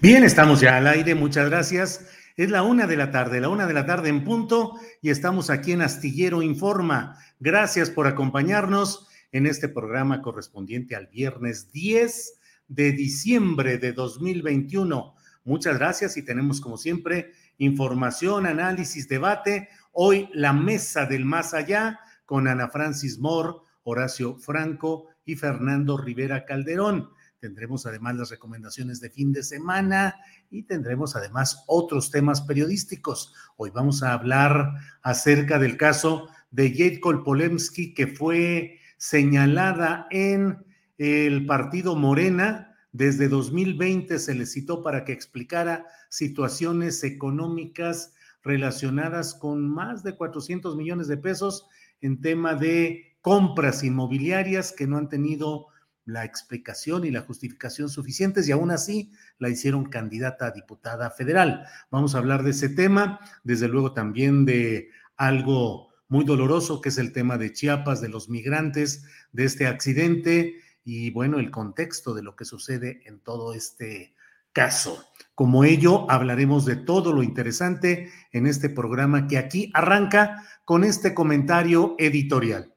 Bien, estamos ya al aire, muchas gracias. Es la una de la tarde, la una de la tarde en punto, y estamos aquí en Astillero Informa. Gracias por acompañarnos en este programa correspondiente al viernes 10 de diciembre de 2021. Muchas gracias y tenemos como siempre información, análisis, debate. Hoy la mesa del más allá con Ana Francis Moore, Horacio Franco y Fernando Rivera Calderón. Tendremos además las recomendaciones de fin de semana y tendremos además otros temas periodísticos. Hoy vamos a hablar acerca del caso de Jade Kolpolemsky, que fue señalada en el partido Morena. Desde 2020 se le citó para que explicara situaciones económicas relacionadas con más de 400 millones de pesos en tema de compras inmobiliarias que no han tenido la explicación y la justificación suficientes y aún así la hicieron candidata a diputada federal. Vamos a hablar de ese tema, desde luego también de algo muy doloroso que es el tema de Chiapas, de los migrantes, de este accidente y bueno, el contexto de lo que sucede en todo este caso. Como ello, hablaremos de todo lo interesante en este programa que aquí arranca con este comentario editorial.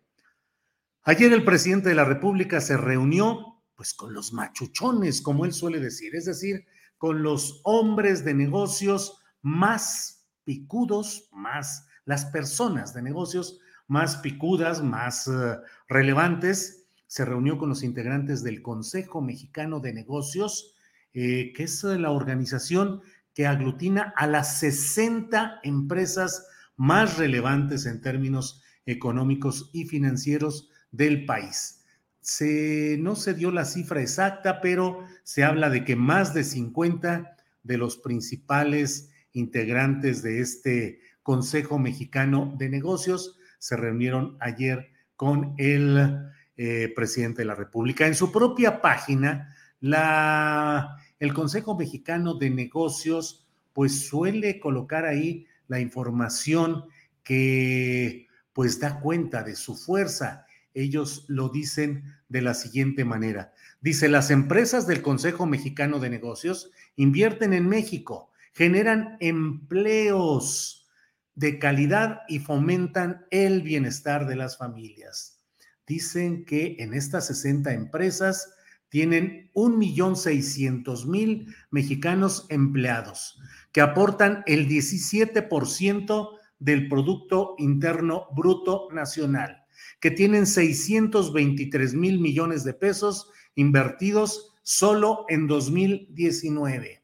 Ayer el presidente de la República se reunió pues con los machuchones, como él suele decir, es decir, con los hombres de negocios más picudos, más las personas de negocios más picudas, más uh, relevantes. Se reunió con los integrantes del Consejo Mexicano de Negocios, eh, que es la organización que aglutina a las 60 empresas más relevantes en términos económicos y financieros del país. Se, no se dio la cifra exacta, pero se habla de que más de 50 de los principales integrantes de este Consejo Mexicano de Negocios se reunieron ayer con el eh, presidente de la República. En su propia página, la, el Consejo Mexicano de Negocios pues suele colocar ahí la información que pues da cuenta de su fuerza ellos lo dicen de la siguiente manera. Dice, las empresas del Consejo Mexicano de Negocios invierten en México, generan empleos de calidad y fomentan el bienestar de las familias. Dicen que en estas 60 empresas tienen 1.600.000 mexicanos empleados, que aportan el 17% del Producto Interno Bruto Nacional que tienen 623 mil millones de pesos invertidos solo en 2019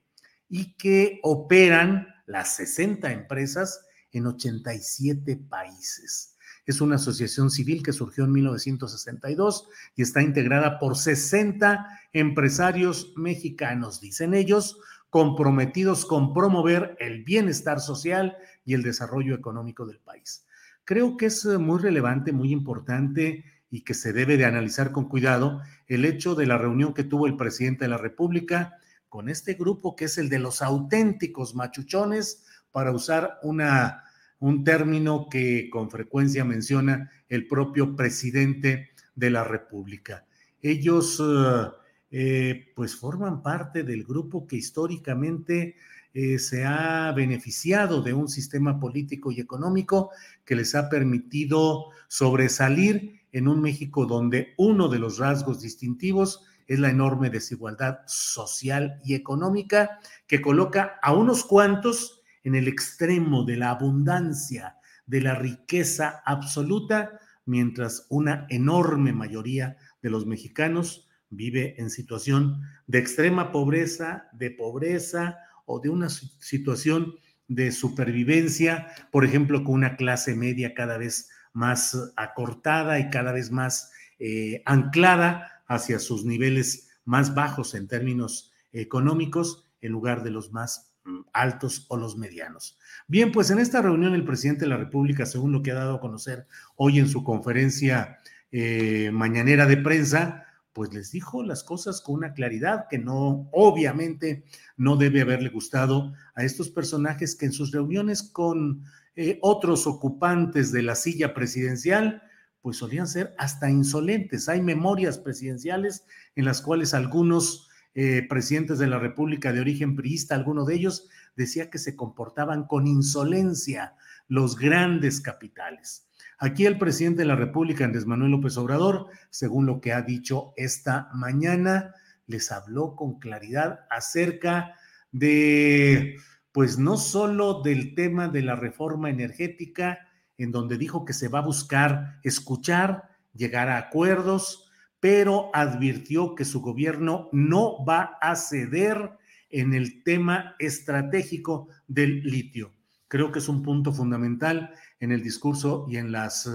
y que operan las 60 empresas en 87 países. Es una asociación civil que surgió en 1962 y está integrada por 60 empresarios mexicanos, dicen ellos, comprometidos con promover el bienestar social y el desarrollo económico del país. Creo que es eh, muy relevante, muy importante y que se debe de analizar con cuidado el hecho de la reunión que tuvo el presidente de la República con este grupo que es el de los auténticos machuchones, para usar una, un término que con frecuencia menciona el propio presidente de la República. Ellos eh, eh, pues forman parte del grupo que históricamente eh, se ha beneficiado de un sistema político y económico que les ha permitido sobresalir en un México donde uno de los rasgos distintivos es la enorme desigualdad social y económica que coloca a unos cuantos en el extremo de la abundancia, de la riqueza absoluta, mientras una enorme mayoría de los mexicanos vive en situación de extrema pobreza, de pobreza o de una situación de supervivencia, por ejemplo, con una clase media cada vez más acortada y cada vez más eh, anclada hacia sus niveles más bajos en términos económicos en lugar de los más mm, altos o los medianos. Bien, pues en esta reunión el presidente de la República, según lo que ha dado a conocer hoy en su conferencia eh, mañanera de prensa, pues les dijo las cosas con una claridad que no, obviamente, no debe haberle gustado a estos personajes que en sus reuniones con eh, otros ocupantes de la silla presidencial, pues solían ser hasta insolentes. Hay memorias presidenciales en las cuales algunos eh, presidentes de la República de origen priista, alguno de ellos, decía que se comportaban con insolencia los grandes capitales. Aquí el presidente de la República, Andrés Manuel López Obrador, según lo que ha dicho esta mañana, les habló con claridad acerca de, pues no solo del tema de la reforma energética, en donde dijo que se va a buscar escuchar, llegar a acuerdos, pero advirtió que su gobierno no va a ceder en el tema estratégico del litio. Creo que es un punto fundamental en el discurso y en las eh,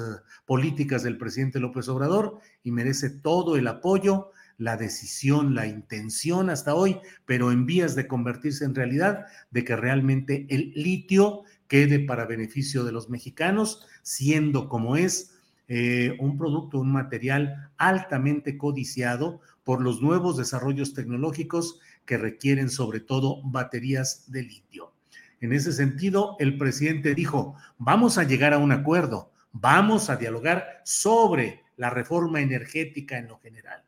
políticas del presidente López Obrador y merece todo el apoyo, la decisión, la intención hasta hoy, pero en vías de convertirse en realidad, de que realmente el litio quede para beneficio de los mexicanos, siendo como es eh, un producto, un material altamente codiciado por los nuevos desarrollos tecnológicos que requieren sobre todo baterías de litio. En ese sentido, el presidente dijo, vamos a llegar a un acuerdo, vamos a dialogar sobre la reforma energética en lo general.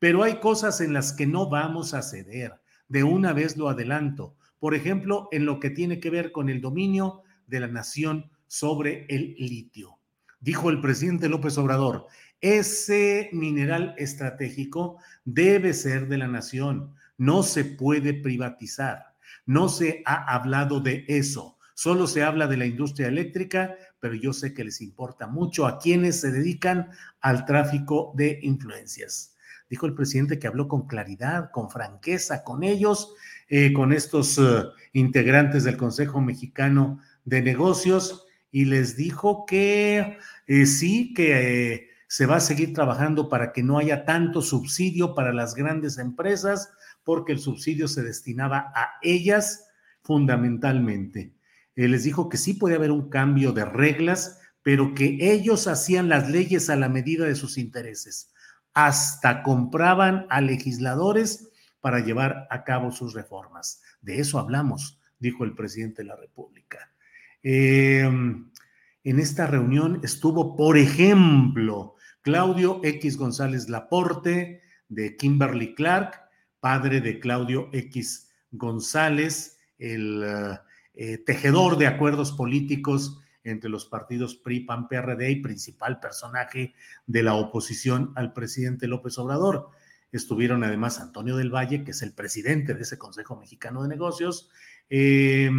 Pero hay cosas en las que no vamos a ceder. De una vez lo adelanto. Por ejemplo, en lo que tiene que ver con el dominio de la nación sobre el litio. Dijo el presidente López Obrador, ese mineral estratégico debe ser de la nación, no se puede privatizar. No se ha hablado de eso. Solo se habla de la industria eléctrica, pero yo sé que les importa mucho a quienes se dedican al tráfico de influencias. Dijo el presidente que habló con claridad, con franqueza con ellos, eh, con estos eh, integrantes del Consejo Mexicano de Negocios, y les dijo que eh, sí, que se va a seguir trabajando para que no haya tanto subsidio para las grandes empresas, porque el subsidio se destinaba a ellas fundamentalmente. Eh, les dijo que sí puede haber un cambio de reglas, pero que ellos hacían las leyes a la medida de sus intereses. Hasta compraban a legisladores para llevar a cabo sus reformas. De eso hablamos, dijo el presidente de la República. Em, en esta reunión estuvo, por ejemplo, Claudio X González Laporte de Kimberly Clark, padre de Claudio X González, el eh, tejedor de acuerdos políticos entre los partidos PRI, PAN, PRD y principal personaje de la oposición al presidente López Obrador. Estuvieron además Antonio del Valle, que es el presidente de ese Consejo Mexicano de Negocios, eh,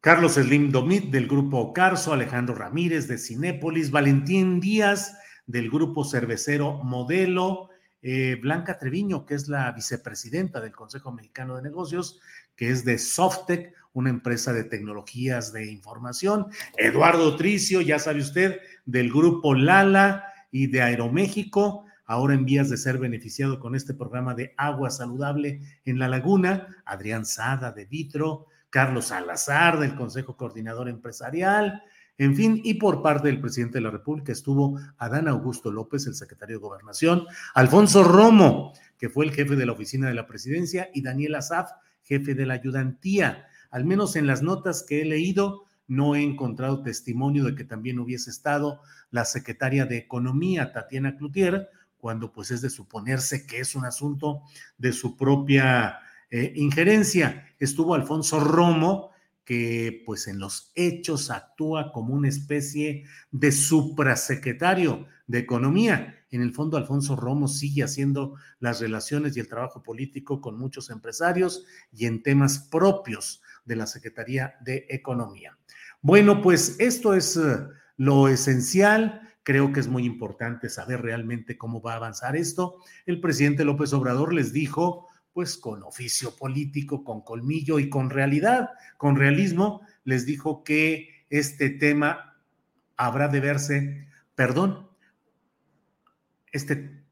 Carlos Slim Domit del Grupo Carso, Alejandro Ramírez de Cinépolis, Valentín Díaz del Grupo Cervecero Modelo, eh, Blanca Treviño, que es la vicepresidenta del Consejo Mexicano de Negocios, que es de Softec, una empresa de tecnologías de información, Eduardo Tricio, ya sabe usted, del grupo Lala y de Aeroméxico, ahora en vías de ser beneficiado con este programa de agua saludable en la laguna, Adrián Sada de Vitro, Carlos Salazar del Consejo Coordinador Empresarial, en fin, y por parte del presidente de la República estuvo Adán Augusto López, el secretario de Gobernación, Alfonso Romo, que fue el jefe de la oficina de la presidencia, y Daniel Azaf, jefe de la ayudantía. Al menos en las notas que he leído, no he encontrado testimonio de que también hubiese estado la secretaria de Economía, Tatiana Cloutier, cuando pues es de suponerse que es un asunto de su propia eh, injerencia. Estuvo Alfonso Romo, que pues en los hechos actúa como una especie de suprasecretario de Economía. En el fondo, Alfonso Romo sigue haciendo las relaciones y el trabajo político con muchos empresarios y en temas propios de la Secretaría de Economía. Bueno, pues esto es eh, lo esencial. Creo que es muy importante saber realmente cómo va a avanzar esto. El presidente López Obrador les dijo, pues con oficio político, con colmillo y con realidad, con realismo, les dijo que este tema habrá de verse, perdón, este,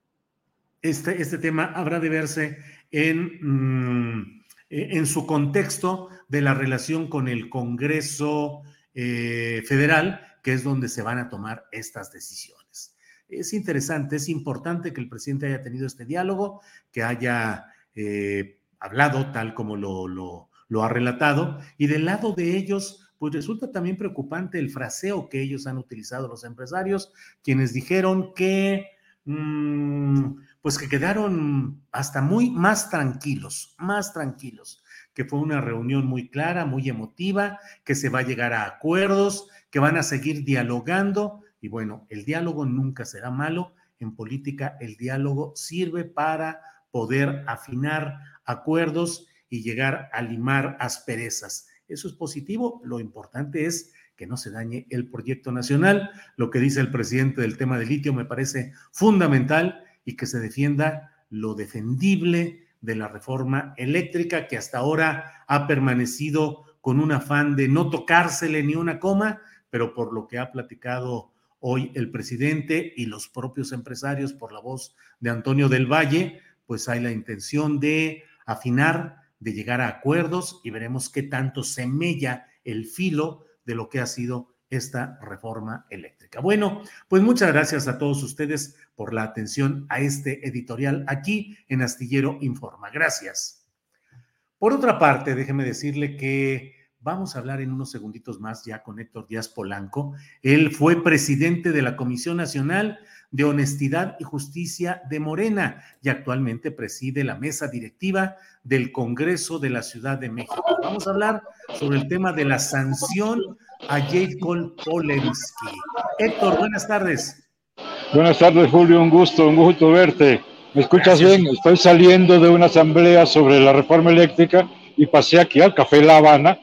este, este tema habrá de verse en, mm, en su contexto de la relación con el Congreso eh, federal, que es donde se van a tomar estas decisiones. Es interesante, es importante que el presidente haya tenido este diálogo, que haya eh, hablado tal como lo, lo, ha relatado, y del lado de ellos, pues resulta también preocupante el fraseo que ellos han utilizado los empresarios, quienes dijeron que, mm, pues que quedaron hasta muy más tranquilos, más tranquilos que fue una reunión muy clara, muy emotiva, que se va a llegar a acuerdos, que van a seguir dialogando. Y bueno, el diálogo nunca será malo. En política el diálogo sirve para poder afinar acuerdos y llegar a limar asperezas. Eso es positivo. Lo importante es que no se dañe el proyecto nacional. Lo que dice el presidente del tema del litio me parece fundamental y que se defienda lo defendible de la reforma eléctrica que hasta ahora ha permanecido con un afán de no tocársele ni una coma, pero por lo que ha platicado hoy el presidente y los propios empresarios por la voz de Antonio del Valle, pues hay la intención de afinar, de llegar a acuerdos y veremos qué tanto se mella el filo de lo que ha sido esta reforma eléctrica. Bueno, pues muchas gracias a todos ustedes por la atención a este editorial aquí en Astillero Informa. Gracias. Por otra parte, déjeme decirle que vamos a hablar en unos segunditos más ya con Héctor Díaz Polanco. Él fue presidente de la Comisión Nacional de Honestidad y Justicia de Morena y actualmente preside la mesa directiva del Congreso de la Ciudad de México. Vamos a hablar sobre el tema de la sanción a Jacob Polensky. Héctor, buenas tardes. Buenas tardes, Julio, un gusto, un gusto verte. ¿Me escuchas bien? Estoy saliendo de una asamblea sobre la reforma eléctrica y pasé aquí al Café La Habana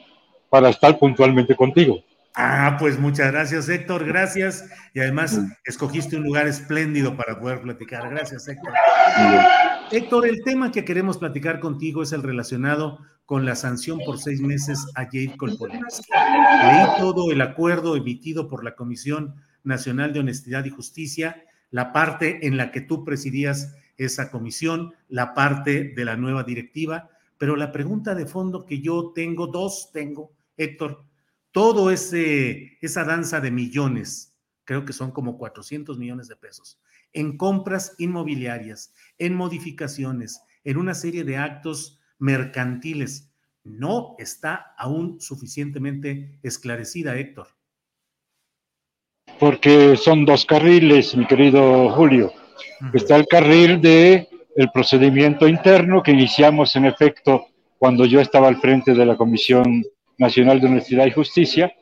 para estar puntualmente contigo. Ah, pues muchas gracias, Héctor, gracias. Y además escogiste un lugar espléndido para poder platicar. Gracias, Héctor. Héctor, el tema que queremos platicar contigo es el relacionado con la sanción por seis meses a Jade Kolpolensky. Leí todo el acuerdo emitido por la Comisión Nacional de Honestidad y Justicia, la parte en la que tú presidías esa comisión, la parte de la nueva directiva, pero la pregunta de fondo que yo tengo, dos tengo, Héctor, todo ese esa danza de millones, creo que son como 400 millones de pesos, en compras inmobiliarias, en modificaciones, en una serie de actos mercantiles no está aún suficientemente esclarecida, Héctor. Porque son dos carriles, mi querido Julio. Está el carril de el procedimiento interno que iniciamos en efecto cuando yo estaba al frente de la Comisión Nacional de Universidad y Justicia,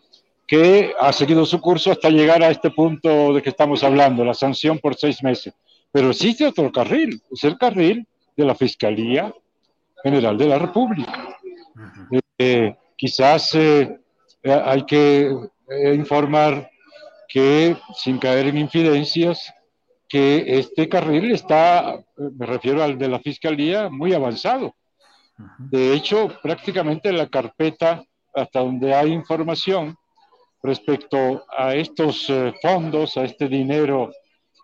que ha seguido su curso hasta llegar a este punto de que estamos hablando, la sanción por seis meses. Pero existe otro carril, es el carril de la Fiscalía General de la República. Eh, quizás eh, hay que eh, informar que, sin caer en infidencias, que este carril está, me refiero al de la Fiscalía, muy avanzado. De hecho, prácticamente la carpeta, hasta donde hay información respecto a estos fondos, a este dinero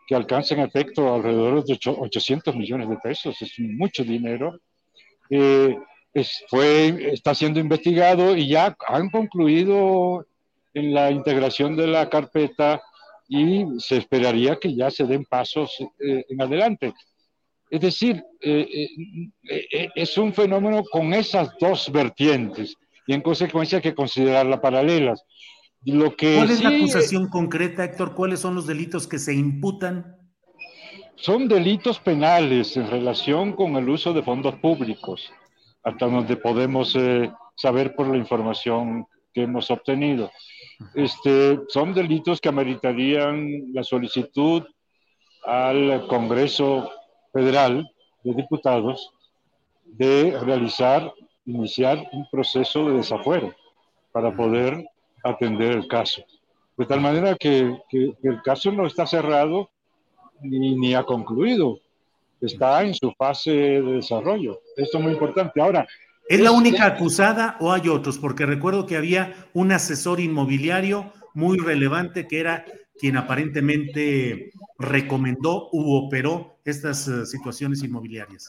que alcanza en efecto alrededor de 800 millones de pesos, es mucho dinero. Eh, fue, está siendo investigado y ya han concluido en la integración de la carpeta y se esperaría que ya se den pasos eh, en adelante. Es decir, eh, eh, es un fenómeno con esas dos vertientes y en consecuencia hay que considerarlas paralelas. Lo que ¿Cuál es la acusación concreta, Héctor? ¿Cuáles son los delitos que se imputan? Son delitos penales en relación con el uso de fondos públicos, hasta donde podemos saber por la información que hemos obtenido. Este, son delitos que ameritarían la solicitud al Congreso Federal de Diputados de realizar, iniciar un proceso de desafuero para poder atender el caso. De tal manera que, el caso no está cerrado ni, ni ha concluido, está en su fase de desarrollo. Esto es muy importante. Ahora, ¿Es la única acusada o hay otros? Porque recuerdo que había un asesor inmobiliario muy relevante que era quien aparentemente recomendó u operó estas eh, situaciones inmobiliarias.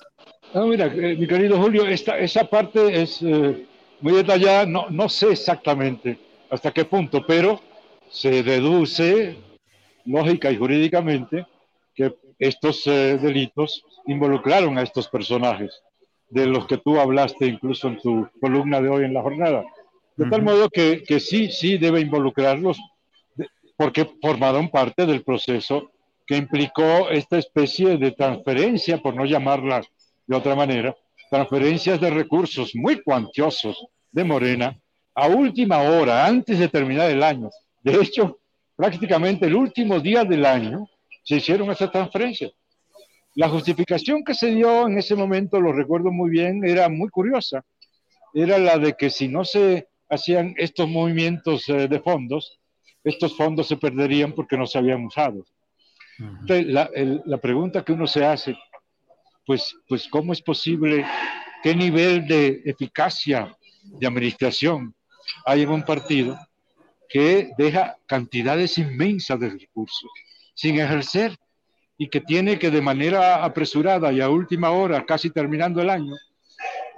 Ah, mira, eh, mi querido Julio, esta, esa parte es eh, muy detallada, no, no sé exactamente hasta qué punto, pero se deduce lógica y jurídicamente que estos delitos involucraron a estos personajes de los que tú hablaste incluso en tu columna de hoy en la jornada. De tal modo que, que, sí, sí debe involucrarlos porque formaron parte del proceso que implicó esta especie de transferencia, por no llamarla de otra manera, transferencias de recursos muy cuantiosos de Morena a última hora, antes de terminar el año. De hecho, prácticamente el último día del año se hicieron esas transferencias. La justificación que se dio en ese momento, lo recuerdo muy bien, era muy curiosa. Era la de que si no se hacían estos movimientos eh, de fondos, estos fondos se perderían porque no se habían usado. Entonces, la, la, pregunta que uno se hace, pues, pues, ¿cómo es posible? ¿Qué nivel de eficacia de administración hay en un partido que deja cantidades inmensas de recursos sin ejercer y que tiene que de manera apresurada y a última hora, casi terminando el año,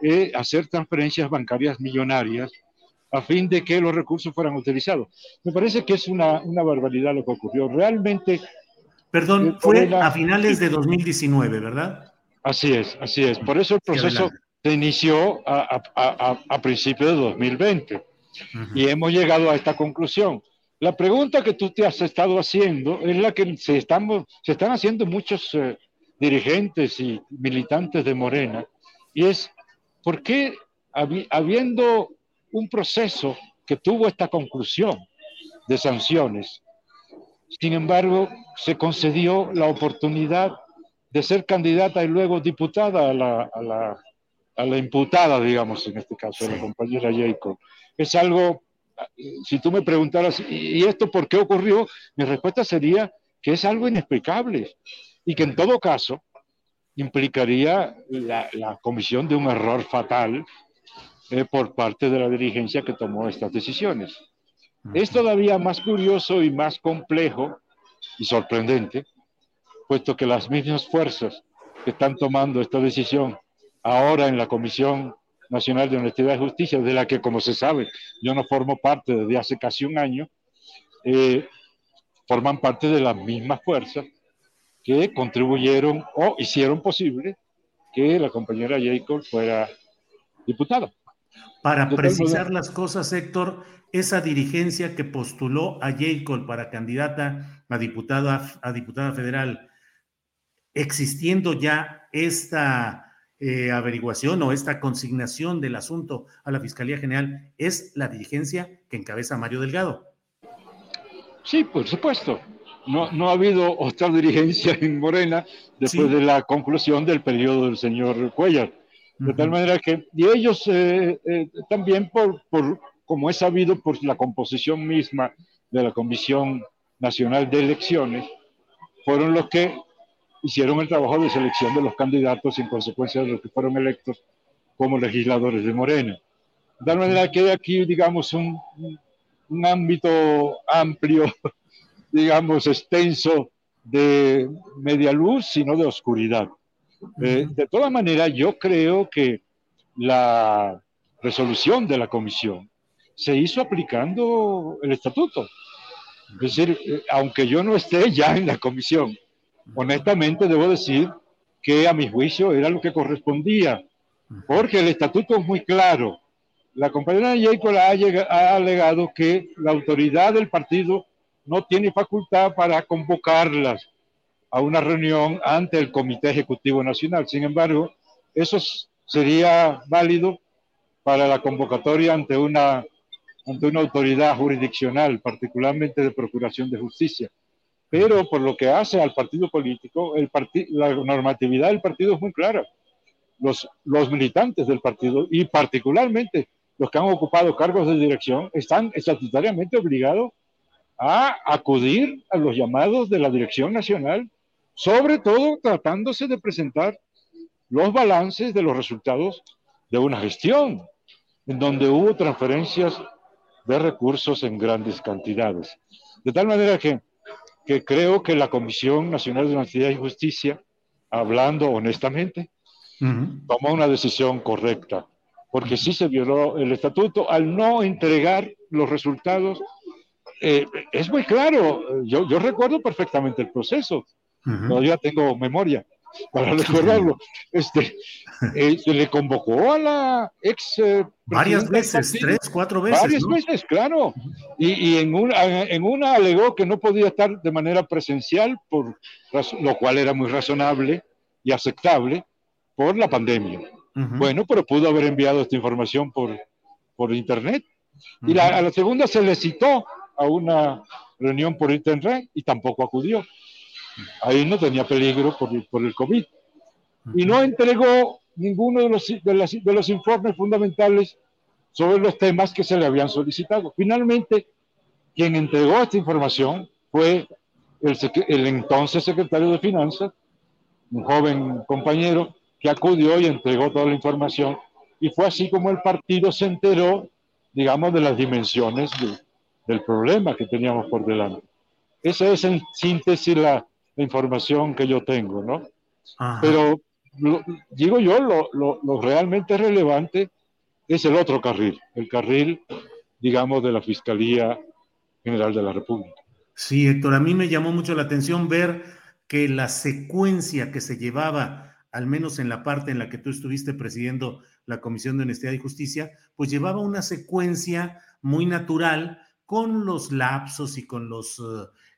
eh, hacer transferencias bancarias millonarias a fin de que los recursos fueran utilizados. Me parece que es una, una barbaridad lo que ocurrió. Realmente... Perdón, eh, fue a finales de 2019, ¿verdad? Así es, así es. Por eso el proceso se inició a, a, a, principios de 2020 y hemos llegado a esta conclusión. La pregunta que tú te has estado haciendo es la que se, estamos, se están haciendo muchos eh, dirigentes y militantes de Morena, y es, ¿por qué habiendo un proceso que tuvo esta conclusión de sanciones, sin embargo, se concedió la oportunidad de ser candidata y luego diputada a la, a la, a la imputada, digamos, en este caso, a la compañera Jacob? Es algo si tú me preguntaras, ¿y esto por qué ocurrió? Mi respuesta sería que es algo inexplicable y que en todo caso implicaría la, comisión de un error fatal eh, por parte de la dirigencia que tomó estas decisiones. Es todavía más curioso y más complejo y sorprendente, puesto que las mismas fuerzas que están tomando esta decisión ahora en la Comisión Nacional de Honestidad y Justicia, de la que, como se sabe, yo no formo parte desde hace casi un año, eh, forman parte de las mismas fuerzas que contribuyeron o hicieron posible que la compañera Jacob fuera diputada. Para precisar las cosas, Héctor, esa dirigencia que postuló a Jacob para candidata a diputada, a diputada federal, existiendo ya esta eh, averiguación o esta consignación del asunto a la Fiscalía General es la dirigencia que encabeza Mario Delgado. Sí, por supuesto. No, no ha habido otra dirigencia en Morena después de la conclusión del periodo del señor Cuellar. De tal manera que, y ellos eh, eh, también, por, por, como es sabido por la composición misma de la Comisión Nacional de Elecciones, fueron los que hicieron el trabajo de selección de los candidatos en consecuencia de los que fueron electos como legisladores de Morena. De manera que hay aquí, digamos, un, un ámbito amplio, digamos, extenso de media luz, sino de oscuridad. Eh, de todas maneras, yo creo que la resolución de la comisión se hizo aplicando el estatuto. Es decir, eh, aunque yo no esté ya en la comisión, honestamente debo decir que a mi juicio era lo que correspondía, porque el estatuto es muy claro. La compañera Jacob ha, ha alegado que la autoridad del partido no tiene facultad para convocarlas a una reunión ante el Comité Ejecutivo Nacional. Sin embargo, eso sería válido para la convocatoria ante una autoridad jurisdiccional, particularmente de Procuración de Justicia. Pero por lo que hace al partido político, el la normatividad del partido es muy clara. Los, los militantes del partido y particularmente los que han ocupado cargos de dirección están estatutariamente obligados a acudir a los llamados de la Dirección Nacional, sobre todo tratándose de presentar los balances de los resultados de una gestión, en donde hubo transferencias de recursos en grandes cantidades. De tal manera que, que creo que la Comisión Nacional de Honestidad y Justicia, hablando honestamente, tomó una decisión correcta, porque sí se violó el estatuto. Al no entregar los resultados eh, es muy claro, yo, yo, recuerdo perfectamente el proceso, todavía tengo memoria para recordarlo. Este, eh, se le convocó a la ex. Eh, varias veces, tres, cuatro veces. Varias veces, claro. Y, y, en, una, en una alegó que no podía estar de manera presencial, por, lo cual era muy razonable y aceptable por la pandemia. Bueno, pero pudo haber enviado esta información por, por internet. Y la, a la segunda se le citó a una reunión por internet y tampoco acudió. Ahí no tenía peligro por, por el COVID. Y no entregó ninguno de los, de, los informes fundamentales sobre los temas que se le habían solicitado. Finalmente, quien entregó esta información fue el, el, entonces secretario de Finanzas, un joven compañero que acudió y entregó toda la información. Y fue así como el partido se enteró, digamos, de las dimensiones de, del problema que teníamos por delante. Esa es en síntesis la, información que yo tengo, ¿no? Pero digo yo, lo, lo, lo, realmente relevante es el otro carril, el carril, digamos, de la Fiscalía General de la República. Sí, Héctor, a mí me llamó mucho la atención ver que la secuencia que se llevaba, al menos en la parte en la que tú estuviste presidiendo la Comisión de Honestidad y Justicia, pues llevaba una secuencia muy natural con los lapsos y con los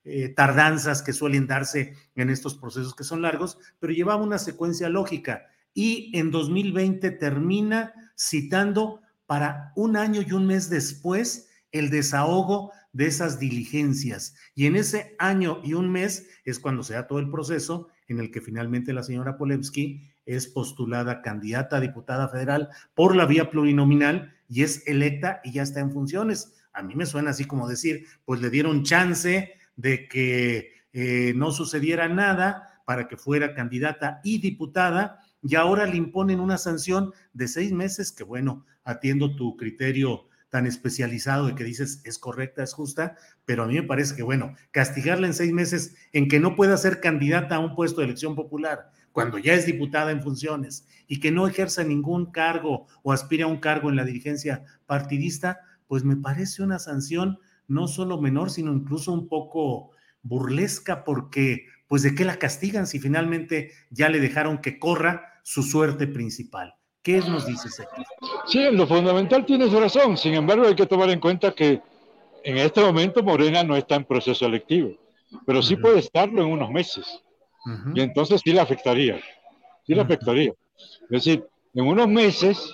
eh, tardanzas que suelen darse en estos procesos que son largos, pero llevaba una secuencia lógica y en 2020 termina citando para un año y un mes después el desahogo de esas diligencias. Y en ese año y un mes es cuando se da todo el proceso en el que finalmente la señora Polevsky es postulada candidata a diputada federal por la vía plurinominal y es electa y ya está en funciones a mí me suena así como decir, pues le dieron chance de que eh, no sucediera nada para que fuera candidata y diputada, y ahora le imponen una sanción de seis meses, que bueno, atiendo tu criterio tan especializado de que dices es correcta, es justa, pero a mí me parece que, bueno, castigarla en seis meses en que no pueda ser candidata a un puesto de elección popular, cuando ya es diputada en funciones y que no ejerza ningún cargo o aspire a un cargo en la dirigencia partidista, pues me parece una sanción no solo menor, sino incluso un poco burlesca, porque pues de qué la castigan si finalmente ya le dejaron que corra su suerte principal. ¿Qué nos dices aquí? Sí, en lo fundamental tienes razón. Sin embargo, hay que tomar en cuenta que en este momento Morena no está en proceso electivo, pero sí puede estarlo en unos meses. Y entonces sí le afectaría. Sí le afectaría. Es decir, en unos meses,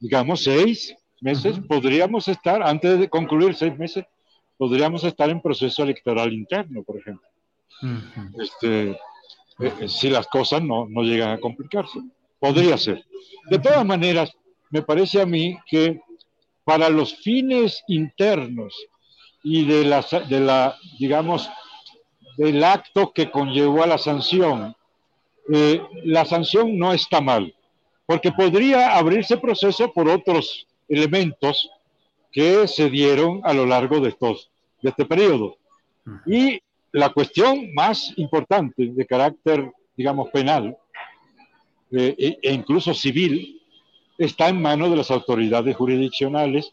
digamos seis, meses, podríamos estar, antes de concluir seis meses, podríamos estar en proceso electoral interno, por ejemplo. este, eh, eh, si las cosas no, no llegan a complicarse. Podría ser. De todas maneras, me parece a mí que para los fines internos y de la, de la digamos, del acto que conllevó a la sanción, eh, la sanción no está mal, porque podría abrirse proceso por otros elementos que se dieron a lo largo de, estos, de este periodo. Y la cuestión más importante de carácter, digamos, penal eh, e, e incluso civil está en manos de las autoridades jurisdiccionales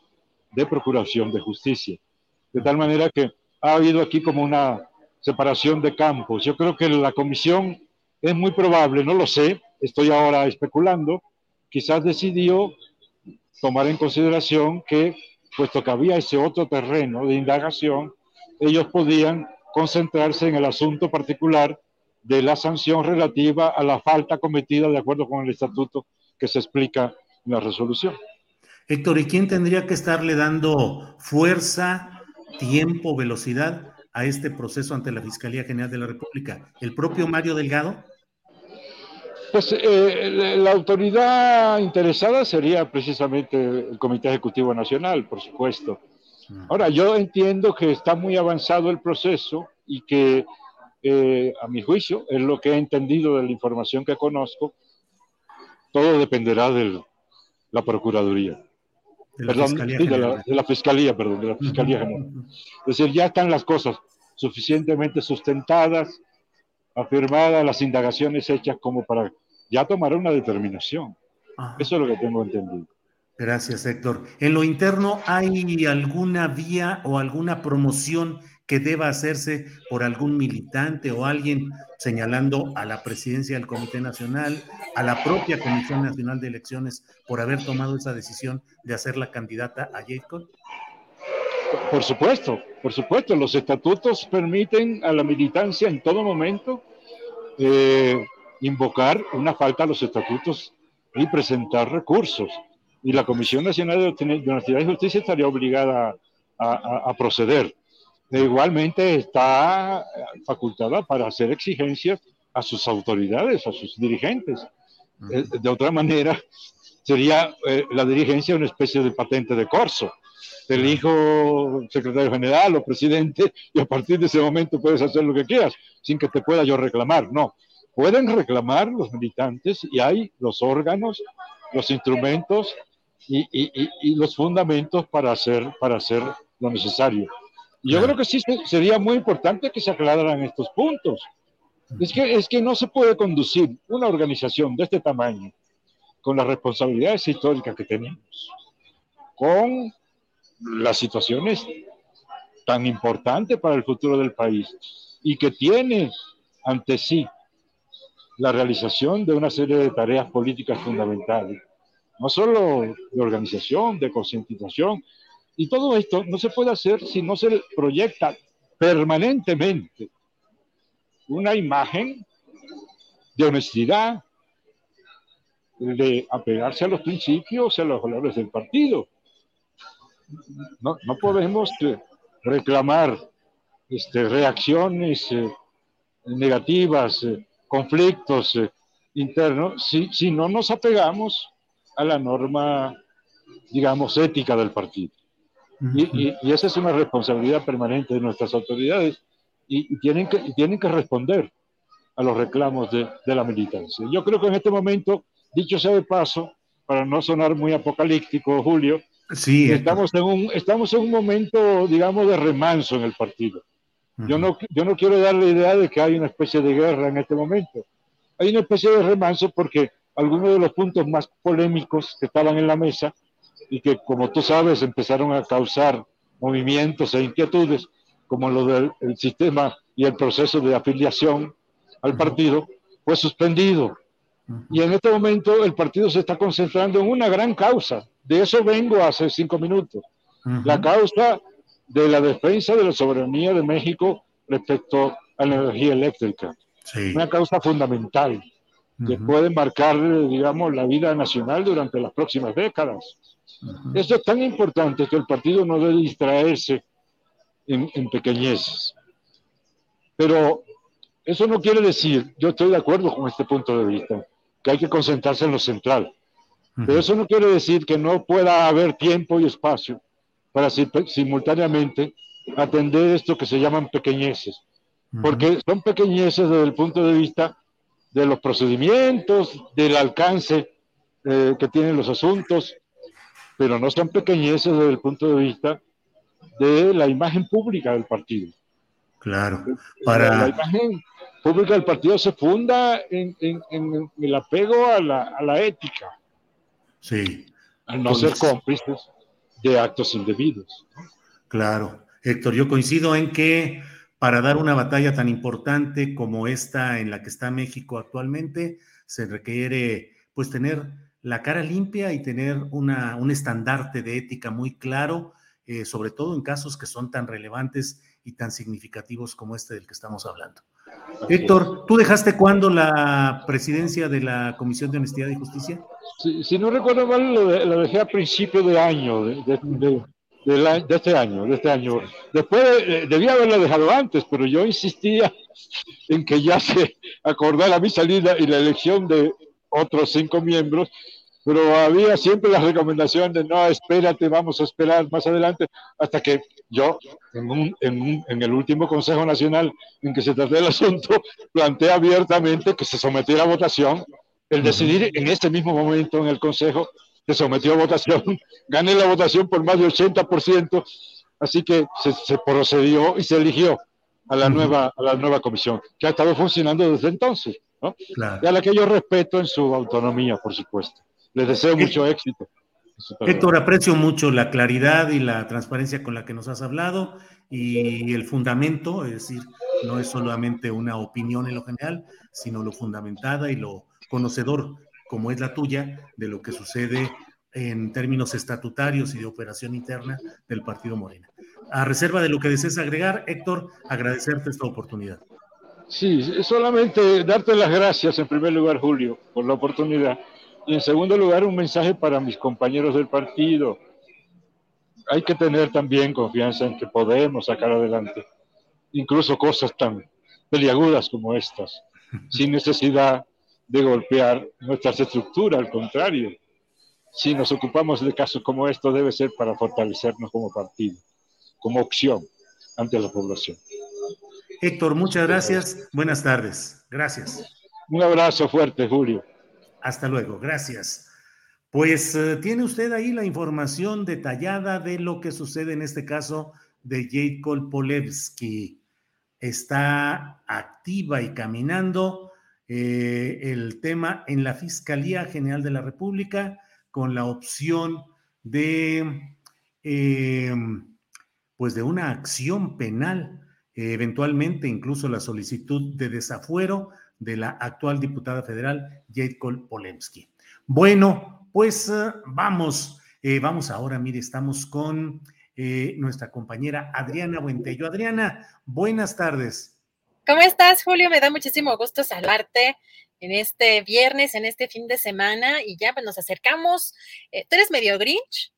de procuración de justicia. De tal manera que ha habido aquí como una separación de campos. Yo creo que la comisión es muy probable, no lo sé, estoy ahora especulando, quizás decidió tomar en consideración que, puesto que había ese otro terreno de indagación, ellos podían concentrarse en el asunto particular de la sanción relativa a la falta cometida de acuerdo con el estatuto que se explica en la resolución. Héctor, ¿y quién tendría que estarle dando fuerza, tiempo, velocidad a este proceso ante la Fiscalía General de la República? ¿El propio Mario Delgado? Pues eh, la autoridad interesada sería precisamente el Comité Ejecutivo Nacional, por supuesto. Ahora, yo entiendo que está muy avanzado el proceso y que, eh, a mi juicio, es lo que he entendido de la información que conozco, todo dependerá de la Procuraduría. De la, Fiscalía de, la, Fiscalía, perdón, de la Fiscalía General. Es decir, ya están las cosas suficientemente sustentadas, afirmadas, las indagaciones hechas como para ya tomar una determinación. Eso es lo que tengo entendido. Gracias, Héctor. En lo interno, ¿hay alguna vía o alguna promoción que deba hacerse por algún militante o alguien señalando a la presidencia del Comité Nacional, a la propia Comisión Nacional de Elecciones por haber tomado esa decisión de hacer la candidata a Jacob? Por supuesto, por supuesto. Los estatutos permiten a la militancia en todo momento eh, invocar una falta a los estatutos y presentar recursos y la Comisión Nacional de Honestidad y Justicia estaría obligada a, proceder. E igualmente está facultada para hacer exigencias a sus autoridades, a sus dirigentes. Eh, de otra manera, sería eh, la dirigencia una especie de patente de corso. Te elijo secretario general o presidente y a partir de ese momento puedes hacer lo que quieras sin que te pueda yo reclamar. No, pueden reclamar los militantes y hay los órganos, los instrumentos y, los fundamentos para hacer, para hacer lo necesario. yo creo que sí sería muy importante que se aclararan estos puntos. Es que, es que no se puede conducir una organización de este tamaño con las responsabilidades históricas que tenemos, con las situaciones tan importantes para el futuro del país y que tiene ante sí la realización de una serie de tareas políticas fundamentales no solo de organización, de concientización. Y todo esto no se puede hacer si no se proyecta permanentemente una imagen de honestidad, de apegarse a los principios, a los valores del partido. No, no podemos eh, reclamar este, reacciones eh, negativas, eh, conflictos internos, si, si no nos apegamos a la norma, digamos, ética del partido. y, esa es una responsabilidad permanente de nuestras autoridades y, tienen, que, tienen que responder a los reclamos de, de, la militancia. Yo creo que en este momento, dicho sea de paso, para no sonar muy apocalíptico, Julio, sí, estamos, en un, estamos en un momento, digamos, de remanso en el partido. yo, no, yo no quiero dar la idea de que hay una especie de guerra en este momento. Hay una especie de remanso porque algunos de los puntos más polémicos que estaban en la mesa y que, como tú sabes, empezaron a causar movimientos e inquietudes, como lo del sistema y el proceso de afiliación al partido, fue suspendido. Y en este momento el partido se está concentrando en una gran causa. De eso vengo hace cinco minutos. La causa de la defensa de la soberanía de México respecto a la energía eléctrica. Una causa fundamental que puede marcar, digamos, la vida nacional durante las próximas décadas. Esto es tan importante que el partido no debe distraerse en, en, pequeñeces. Pero eso no quiere decir, yo estoy de acuerdo con este punto de vista, que hay que concentrarse en lo central. Pero eso no quiere decir que no pueda haber tiempo y espacio para simultáneamente atender esto que se llaman pequeñeces. Porque son pequeñeces desde el punto de vista de los procedimientos, del alcance eh, que tienen los asuntos, pero no son pequeñeces desde el punto de vista de la imagen pública del partido. Claro. Para... La imagen pública del partido se funda en, el apego a la, ética. Sí. Al no ser cómplices de actos indebidos. Claro. Héctor, yo coincido en que para dar una batalla tan importante como esta en la que está México actualmente, se requiere pues tener la cara limpia y tener una, un estandarte de ética muy claro, eh, sobre todo en casos que son tan relevantes y tan significativos como este del que estamos hablando. Héctor, ¿tú dejaste cuándo la presidencia de la Comisión de Honestidad y Justicia? Si, no recuerdo mal, lo, dejé a principio de año, de, este año, de este año. Después eh, debía haberlo dejado antes, pero yo insistía en que ya se acordara mi salida y la elección de otros cinco miembros pero había siempre la recomendación de no, espérate, vamos a esperar más adelante, hasta que yo, en, en, el último Consejo Nacional en que se trató el asunto, planteé abiertamente que se sometiera a votación. El decidir en este mismo momento en el Consejo se sometió a votación, gané la votación por más de 80%, así que se, procedió y se eligió a la, nueva, a la nueva comisión, que ha estado funcionando desde entonces, ¿no? Y a la que yo respeto en su autonomía, por supuesto. Les deseo mucho éxito. Héctor, aprecio mucho la claridad y la transparencia con la que nos has hablado y el fundamento, es decir, no es solamente una opinión en lo general, sino lo fundamentada y lo conocedor, como es la tuya, de lo que sucede en términos estatutarios y de operación interna del Partido Morena. A reserva de lo que desees agregar, Héctor, agradecerte esta oportunidad. Sí, solamente darte las gracias en primer lugar, Julio, por la oportunidad y en segundo lugar, un mensaje para mis compañeros del partido. Hay que tener también confianza en que podemos sacar adelante incluso cosas tan peliagudas como estas, sin necesidad de golpear nuestras estructuras, al contrario. Si nos ocupamos de casos como estos, debe ser para fortalecernos como partido, como opción ante la población. Héctor, muchas gracias. Buenas tardes. Gracias. Un abrazo fuerte, Julio. Hasta luego, gracias. Pues eh, tiene usted ahí la información detallada de lo que sucede en este caso de Jacob Polevsky. Está activa y caminando eh, el tema en la Fiscalía General de la República con la opción de, em, pues de una acción penal, eventualmente incluso la solicitud de desafuero de la actual diputada federal, Jade Polemski. Bueno, pues eh, vamos, eh, vamos ahora, mire, estamos con eh, nuestra compañera Adriana Buentello. Adriana, buenas tardes. ¿Cómo estás, Julio? Me da muchísimo gusto saludarte en este viernes, en este fin de semana, y ya pues, nos acercamos. ¿Tú eres medio Grinch?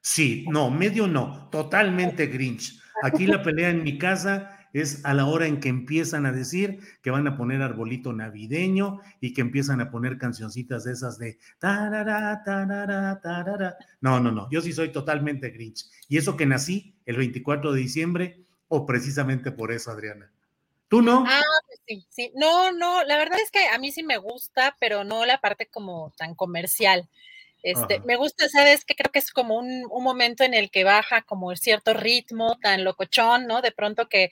Sí, no, medio no, totalmente Grinch. Aquí la pelea en mi casa es a la hora en que empiezan a decir que van a poner arbolito navideño y que empiezan a poner cancioncitas de esas de tarara, tarara, tarara. No, no, no, yo sí soy totalmente Grinch. Y eso que nací el 24 de diciembre, o precisamente por eso, Adriana. ¿Tú no? Ah, pues sí, sí. No, no, la verdad es que a mí sí me gusta, pero no la parte como tan comercial. Este, me gusta, ¿sabes? Que creo que es como un, momento en el que baja como cierto ritmo tan locochón, ¿no? De pronto que,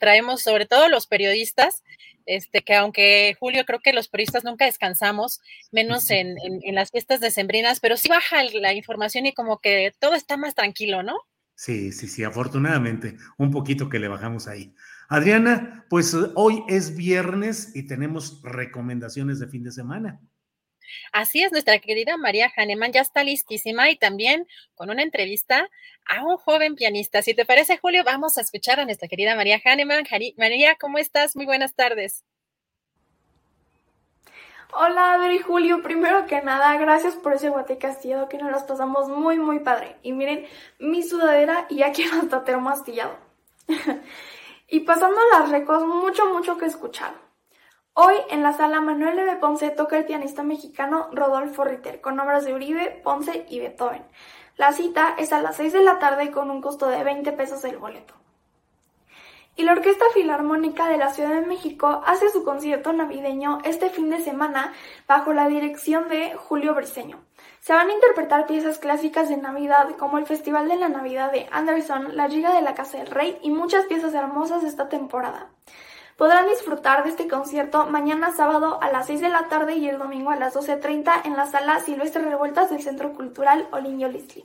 traemos, sobre todo los periodistas, este, que aunque Julio creo que los periodistas nunca descansamos, menos en, en, las fiestas decembrinas, pero sí baja la información y como que todo está más tranquilo, ¿no? Sí, sí, sí, afortunadamente, un poquito que le bajamos ahí. Adriana, pues hoy es viernes y tenemos recomendaciones de fin de semana. Así es, nuestra querida María Hahnemann ya está listísima y también con una entrevista a un joven pianista. Si te parece, Julio, vamos a escuchar a nuestra querida María Hahnemann. María, ¿cómo estás? Muy buenas tardes. Hola Adri Julio, primero que nada, gracias por ese guate castigado que nos las pasamos muy muy padre. Y miren, mi sudadera y aquí hasta termo astillado. y pasando las recos, mucho mucho que escuchar. Hoy en la sala Manuel de Ponce toca el pianista mexicano Rodolfo Ritter con obras de Uribe, Ponce y Beethoven. La cita es a las 6 de la tarde con un costo de 20 pesos el boleto. y la Orquesta Filarmónica de la Ciudad de México hace su concierto navideño este fin de semana bajo la dirección de Julio Briceño. Se van a interpretar piezas clásicas de Navidad como el Festival de la Navidad de Anderson, La Giga de la Casa del Rey y muchas piezas hermosas de esta temporada. Podrán disfrutar de este concierto mañana sábado a las 6 de la tarde y el domingo a las 12.30 en la sala Silvestre Revueltas del Centro Cultural Oliño Lisli.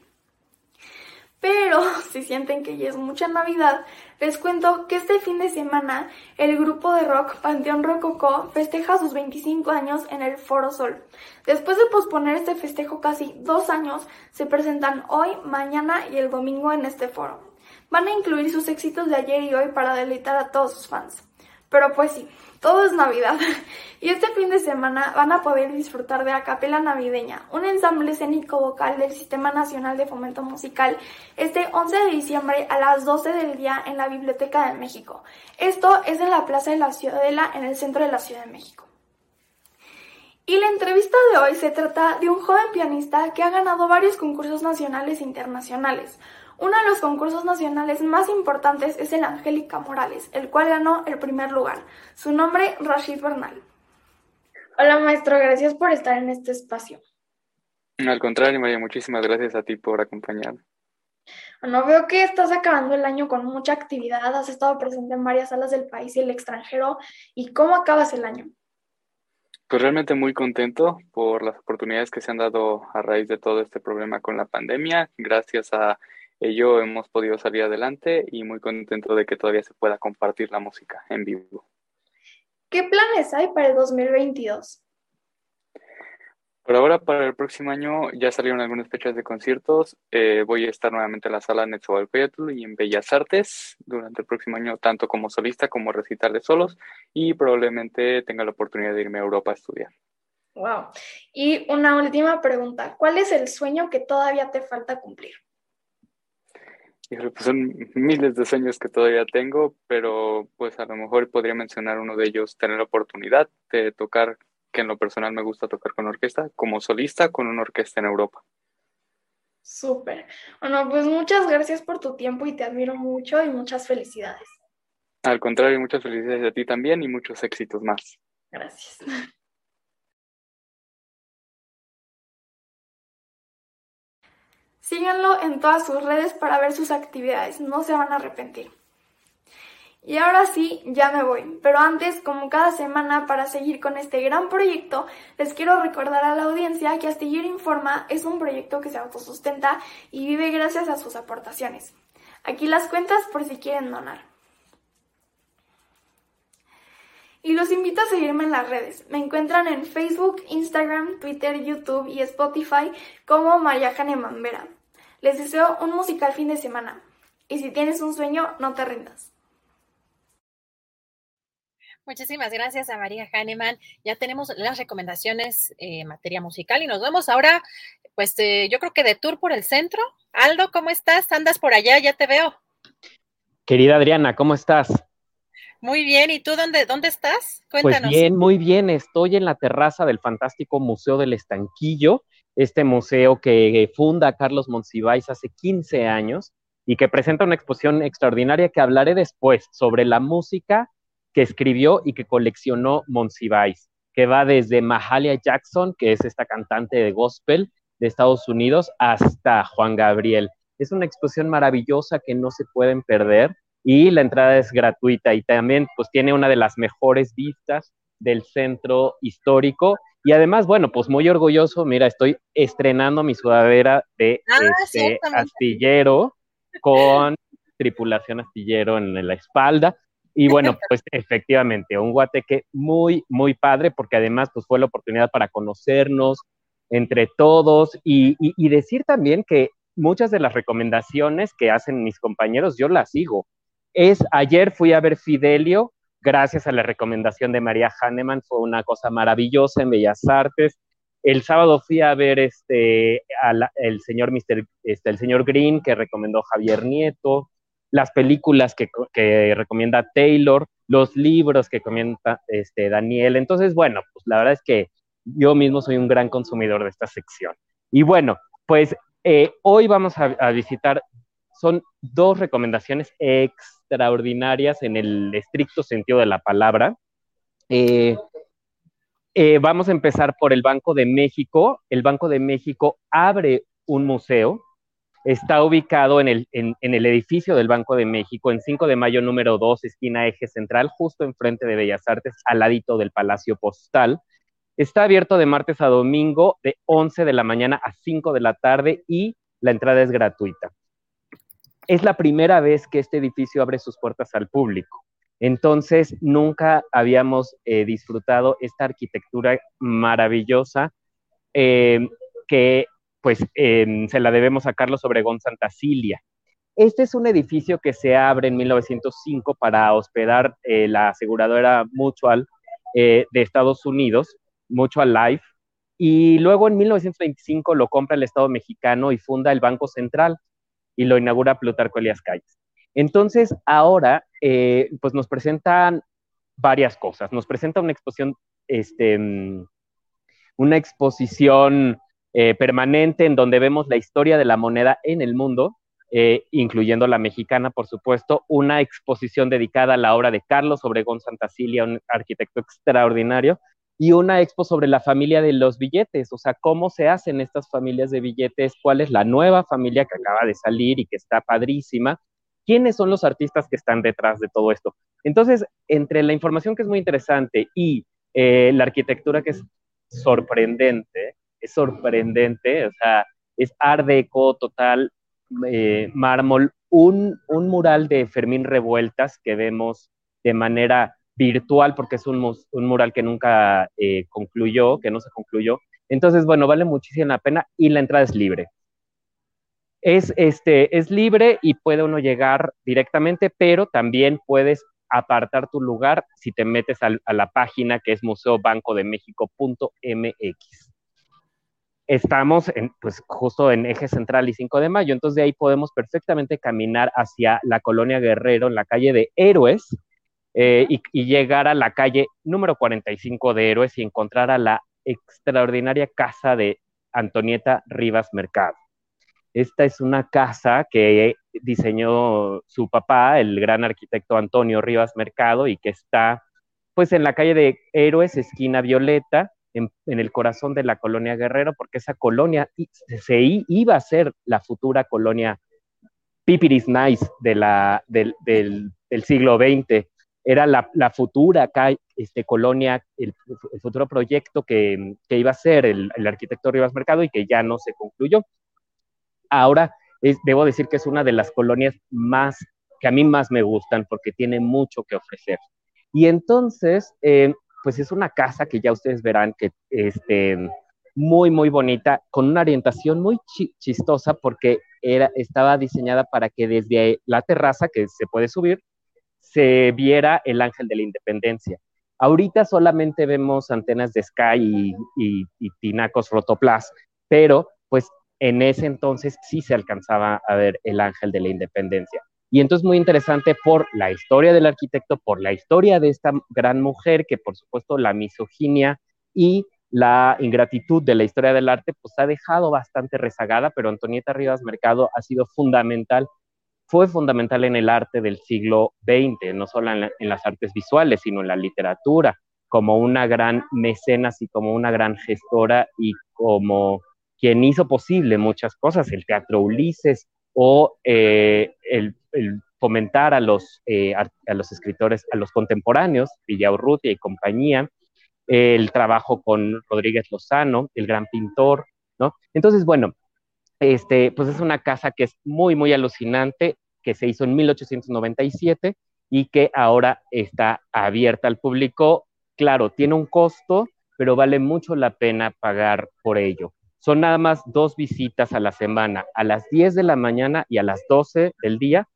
Pero si sienten que ya es mucha Navidad, les cuento que este fin de semana el grupo de rock Panteón Rococó festeja sus 25 años en el Foro Sol. Después de posponer este festejo casi dos años, se presentan hoy, mañana y el domingo en este foro. Van a incluir sus éxitos de ayer y hoy para deleitar a todos sus fans. Pero pues sí, todo es Navidad. Y este fin de semana van a poder disfrutar de la Capela Navideña, un ensamble escénico vocal del Sistema Nacional de Fomento Musical, este 11 de diciembre a las 12 del día en la Biblioteca de México. Esto es en la Plaza de la Ciudadela, en el centro de la Ciudad de México. Y la entrevista de hoy se trata de un joven pianista que ha ganado varios concursos nacionales e internacionales. Uno de los concursos nacionales más importantes es el Angélica Morales, el cual ganó el primer lugar. Su nombre, Rashid Bernal. Hola maestro, gracias por estar en este espacio. Al contrario, María, muchísimas gracias a ti por acompañarme. Bueno, veo que estás acabando el año con mucha actividad, has estado presente en varias salas del país y el extranjero. ¿Y cómo acabas el año? Pues realmente muy contento por las oportunidades que se han dado a raíz de todo este problema con la pandemia. Gracias a ello hemos podido salir adelante y muy contento de que todavía se pueda compartir la música en vivo. ¿Qué planes hay para el 2022? Por ahora, para el próximo año ya salieron algunas fechas de conciertos. Eh, voy a estar nuevamente en la sala Netzahualcóyotl y en Bellas Artes durante el próximo año, tanto como solista como recital de solos, y probablemente tenga la oportunidad de irme a Europa a estudiar. Wow. Y una última pregunta. ¿Cuál es el sueño que todavía te falta cumplir? Pues son miles de sueños que todavía tengo, pero pues a lo mejor podría mencionar uno de ellos, tener la oportunidad de tocar, que en lo personal me gusta tocar con orquesta, como solista con una orquesta en Europa. Súper. Bueno, pues muchas gracias por tu tiempo y te admiro mucho y muchas felicidades. Al contrario, muchas felicidades a ti también y muchos éxitos más. Gracias. Síganlo en todas sus redes para ver sus actividades, no se van a arrepentir. Y ahora sí, ya me voy. Pero antes, como cada semana, para seguir con este gran proyecto, les quiero recordar a la audiencia que Astillero Informa es un proyecto que se autosustenta y vive gracias a sus aportaciones. Aquí las cuentas por si quieren donar. Y los invito a seguirme en las redes. Me encuentran en Facebook, Instagram, Twitter, YouTube y Spotify como María Janeman Vera. Les deseo un musical fin de semana. Y si tienes un sueño, no te rindas. Muchísimas gracias a María Hahnemann. Ya tenemos las recomendaciones en eh, materia musical y nos vemos ahora, pues eh, yo creo que de tour por el centro. Aldo, ¿cómo estás? ¿Andas por allá? Ya te veo. Querida Adriana, ¿cómo estás? Muy bien, ¿y tú dónde, dónde estás? Pues Cuéntanos. Pues bien, muy bien. Estoy en la terraza del fantástico Museo del Estanquillo este museo que funda Carlos Monsiváis hace 15 años y que presenta una exposición extraordinaria que hablaré después sobre la música que escribió y que coleccionó Monsiváis, que va desde Mahalia Jackson, que es esta cantante de gospel de Estados Unidos, hasta Juan Gabriel. Es una exposición maravillosa que no se pueden perder y la entrada es gratuita y también pues tiene una de las mejores vistas del centro histórico y además, bueno, pues muy orgulloso, mira, estoy estrenando mi sudadera de ah, este, astillero con tripulación astillero en la espalda. Y bueno, pues efectivamente, un guateque muy, muy padre, porque además pues fue la oportunidad para conocernos entre todos y, y decir también que muchas de las recomendaciones que hacen mis compañeros, yo las sigo. Es, ayer fui a ver Fidelio gracias a la recomendación de María Hahnemann, fue una cosa maravillosa en Bellas Artes. El sábado fui a ver este, el, señor Mister, este, el señor Green, que recomendó Javier Nieto, las películas que, que recomienda Taylor, los libros que comenta este, Daniel. Entonces, bueno, pues la verdad es que yo mismo soy un gran consumidor de esta sección. Y bueno, pues eh, hoy vamos a, a, visitar, son dos recomendaciones ex extraordinarias en el estricto sentido de la palabra. Eh, eh, vamos a empezar por el Banco de México. El Banco de México abre un museo. Está ubicado en el, edificio del Banco de México, en 5 de mayo número 2, esquina eje central, justo enfrente de Bellas Artes, al ladito del Palacio Postal. Está abierto de martes a domingo, de 11 de la mañana a 5 de la tarde y la entrada es gratuita. Es la primera vez que este edificio abre sus puertas al público. Entonces, nunca habíamos eh, disfrutado esta arquitectura maravillosa eh, que pues em, se la debemos a Carlos Obregón Santa Cilia. Este es un edificio que se abre en 1905 para hospedar eh, la aseguradora Mutual de Estados Unidos, Mutual Life, y luego en 1925 lo compra el Estado mexicano y funda el Banco Central y lo inaugura Plutarco Elias Calles. Entonces, ahora, eh, pues nos presentan varias cosas. Nos presenta una exposición, este, mm, una exposición eh, permanente en donde vemos la historia de la moneda en el mundo, eh, incluyendo la mexicana, por supuesto, una exposición dedicada a la obra de Carlos Obregón Santacilia, un arquitecto extraordinario, y una expo sobre la familia de los billetes, o sea, cómo se hacen estas familias de billetes, cuál es la nueva familia que acaba de salir y que está padrísima, quiénes son los artistas que están detrás de todo esto. Entonces, entre la información que es muy interesante y eh, la arquitectura que es sorprendente, es sorprendente, o sea, es art deco total, eh, mármol, un, un mural de Fermín Revueltas que vemos de manera virtual porque es un, un mural que nunca eh, concluyó, que no se concluyó. Entonces, bueno, vale muchísimo la pena y la entrada es libre es, este, es libre y puede uno llegar directamente, pero también puedes apartar tu lugar si te metes a, la página que es museobancodemexico.mx. Estamos en, pues, justo en eje central y 5 de mayo, entonces de ahí podemos perfectamente caminar hacia la colonia Guerrero en la calle de Héroes eh, y, llegar a la calle número 45 de Héroes y encontrar a la extraordinaria casa de Antonieta Rivas Mercado. Esta es una casa que diseñó su papá, el gran arquitecto Antonio Rivas Mercado, y que está pues en la calle de Héroes, esquina Violeta, en, el corazón de la colonia Guerrero, porque esa colonia se iba a ser la futura colonia Pipiris Nice del, siglo XX. Era la, futura este, colonia, el, futuro proyecto que, iba a ser el, el arquitecto Rivas Mercado y que ya no se concluyó ahora debo decir que es una de las colonias más que a mí más me gustan porque tiene mucho que ofrecer. Y entonces, eh, pues es una casa que ya ustedes verán que este, muy, muy bonita, con una orientación muy chistosa porque era, estaba diseñada para que desde la terraza que se puede subir, se viera el ángel de la independencia. Ahorita solamente vemos antenas de Sky y, y, y tinacos rotoplas, pero pues en ese entonces sí se alcanzaba a ver el ángel de la independencia. Y entonces muy interesante por la historia del arquitecto, por la historia de esta gran mujer, que por supuesto la misoginia y la ingratitud de la historia del arte, pues ha dejado bastante rezagada, pero Antonieta Rivas Mercado ha sido fundamental, fue fundamental en el arte del siglo XX, no solo en, las artes visuales, sino en la literatura, como una gran mecenas y como una gran gestora y como quien hizo posible muchas cosas, el Teatro Ulises o eh, el, fomentar a los, eh, a, los escritores, a los contemporáneos, Villaurrutia y compañía, el trabajo con Rodríguez Lozano, el gran pintor, ¿no? Entonces, bueno, este, pues es una casa que es muy, muy alucinante, que se hizo en 1897 y que ahora está abierta al público. Claro, tiene un costo, pero vale mucho la pena pagar por ello. Son nada más dos visitas a la semana, a las 10 de la mañana y a las 12 del día,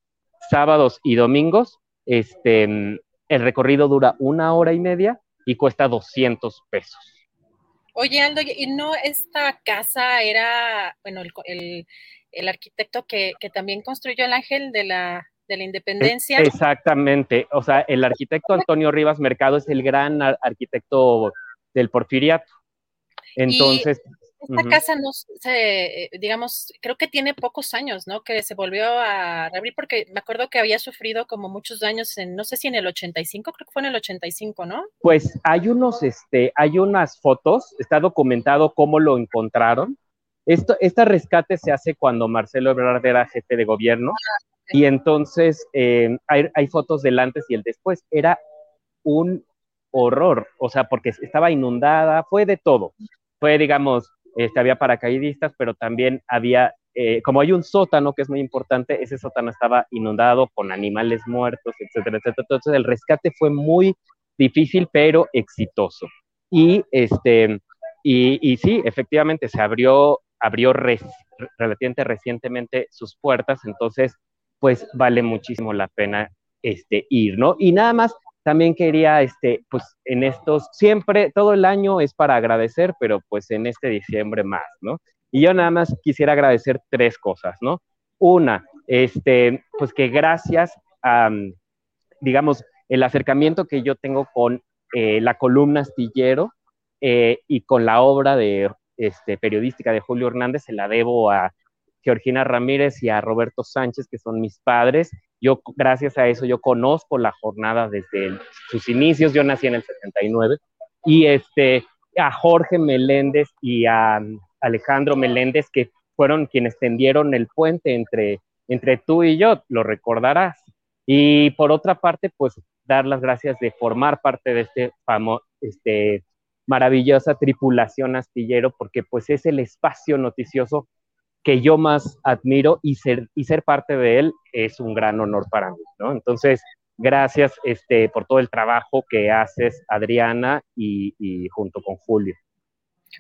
sábados y domingos. Este, el recorrido dura una hora y media y cuesta 200 pesos. Oye, Aldo, ¿y no esta casa era, bueno, el, arquitecto que, también construyó el ángel de la, de la independencia? Exactamente, o sea, el arquitecto Antonio Rivas Mercado es el gran arquitecto del porfiriato. Entonces, esta casa no se, digamos, creo que tiene pocos años, ¿no? Que se volvió a reabrir porque me acuerdo que había sufrido como muchos daños en, no sé si en el 85, creo que fue en el 85, ¿no? Pues hay unos, este, hay unas fotos, está documentado cómo lo encontraron. Esto, este rescate se hace cuando Marcelo Ebrard era jefe de gobierno ah, y entonces eh, hay, hay fotos del antes y el después. Era un horror, o sea, porque estaba inundada, fue de todo. Fue, digamos, este, había paracaidistas, pero también había, eh, como hay un sótano que es muy importante, ese sótano estaba inundado con animales muertos, etcétera, etcétera. Entonces el rescate fue muy difícil, pero exitoso. Y, este, y, y sí, efectivamente, se abrió, abrió relativamente recientemente sus puertas, entonces, pues vale muchísimo la pena este, ir, ¿no? Y nada más, también quería, este, pues en estos, siempre, todo el año es para agradecer, pero pues en este diciembre más, ¿no? Y yo nada más quisiera agradecer tres cosas, ¿no? Una, este, pues que gracias a, digamos, el acercamiento que yo tengo con eh, la columna astillero eh, y con la obra de este, periodística de Julio Hernández, se la debo a Georgina Ramírez y a Roberto Sánchez, que son mis padres, yo, gracias a eso, yo conozco la jornada desde sus inicios. Yo nací en el 79 y este, a Jorge Meléndez y a Alejandro Meléndez, que fueron quienes tendieron el puente entre, entre tú y yo, lo recordarás. Y por otra parte, pues dar las gracias de formar parte de este famoso, este, maravillosa tripulación astillero, porque pues es el espacio noticioso que yo más admiro y ser, y ser parte de él es un gran honor para mí, ¿no? Entonces, gracias este, por todo el trabajo que haces, Adriana, y, y junto con Julio.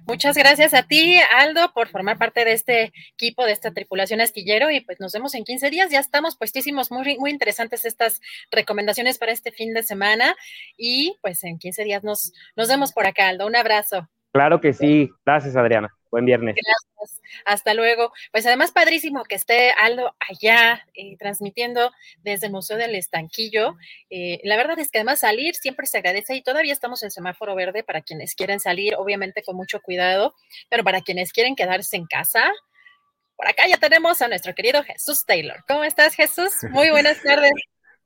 Muchas gracias a ti, Aldo, por formar parte de este equipo, de esta tripulación astillero y pues nos vemos en 15 días. Ya estamos puestísimos, muy, muy interesantes estas recomendaciones para este fin de semana y pues en 15 días nos, nos vemos por acá, Aldo. Un abrazo. Claro que sí. Gracias, Adriana. Buen viernes. Gracias. Hasta luego. Pues además, padrísimo que esté Aldo allá eh, transmitiendo desde el Museo del Estanquillo. Eh, la verdad es que además salir siempre se agradece y todavía estamos en semáforo verde para quienes quieren salir, obviamente con mucho cuidado, pero para quienes quieren quedarse en casa. Por acá ya tenemos a nuestro querido Jesús Taylor. ¿Cómo estás, Jesús? Muy buenas tardes.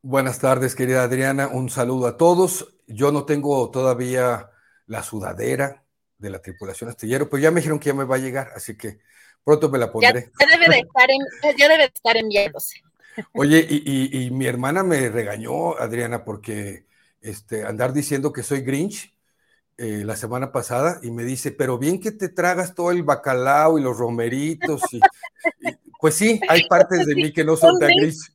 buenas tardes, querida Adriana. Un saludo a todos. Yo no tengo todavía la sudadera, de la tripulación astillero, pues ya me dijeron que ya me va a llegar, así que pronto me la pondré. Ya, debe, de estar en, ya debe de estar enviándose. Oye, y, mi hermana me regañó, Adriana, porque este, andar diciendo que soy Grinch eh, la semana pasada y me dice, pero bien que te tragas todo el bacalao y los romeritos. Y, pues sí, hay partes de mí que no son tan Grinch.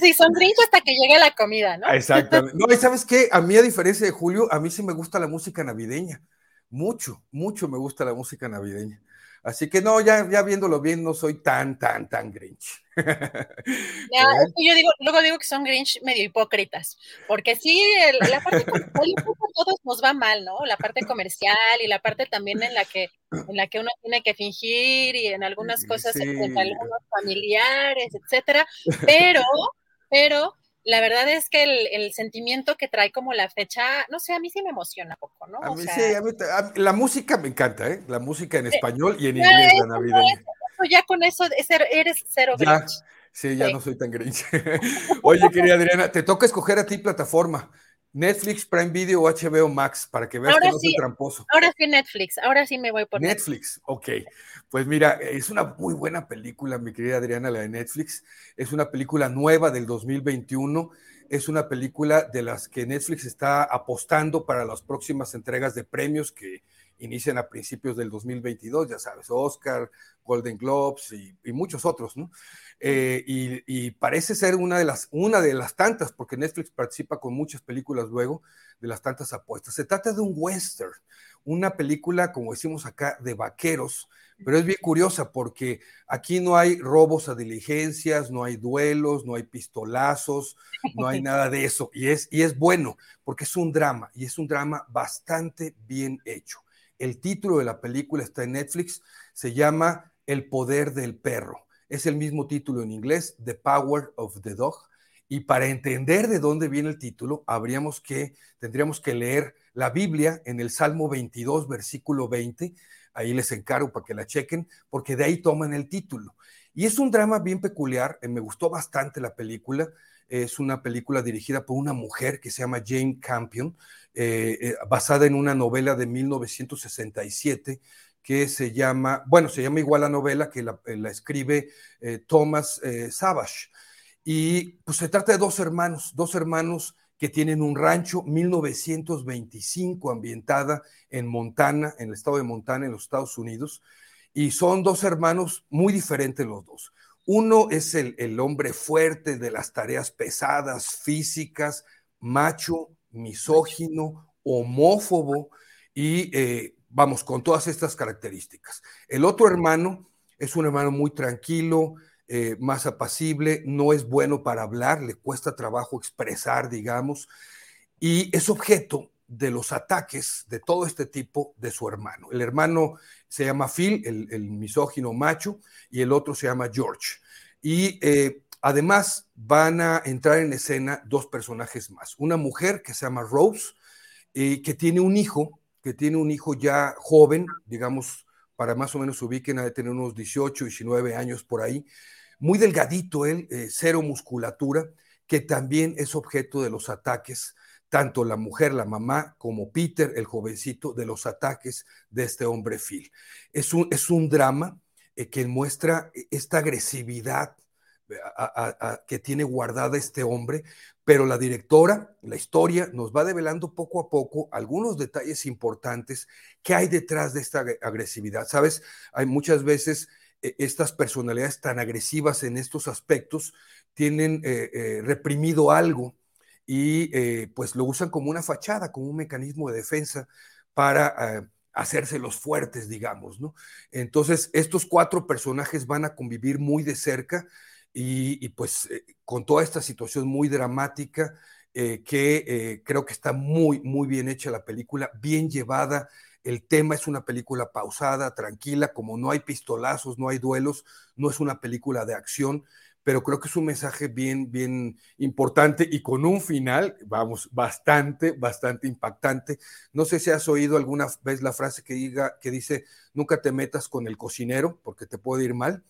Sí, son Grinch hasta que llegue la comida, ¿no? Exactamente. No, y sabes qué, a mí a diferencia de Julio, a mí sí me gusta la música navideña mucho, mucho me gusta la música navideña. Así que no, ya, ya viéndolo bien, no soy tan, tan, tan Grinch. Yo digo, luego digo que son Grinch medio hipócritas, porque sí, la parte comercial todos nos va mal, ¿no? La parte comercial y la parte también en la que, en la que uno tiene que fingir y en algunas cosas entre algunos familiares, etcétera, pero, pero la verdad es que el, sentimiento que trae como la fecha, no sé, a mí sí me emociona poco, ¿no? A mí sí, a mí, la música me encanta, ¿eh? La música en español y en inglés, la navideña. ya con eso eres cero ya, Sí, ya no soy tan grinch. Oye, querida Adriana, te toca escoger a ti plataforma. Netflix, Prime Video o HBO Max, para que veas que no soy tramposo. Ahora sí Netflix, ahora sí me voy por Netflix. ok. Pues mira, es una muy buena película, mi querida Adriana, la de Netflix. Es una película nueva del 2021. Es una película de las que Netflix está apostando para las próximas entregas de premios que inician a principios del 2022, ya sabes, Oscar, Golden Globes y, muchos otros, ¿no? Eh, y, parece ser una de, las, una de las tantas, porque Netflix participa con muchas películas luego, de las tantas apuestas. Se trata de un western, una película, como decimos acá, de vaqueros, pero es bien curiosa porque aquí no hay robos a diligencias, no hay duelos, no hay pistolazos, no hay nada de eso. Y es, y es bueno porque es un drama y es un drama bastante bien hecho. El título de la película está en Netflix, se llama El poder del perro. Es el mismo título en inglés, The Power of the Dog. Y para entender de dónde viene el título, habríamos que, tendríamos que leer la Biblia en el Salmo 22, versículo 20. ahí les encargo para que la chequen, porque de ahí toman el título. Y es un drama bien peculiar, eh, me gustó bastante la película, es una película dirigida por una mujer que se llama Jane Campion, eh, eh, basada en una novela de 1967 que se llama, bueno, se llama igual la novela que la, escribe Thomas Savage. Y pues se trata de dos hermanos, dos hermanos que tienen un rancho 1925 ambientada en Montana, en el estado de Montana, en los Estados Unidos, y son dos hermanos muy diferentes los dos. Uno es el, hombre fuerte de las tareas pesadas, físicas, macho, misógino, homófobo y eh, vamos, con todas estas características. El otro hermano es un hermano muy tranquilo, eh, más apacible, no es bueno para hablar, le cuesta trabajo expresar, digamos, y es objeto de los ataques de todo este tipo de su hermano. El hermano se llama Phil, el, misógino macho, y el otro se llama George. Y eh, además van a entrar en escena dos personajes más. Una mujer que se llama Rose, eh, que tiene un hijo, que tiene un hijo ya joven, digamos, para más o menos se ubiquen, a de tener unos 18, 19 años por ahí, muy delgadito él, eh, cero musculatura, que también es objeto de los ataques, tanto la mujer, la mamá, como Peter, el jovencito, de los ataques de este hombre Phil. Es un, es un drama eh, que muestra esta agresividad eh, que tiene guardada este hombre, pero la directora, la historia, nos va develando poco a poco algunos detalles importantes que hay detrás de esta agresividad. Sabes, hay muchas veces e, estas personalidades tan agresivas en estos aspectos tienen eh, eh, reprimido algo y eh, pues lo usan como una fachada, como un mecanismo de defensa para hacerse los fuertes, digamos, ¿no? Entonces, estos cuatro personajes van a convivir muy de cerca y, y pues con toda esta situación muy dramática que creo que está muy, muy bien hecha la película, bien llevada, el tema es una película pausada, tranquila, como no hay pistolazos, no hay duelos, no es una película de acción, pero creo que es un mensaje bien, bien importante y con un final, vamos, bastante, bastante impactante. No sé si has oído alguna vez la frase que, diga, que dice, nunca te metas con el cocinero porque te puede ir mal.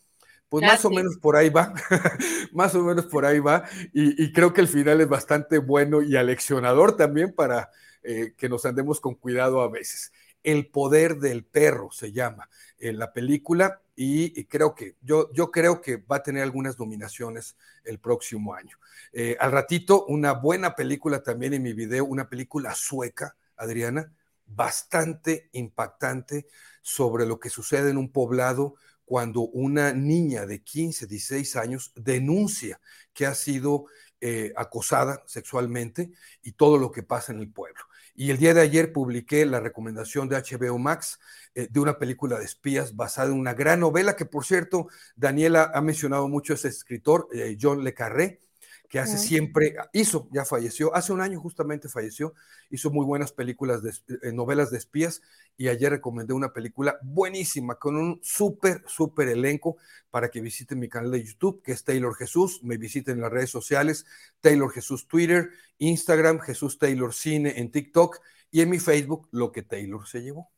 Pues más o menos por ahí va, más o menos por ahí va, y, creo que el final es bastante bueno y aleccionador también para eh, que nos andemos con cuidado a veces. El poder del perro se llama en la película y, creo que yo, yo creo que va a tener algunas nominaciones el próximo año. Eh, al ratito, una buena película también en mi video, una película sueca, Adriana, bastante impactante sobre lo que sucede en un poblado cuando una niña de 15, 16 años denuncia que ha sido eh, acosada sexualmente y todo lo que pasa en el pueblo. Y el día de ayer publiqué la recomendación de HBO Max eh, de una película de espías basada en una gran novela que, por cierto, Daniela ha mencionado mucho a ese escritor, eh, John Le Carré, que hace siempre, hizo, ya falleció, hace un año justamente falleció, hizo muy buenas películas, de, eh, novelas de espías y ayer recomendé una película buenísima con un súper, súper elenco para que visiten mi canal de YouTube, que es Taylor Jesús, me visiten en las redes sociales, Taylor Jesús Twitter, Instagram, Jesús Taylor Cine en TikTok y en mi Facebook, lo que Taylor se llevó.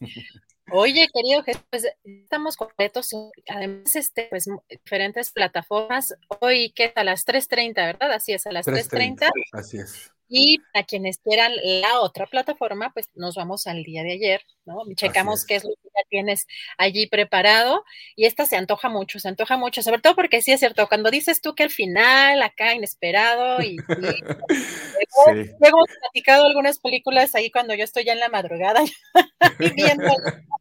Oye, querido Jesús, pues estamos completos. Además, este, pues diferentes plataformas. Hoy, ¿qué a las 3.30, ¿verdad? Así es, a las 3.30. Así es. Y a quienes quieran la otra plataforma, pues nos vamos al día de ayer, ¿no? Checamos qué es lo que ya tienes allí preparado. Y esta se antoja mucho, se antoja mucho, sobre todo porque sí es cierto, cuando dices tú que al final, acá inesperado, y, luego, hemos platicado algunas películas ahí cuando yo estoy ya en la madrugada viendo.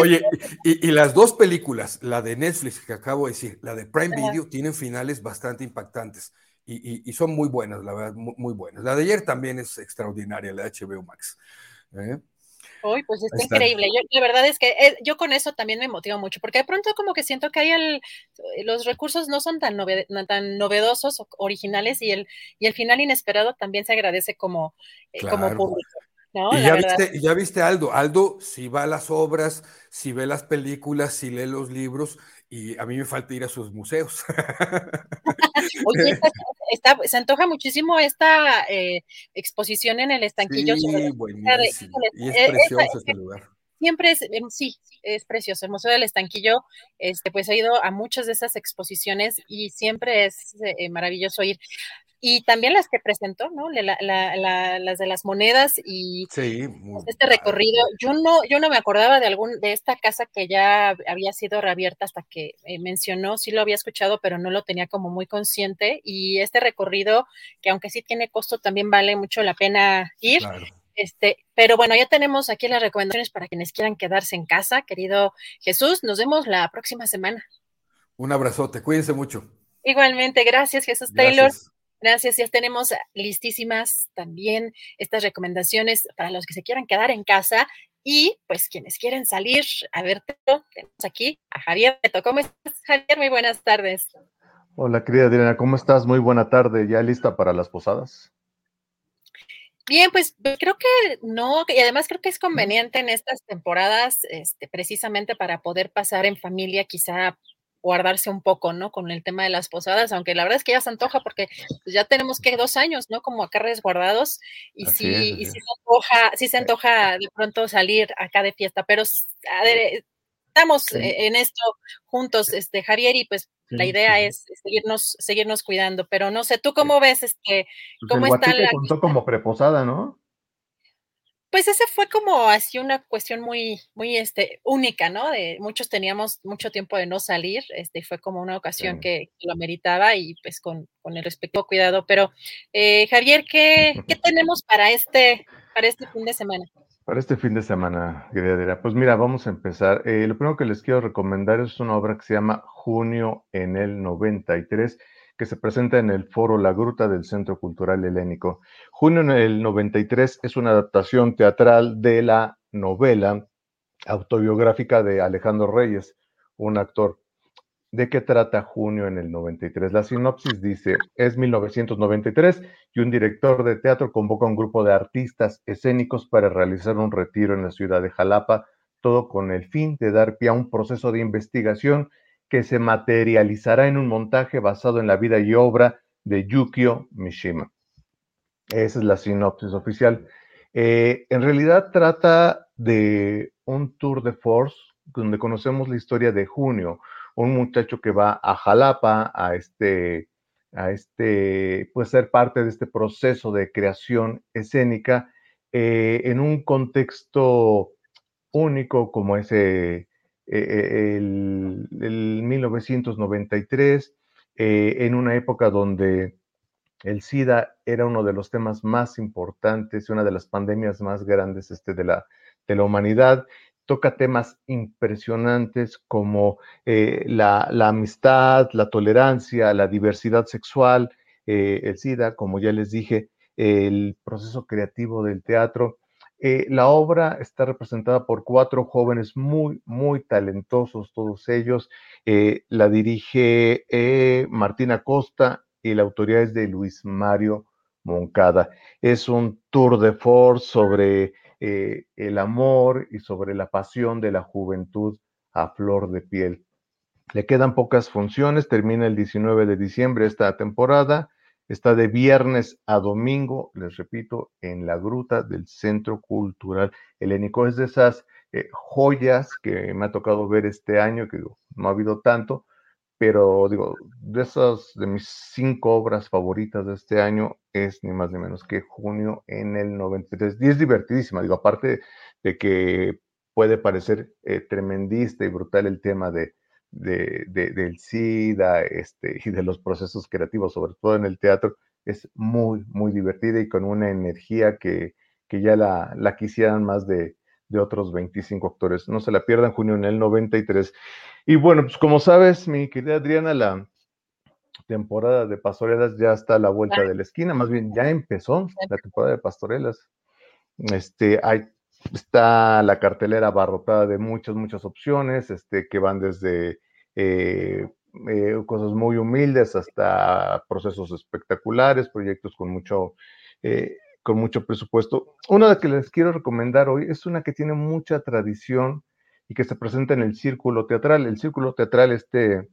Oye, y, las dos películas, la de Netflix que acabo de decir, la de Prime Video, tienen finales bastante impactantes y, son muy buenas, la verdad, muy, buenas. La de ayer también es extraordinaria, la de HBO Max. ¿eh? Uy, pues está increíble. Yo, la verdad es que eh, yo con eso también me motivo mucho, porque de pronto como que siento que hay el, los recursos no son tan, tan novedosos, originales, y el, y el final inesperado también se agradece como, eh, como público. Y ya viste, ya viste Aldo. Aldo si va a las obras, si ve las películas, si lee los libros, y a mí me falta ir a sus museos. Oye, se antoja muchísimo esta eh, exposición en el estanquillo. Sí, buenísimo. Y es precioso este lugar. siempre es, em, sí, es precioso. El Museo del Estanquillo, este, pues he ido a muchas de esas exposiciones y siempre es eh, maravilloso ir y también las que presentó, ¿no? las de las monedas y este recorrido. Yo no, yo no me acordaba de algún, de esta casa que ya había sido reabierta hasta que eh, mencionó, sí lo había escuchado, pero no lo tenía como muy consciente. Y este recorrido, que aunque sí tiene costo, también vale mucho la pena ir. Este, pero bueno, ya tenemos aquí las recomendaciones para quienes quieran quedarse en casa. Querido Jesús, nos vemos la próxima semana. Un abrazote, cuídense mucho. Igualmente, gracias Jesús Taylor. Gracias, ya tenemos listísimas también estas recomendaciones para los que se quieran quedar en casa y pues quienes quieren salir a ver, tenemos aquí a Javier ¿Cómo estás, Javier? Muy buenas tardes. Hola, querida Adriana, ¿cómo estás? Muy buena tarde. ¿Ya lista para las posadas? Bien, pues creo que no, y además creo que es conveniente en estas temporadas, este, precisamente para poder pasar en familia, quizá guardarse un poco, ¿no? Con el tema de las posadas, aunque la verdad es que ya se antoja porque pues, ya tenemos que dos años, ¿no? Como acá resguardados y sí, y sí se antoja, sí se antoja de pronto salir acá de fiesta, pero estamos e, en esto juntos, este Javier, y pues la idea es seguirnos, seguirnos cuidando, pero no sé, ¿tú cómo ves este, pues cómo está la... contó como preposada, ¿no? Pues ese fue como así una cuestión muy, muy este, única, ¿no? De muchos teníamos mucho tiempo de no salir, este, fue como una ocasión que, lo ameritaba y pues con, con el respectivo cuidado. Pero, eh, Javier, ¿qué, ¿qué, tenemos para este, para este fin de semana? Para este fin de semana, querida Pues mira, vamos a empezar. Eh, lo primero que les quiero recomendar es una obra que se llama Junio en el 93 que se presenta en el foro La Gruta del Centro Cultural Helénico. Junio en el 93 es una adaptación teatral de la novela autobiográfica de Alejandro Reyes, un actor. ¿De qué trata Junio en el 93? La sinopsis dice, es 1993 y un director de teatro convoca a un grupo de artistas escénicos para realizar un retiro en la ciudad de Jalapa, todo con el fin de dar pie a un proceso de investigación que se materializará en un montaje basado en la vida y obra de Yukio Mishima. Esa es la sinopsis oficial. Eh, en realidad trata de un tour de force donde conocemos la historia de Junio, un muchacho que va a Jalapa a este, a este, pues ser parte de este proceso de creación escénica eh, en un contexto único como ese eh, el, 1993, eh, en una época donde el SIDA era uno de los temas más importantes, una de las pandemias más grandes este, de, la, de la humanidad. Toca temas impresionantes como eh, la, la, amistad, la tolerancia, la diversidad sexual, el SIDA, como ya les dije, el proceso creativo del teatro eh, la obra está representada por cuatro jóvenes muy, muy talentosos, todos ellos. Eh, la dirige eh, Martina Costa y la autoría es de Luis Mario Moncada. Es un tour de force sobre el amor y sobre la pasión de la juventud a flor de piel. Le quedan pocas funciones, termina el 19 de diciembre esta temporada Está de viernes a domingo, les repito, en la gruta del Centro Cultural Helénico. Es de esas eh, joyas que me ha tocado ver este año, que no ha habido tanto, pero digo, de esas, de mis cinco obras favoritas de este año, es ni más ni menos que Junio en el 93. Y es divertidísima, digo, aparte de que puede parecer eh, tremendista y brutal el tema de, de, del SIDA este, y de los procesos creativos, sobre todo en el teatro, es muy, muy divertida y con una energía que, que ya la, la, quisieran más de, de, otros 25 actores. No se la pierdan, junio en el 93. Y bueno, pues como sabes, mi querida Adriana, la temporada de pastorelas ya está a la vuelta de la esquina, más bien ya empezó la temporada de pastorelas. Este, hay está la cartelera abarrotada de muchas, muchas opciones, este, que van desde eh, eh, cosas muy humildes hasta procesos espectaculares, proyectos con mucho, eh, con mucho presupuesto. Una de que les quiero recomendar hoy es una que tiene mucha tradición y que se presenta en el Círculo Teatral. El Círculo Teatral, este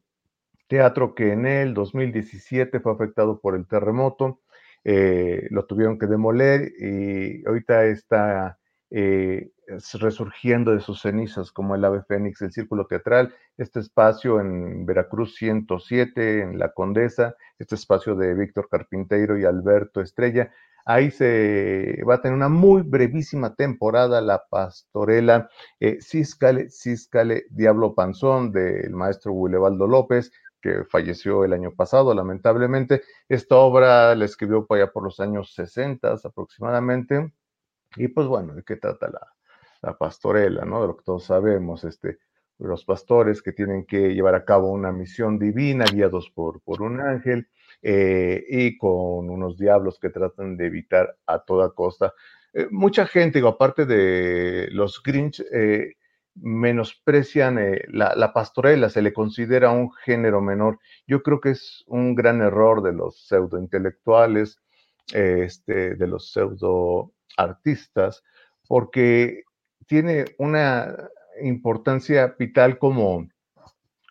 teatro que en el 2017 fue afectado por el terremoto, lo tuvieron que demoler y ahorita está eh, resurgiendo de sus cenizas como el ave fénix, el Círculo Teatral, este espacio en Veracruz 107, en La Condesa, este espacio de Víctor Carpinteiro y Alberto Estrella. Ahí se va a tener una muy brevísima temporada la pastorela eh, Císcale, Císcale, Diablo Panzón del maestro Gulevaldo López, que falleció el año pasado, lamentablemente. Esta obra la escribió por allá por los años 60 aproximadamente. Y pues bueno, ¿de qué trata la, la pastorela, ¿no? De lo que todos sabemos, este, los pastores que tienen que llevar a cabo una misión divina, guiados por, por un ángel, eh, y con unos diablos que tratan de evitar a toda costa. Eh, mucha gente, digo, aparte de los Grinch, eh, menosprecian la, la, pastorela, se le considera un género menor. Yo creo que es un gran error de los pseudointelectuales, este, de los pseudo artistas, porque tiene una importancia vital como,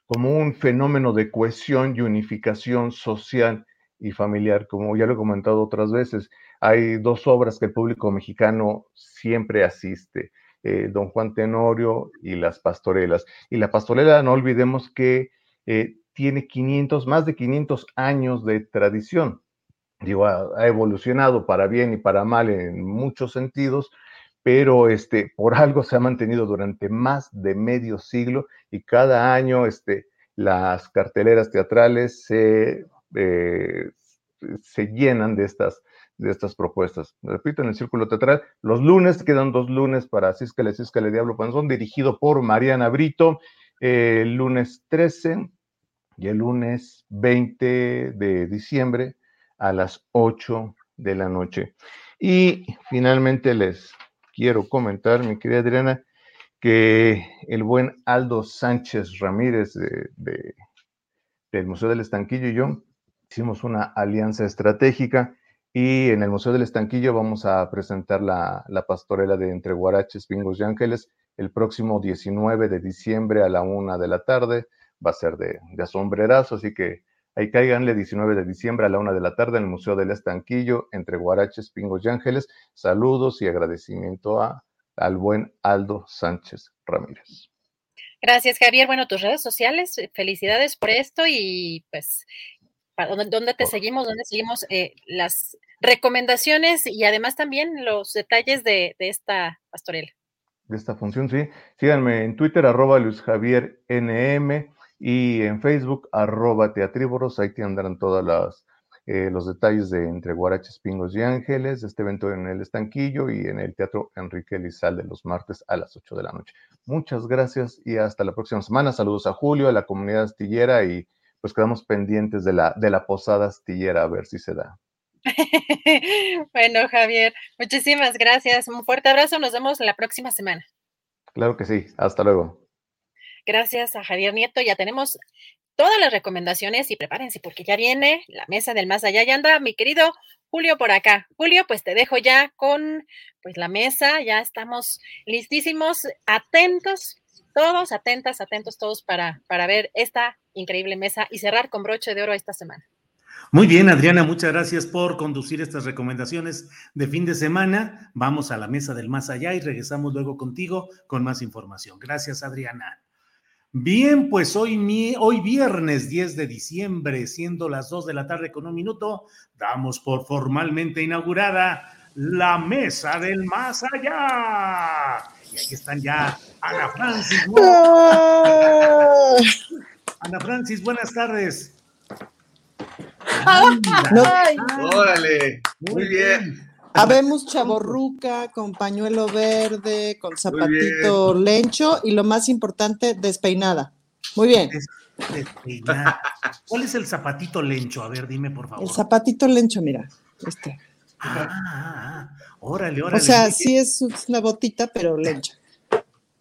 como un fenómeno de cohesión y unificación social y familiar, como ya lo he comentado otras veces. Hay dos obras que el público mexicano siempre asiste, eh, Don Juan Tenorio y Las Pastorelas. Y la pastorela, no olvidemos que eh, tiene 500, más de 500 años de tradición. Digo, ha evolucionado para bien y para mal en muchos sentidos, pero este, por algo se ha mantenido durante más de medio siglo y cada año este, las carteleras teatrales se, eh, se llenan de estas, de estas propuestas. Repito, en el Círculo Teatral, los lunes, quedan dos lunes para Císcale, Císcale Diablo Panzón, dirigido por Mariana Brito, el lunes 13 y el lunes 20 de diciembre a las 8 de la noche. Y finalmente les quiero comentar, mi querida Adriana, que el buen Aldo Sánchez Ramírez de, del Museo del Estanquillo y yo hicimos una alianza estratégica y en el Museo del Estanquillo vamos a presentar la, pastorela de Entre Guaraches, Pingos y Ángeles el próximo 19 de diciembre a la una de la tarde. Va a ser de, de asombrerazo, así que Ahí cáiganle 19 de diciembre a la una de la tarde en el Museo del Estanquillo, entre Guaraches, Pingos y Ángeles. Saludos y agradecimiento a, al buen Aldo Sánchez Ramírez. Gracias, Javier. Bueno, tus redes sociales, eh, felicidades por esto y pues, ¿dónde te seguimos? ¿Dónde seguimos eh, las recomendaciones y además también los detalles de, de esta pastorela? De esta función, sí. Síganme en Twitter, arroba Luis Javier NM y en Facebook, arroba teatrívoros, ahí tendrán todos eh, los detalles de Entre Guaraches, Pingos y Ángeles, este evento en el Estanquillo y en el Teatro Enrique Elizalde los martes a las 8 de la noche. Muchas gracias y hasta la próxima semana. Saludos a Julio, a la comunidad astillera y pues quedamos pendientes de la, de la posada astillera a ver si se da. bueno, Javier, muchísimas gracias. Un fuerte abrazo. Nos vemos la próxima semana. Claro que sí. Hasta luego. Gracias a Javier Nieto. Ya tenemos todas las recomendaciones y prepárense porque ya viene la mesa del más allá. Ya anda mi querido Julio por acá. Julio, pues te dejo ya con pues la mesa. Ya estamos listísimos, atentos, todos atentas, atentos todos para, para ver esta increíble mesa y cerrar con broche de oro esta semana. Muy bien, Adriana, muchas gracias por conducir estas recomendaciones de fin de semana. Vamos a la mesa del más allá y regresamos luego contigo con más información. Gracias, Adriana. Bien, pues hoy, hoy viernes 10 de diciembre, siendo las 2 de la tarde con un minuto, damos por formalmente inaugurada la mesa del más allá. Y aquí están ya Ana Francis. Ana Francis, buenas tardes. Órale, muy bien. Habemos chaborruca con pañuelo verde, con zapatito lencho y lo más importante, despeinada. Muy bien. Despeinada. ¿Cuál es el zapatito lencho? A ver, dime por favor. El zapatito lencho, mira. Este. Ah, ah, ah. órale, órale. O sea, sí es una botita, pero lencha.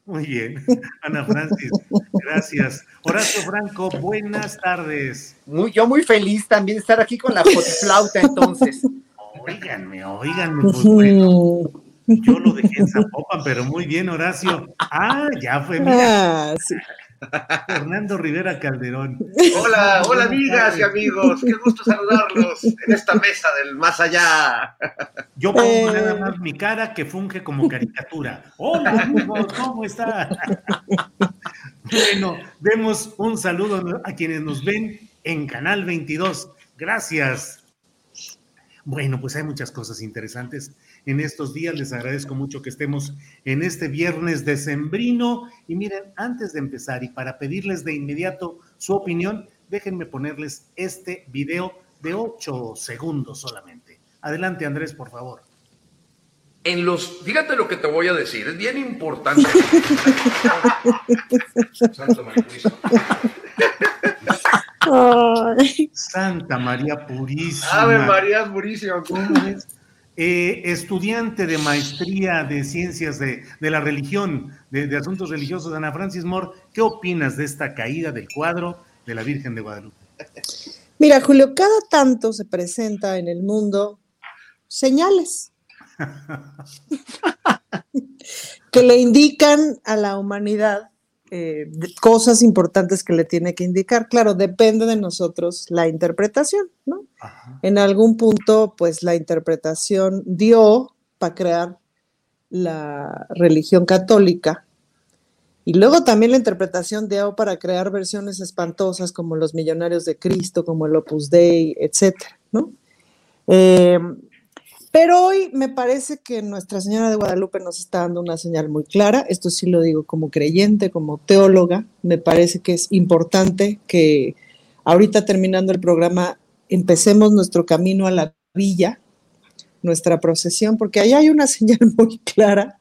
Muy bien. Ana Francis, gracias. Horacio Franco, buenas tardes. Muy, yo muy feliz también de estar aquí con la flauta entonces. Óiganme, óiganme, pues bueno. Yo lo dejé en Zapopan, pero muy bien, Horacio. Ah, ya fue, mira. Ah, Fernando Rivera Calderón. Hola, hola amigas y amigos, qué gusto saludarlos en esta mesa del más allá. Yo pongo eh. nada más mi cara que funge como caricatura. Hola amigos, ¿cómo está? bueno, demos un saludo a quienes nos ven en Canal 22. Gracias. Bueno, pues hay muchas cosas interesantes en estos días. Les agradezco mucho que estemos en este viernes decembrino. Y miren, antes de empezar y para pedirles de inmediato su opinión, déjenme ponerles este video de ocho segundos solamente. Adelante, Andrés, por favor. En los, fíjate lo que te voy a decir, es bien importante. Santa María Purísima. Ave María Purísima, ¿cómo es? Eh, estudiante de maestría de ciencias de, la religión, de, asuntos religiosos, Ana Francis Moore, ¿qué opinas de esta caída del cuadro de la Virgen de Guadalupe? Mira, Julio, cada tanto se presenta en el mundo señales que le indican a la humanidad eh, cosas importantes que le tiene que indicar. Claro, depende de nosotros la interpretación, ¿no? En algún punto, pues la interpretación dio para crear la religión católica. Y luego también la interpretación dio para crear versiones espantosas como los millonarios de Cristo, como el Opus Dei, etcétera, ¿no? Eh, pero hoy me parece que Nuestra Señora de Guadalupe nos está dando una señal muy clara. Esto sí lo digo como creyente, como teóloga. Me parece que es importante que ahorita terminando el programa empecemos nuestro camino a la villa, nuestra procesión, porque ahí hay una señal muy clara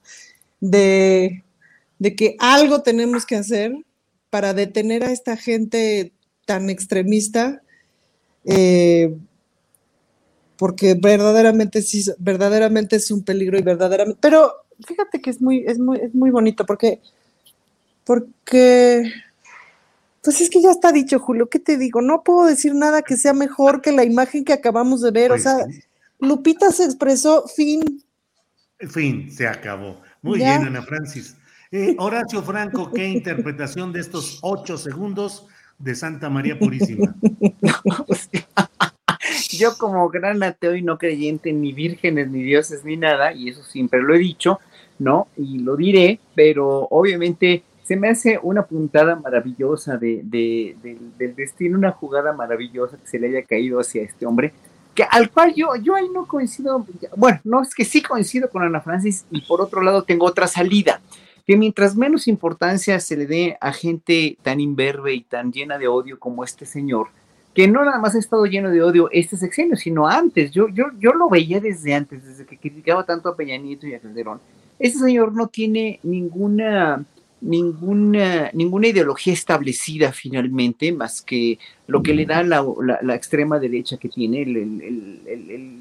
de, que algo tenemos que hacer para detener a esta gente tan extremista. Eh, porque verdaderamente sí, verdaderamente es un peligro y verdaderamente, pero fíjate que es muy, es muy, es muy bonito porque, porque, pues es que ya está dicho, Julio, ¿qué te digo? No puedo decir nada que sea mejor que la imagen que acabamos de ver, o pues sea, Lupita se expresó, fin. Fin, se acabó. Muy bien, Ana Francis. Eh, Horacio Franco, ¿qué interpretación de estos ocho segundos de Santa María Purísima? yo como gran ateo y no creyente ni vírgenes, ni dioses, ni nada, y eso siempre lo he dicho, ¿no? Y lo diré, pero obviamente se me hace una puntada maravillosa de, del destino, una jugada maravillosa que se le haya caído hacia este hombre, que al cual yo, yo ahí no coincido, bueno, no, es que sí coincido con Ana Francis y por otro lado tengo otra salida, que mientras menos importancia se le dé a gente tan imberbe y tan llena de odio como este señor, que no nada más ha estado lleno de odio este sexenio, sino antes. Yo, yo, yo lo veía desde antes, desde que criticaba tanto a Peña Nieto y a Calderón. Este señor no tiene ninguna, ninguna, ninguna ideología establecida finalmente, más que lo que le da la, la, extrema derecha que tiene, el, el, el,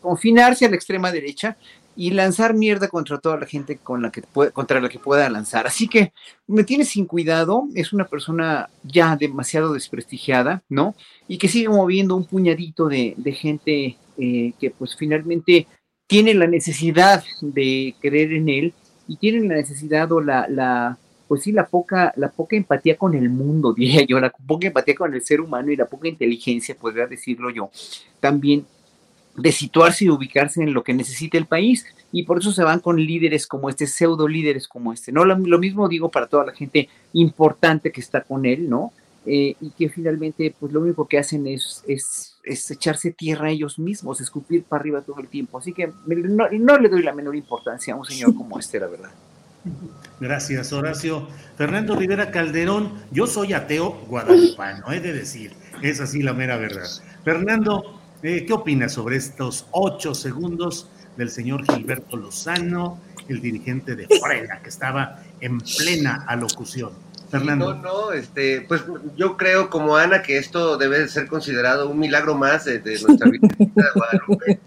confinarse a la extrema derecha y lanzar mierda contra toda la gente con la que contra la que pueda lanzar. Así que me tiene sin cuidado, es una persona ya demasiado desprestigiada, ¿no? Y que sigue moviendo un puñadito de, gente eh, que pues finalmente tiene la necesidad de creer en él y tiene la necesidad o la, la pues sí, la poca, la poca empatía con el mundo, diría yo, la poca empatía con el ser humano y la poca inteligencia, podría decirlo yo, también de situarse y ubicarse en lo que necesita el país y por eso se van con líderes como este, pseudo líderes como este, ¿no? Lo, mismo digo para toda la gente importante que está con él, ¿no? Eh, y que finalmente, pues lo único que hacen es, es, echarse tierra ellos mismos, escupir para arriba todo el tiempo. Así que no, no le doy la menor importancia a un señor como este, la verdad. Gracias, Horacio. Fernando Rivera Calderón, yo soy ateo guadalupano, he de decir, es así la mera verdad. Fernando, eh, ¿Qué opinas sobre estos ocho segundos del señor Gilberto Lozano, el dirigente de Frena, que estaba en plena alocución? Fernando. No, no, este, pues yo creo como Ana que esto debe ser considerado un milagro más de, nuestra vida de Guadalupe,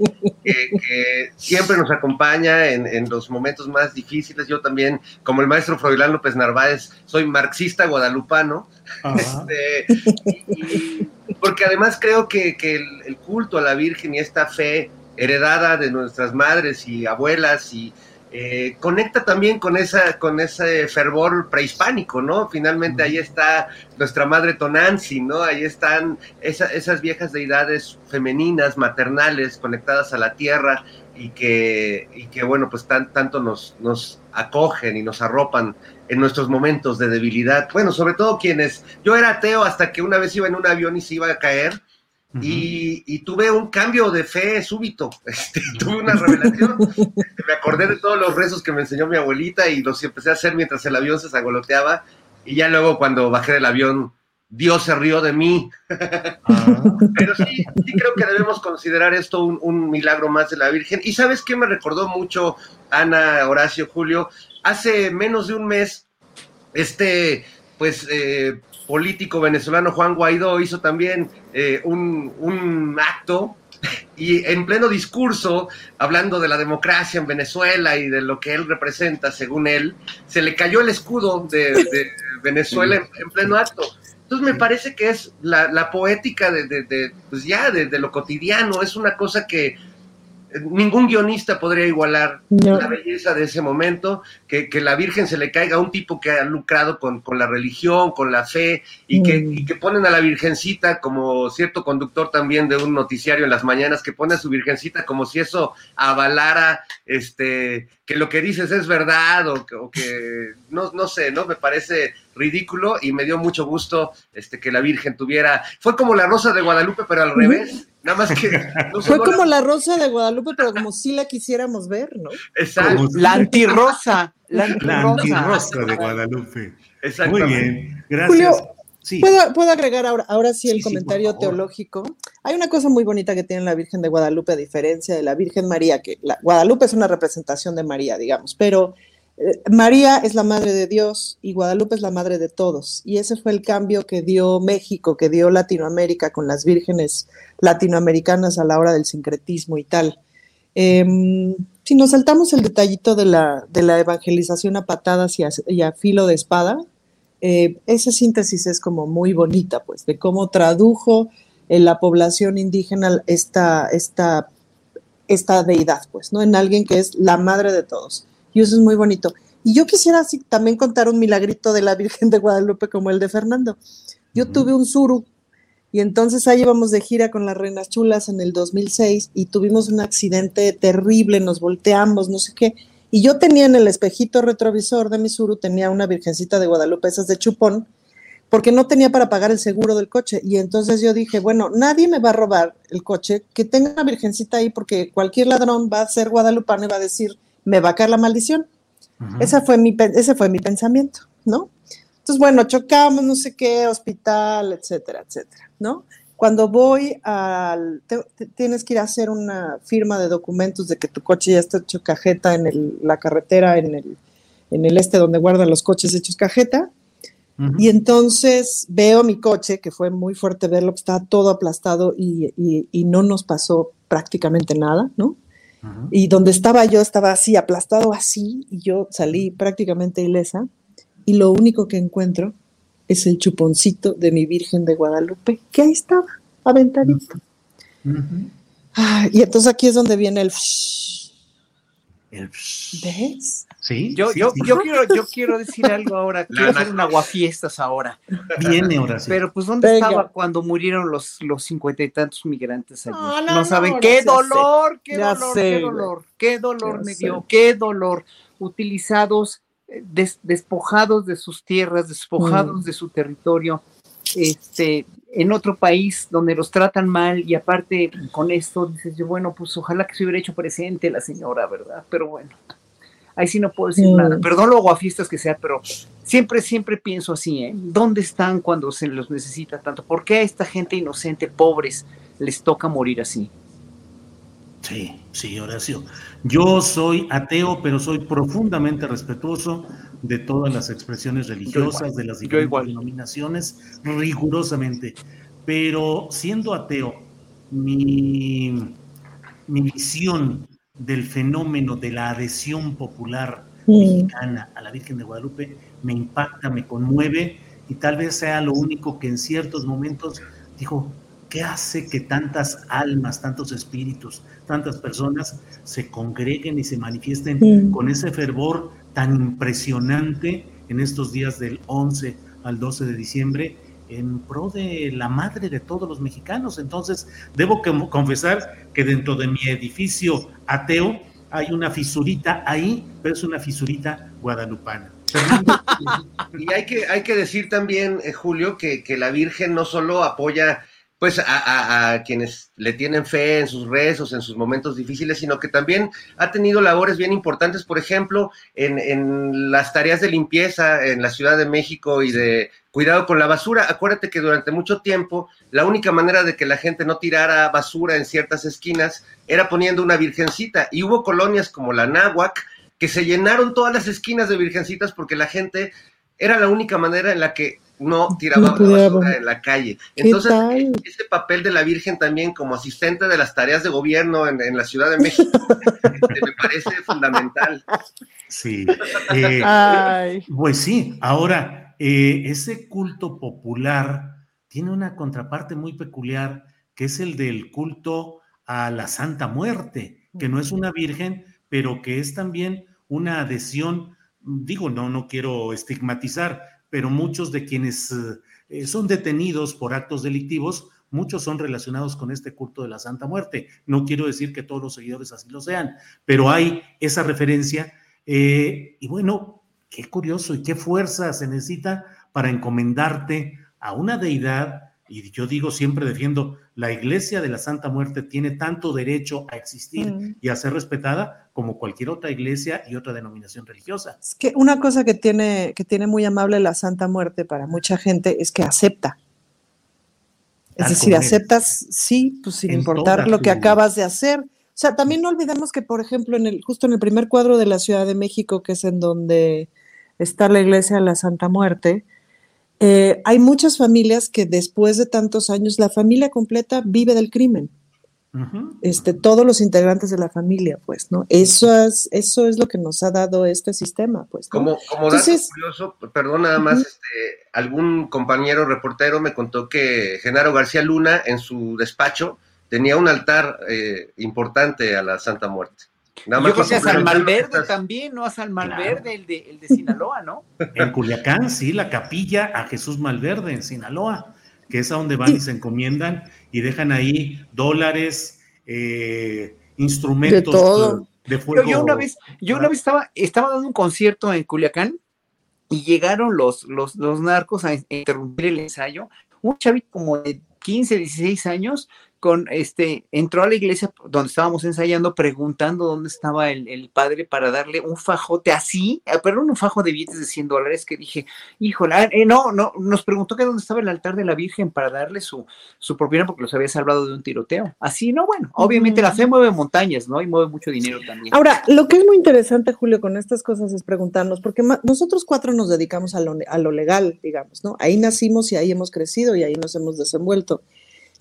que, siempre nos acompaña en, los momentos más difíciles. Yo también, como el maestro Froilán López Narváez, soy marxista guadalupano. Este, porque además creo que, el, culto a la Virgen y esta fe heredada de nuestras madres y abuelas y eh, conecta también con, esa, con ese fervor prehispánico, ¿no? Finalmente ahí está nuestra madre Tonanzi, ¿no? Ahí están esas viejas deidades femeninas, maternales, conectadas a la tierra y que, y que bueno, pues tan, tanto nos, nos acogen y nos arropan en nuestros momentos de debilidad. Bueno, sobre todo quienes, yo era ateo hasta que una vez iba en un avión y se iba a caer y, tuve un cambio de fe súbito, este, tuve una revelación, me acordé de todos los rezos que me enseñó mi abuelita y los empecé a hacer mientras el avión se zagoloteaba y ya luego cuando bajé del avión, Dios se rió de mí. Ah. Pero sí, sí creo que debemos considerar esto un, milagro más de la Virgen. Y sabes qué me recordó mucho, Ana, Horacio, Julio, hace menos de un mes, este, pues, eh, político venezolano Juan Guaidó hizo también eh, un, acto y en pleno discurso, hablando de la democracia en Venezuela y de lo que él representa, según él, se le cayó el escudo de, Venezuela en, pleno acto. Entonces me parece que es la, poética de, pues ya, de, lo cotidiano, es una cosa que ningún guionista podría igualar la belleza de ese momento, que, la Virgen se le caiga a un tipo que ha lucrado con, la religión, con la fe, y que, mm. y que, ponen a la Virgencita como cierto conductor también de un noticiario en las mañanas, que pone a su Virgencita como si eso avalara este, que lo que dices es verdad o que, no, no, sé, ¿no? Me parece ridículo y me dio mucho gusto este, que la Virgen tuviera, fue como la Rosa de Guadalupe, pero al revés. Nada más que. fue como la... rosa de Guadalupe, pero como si la quisiéramos ver, ¿no? Exacto. La antirrosa. La antirrosa, de Guadalupe. Muy bien, gracias. ¿puedo, agregar ahora, ahora sí el comentario teológico? Hay una cosa muy bonita que tiene la Virgen de Guadalupe, a diferencia de la Virgen María, que la, Guadalupe es una representación de María, digamos, pero María es la madre de Dios y Guadalupe es la madre de todos. Y ese fue el cambio que dio México, que dio Latinoamérica con las vírgenes latinoamericanas a la hora del sincretismo y tal. Em, si nos saltamos el detallito de la, de la evangelización a patadas y a filo de espada, eh, esa síntesis es como muy bonita, pues, de cómo tradujo en la población indígena esta, esta, esta deidad, pues, ¿no? En alguien que es la madre de todos. Y eso es muy bonito. Y yo quisiera así, también contar un milagrito de la Virgen de Guadalupe como el de Fernando. Yo tuve un suru y entonces ahí íbamos de gira con las Reinas Chulas en el 2006 y tuvimos un accidente terrible, nos volteamos, no sé qué. Y yo tenía en el espejito retrovisor de mi suru, tenía una virgencita de Guadalupe, esas de chupón, porque no tenía para pagar el seguro del coche. Y entonces yo dije, bueno, nadie me va a robar el coche, que tenga una virgencita ahí, porque cualquier ladrón va a ser guadalupano y va a decir, me va a caer la maldición. Esa fue mi, ese fue mi pensamiento, ¿no? Entonces, bueno, chocamos, no sé qué, hospital, etcétera, etcétera, ¿no? Cuando voy al, tienes que ir a hacer una firma de documentos de que tu coche ya está hecho cajeta en la carretera, en el, en el este donde guardan los coches hechos cajeta. Y entonces veo mi coche, que fue muy fuerte verlo, que estaba todo aplastado y, y, no nos pasó prácticamente nada, ¿no? Y donde estaba yo estaba así, aplastado así, y yo salí prácticamente ilesa. Y lo único que encuentro es el chuponcito de mi Virgen de Guadalupe, que ahí estaba, aventadito. y entonces aquí es donde viene el... El ¿Ves? Sí. Yo, yo, yo, quiero, yo quiero decir algo ahora. Quiero hacer un aguafiestas ahora. Viene ahora sí. Pero pues, ¿dónde estaba cuando murieron los, los cincuenta y tantos migrantes allí? no, saben qué dolor, qué dolor, qué dolor, qué dolor me dio, qué dolor. Utilizados despojados de sus tierras, despojados mm. de su territorio, este, en otro país donde los tratan mal y aparte con esto dices yo, bueno, pues ojalá que se hubiera hecho presente la señora, ¿verdad? Pero bueno, ahí sí no puedo decir mm. nada. Perdón lo guafistas que sea, pero siempre, siempre pienso así, ¿eh? ¿Dónde están cuando se los necesita tanto? ¿Por qué a esta gente inocente, pobres, les toca morir así? Sí, sí, Horacio. Yo soy ateo, pero soy profundamente respetuoso de todas las expresiones religiosas, de las diferentes denominaciones, rigurosamente. Pero siendo ateo, mi, mi visión del fenómeno de la adhesión popular mexicana a la Virgen de Guadalupe me impacta, me conmueve y tal vez sea lo único que en ciertos momentos dijo, ¿qué hace que tantas almas, tantos espíritus, tantas personas se congreguen y se manifiesten con ese fervor tan impresionante en estos días del 11 al 12 de diciembre en pro de la madre de todos los mexicanos? Entonces, debo confesar que dentro de mi edificio ateo hay una fisurita ahí, pero es una fisurita guadalupana. Y hay que, hay que decir también, eh, Julio, que, que la Virgen no solo apoya pues a, a- a quienes le tienen fe en sus rezos, en sus momentos difíciles, sino que también ha tenido labores bien importantes, por ejemplo, en, las tareas de limpieza en la Ciudad de México y de cuidado con la basura. Acuérdate que durante mucho tiempo la única manera de que la gente no tirara basura en ciertas esquinas era poniendo una virgencita. Y hubo colonias como la Náhuac que se llenaron todas las esquinas de virgencitas porque la gente era la única manera en la que no tiraba No la basura en la calle. ¿Qué Entonces, tal? ese papel de la Virgen también como asistente de las tareas de gobierno en, en la Ciudad de México este, me parece fundamental. Sí. eh, Ay. Pues sí, ahora, eh, ese culto popular tiene una contraparte muy peculiar, que es el del culto a la Santa Muerte, que no es una virgen, pero que es también una adhesión, digo, no, no quiero estigmatizar, pero muchos de quienes eh, eh, son detenidos por actos delictivos, muchos son relacionados con este culto de la Santa Muerte. No quiero decir que todos los seguidores así lo sean, pero hay esa referencia. eh, y bueno, qué curioso y qué fuerza se necesita para encomendarte a una deidad. Y yo digo, siempre defiendo, la iglesia de la Santa Muerte tiene tanto derecho a existir Mm. y a ser respetada como cualquier otra iglesia y otra denominación religiosa. Es que una cosa que tiene, que tiene muy amable la Santa Muerte para mucha gente es que acepta. Es decir, aceptas, sí, pues sin En importar lo que acabas de hacer. O sea, también no olvidemos que, por ejemplo, en el, justo en el primer cuadro de la Ciudad de México, que es en donde está la iglesia de la Santa Muerte, eh, hay muchas familias que después de tantos años, la familia completa vive del crimen. Este, todos los integrantes de la familia, pues, ¿no? Eso es, eso es lo que nos ha dado este sistema, pues. ¿no? Como, como dato Entonces, curioso, perdón nada más, este, algún compañero reportero me contó que Genaro García Luna en su despacho tenía un altar eh, importante a la Santa Muerte. Nada Yo creo que a San Malverde también, ¿no? A San Claro. Malverde, el, de, el de Sinaloa, ¿no? En Culiacán, sí, la capilla a Jesús Malverde, en Sinaloa, que es a donde van y se encomiendan y dejan ahí dólares, eh, instrumentos De todo. de Yo, fuego. yo una vez, yo una vez estaba, estaba dando un concierto en Culiacán y llegaron los, los, los narcos a interrumpir el ensayo. Un chavito como de 15, 16 años, con este, entró a la iglesia donde estábamos ensayando preguntando dónde estaba el, el padre para darle un fajote así, eh, perdón, un fajo de billetes de 100 dólares que dije, híjole, ah, eh, no, no, nos preguntó que dónde estaba el altar de la Virgen para darle su, su propina porque los había salvado de un tiroteo. Así, no, bueno, obviamente la fe mueve montañas, ¿no? Y mueve mucho dinero también. Ahora, lo que es muy interesante, Julio, con estas cosas es preguntarnos, porque nosotros cuatro nos dedicamos a lo, a lo legal, digamos, ¿no? Ahí nacimos y ahí hemos crecido y ahí nos hemos desenvuelto.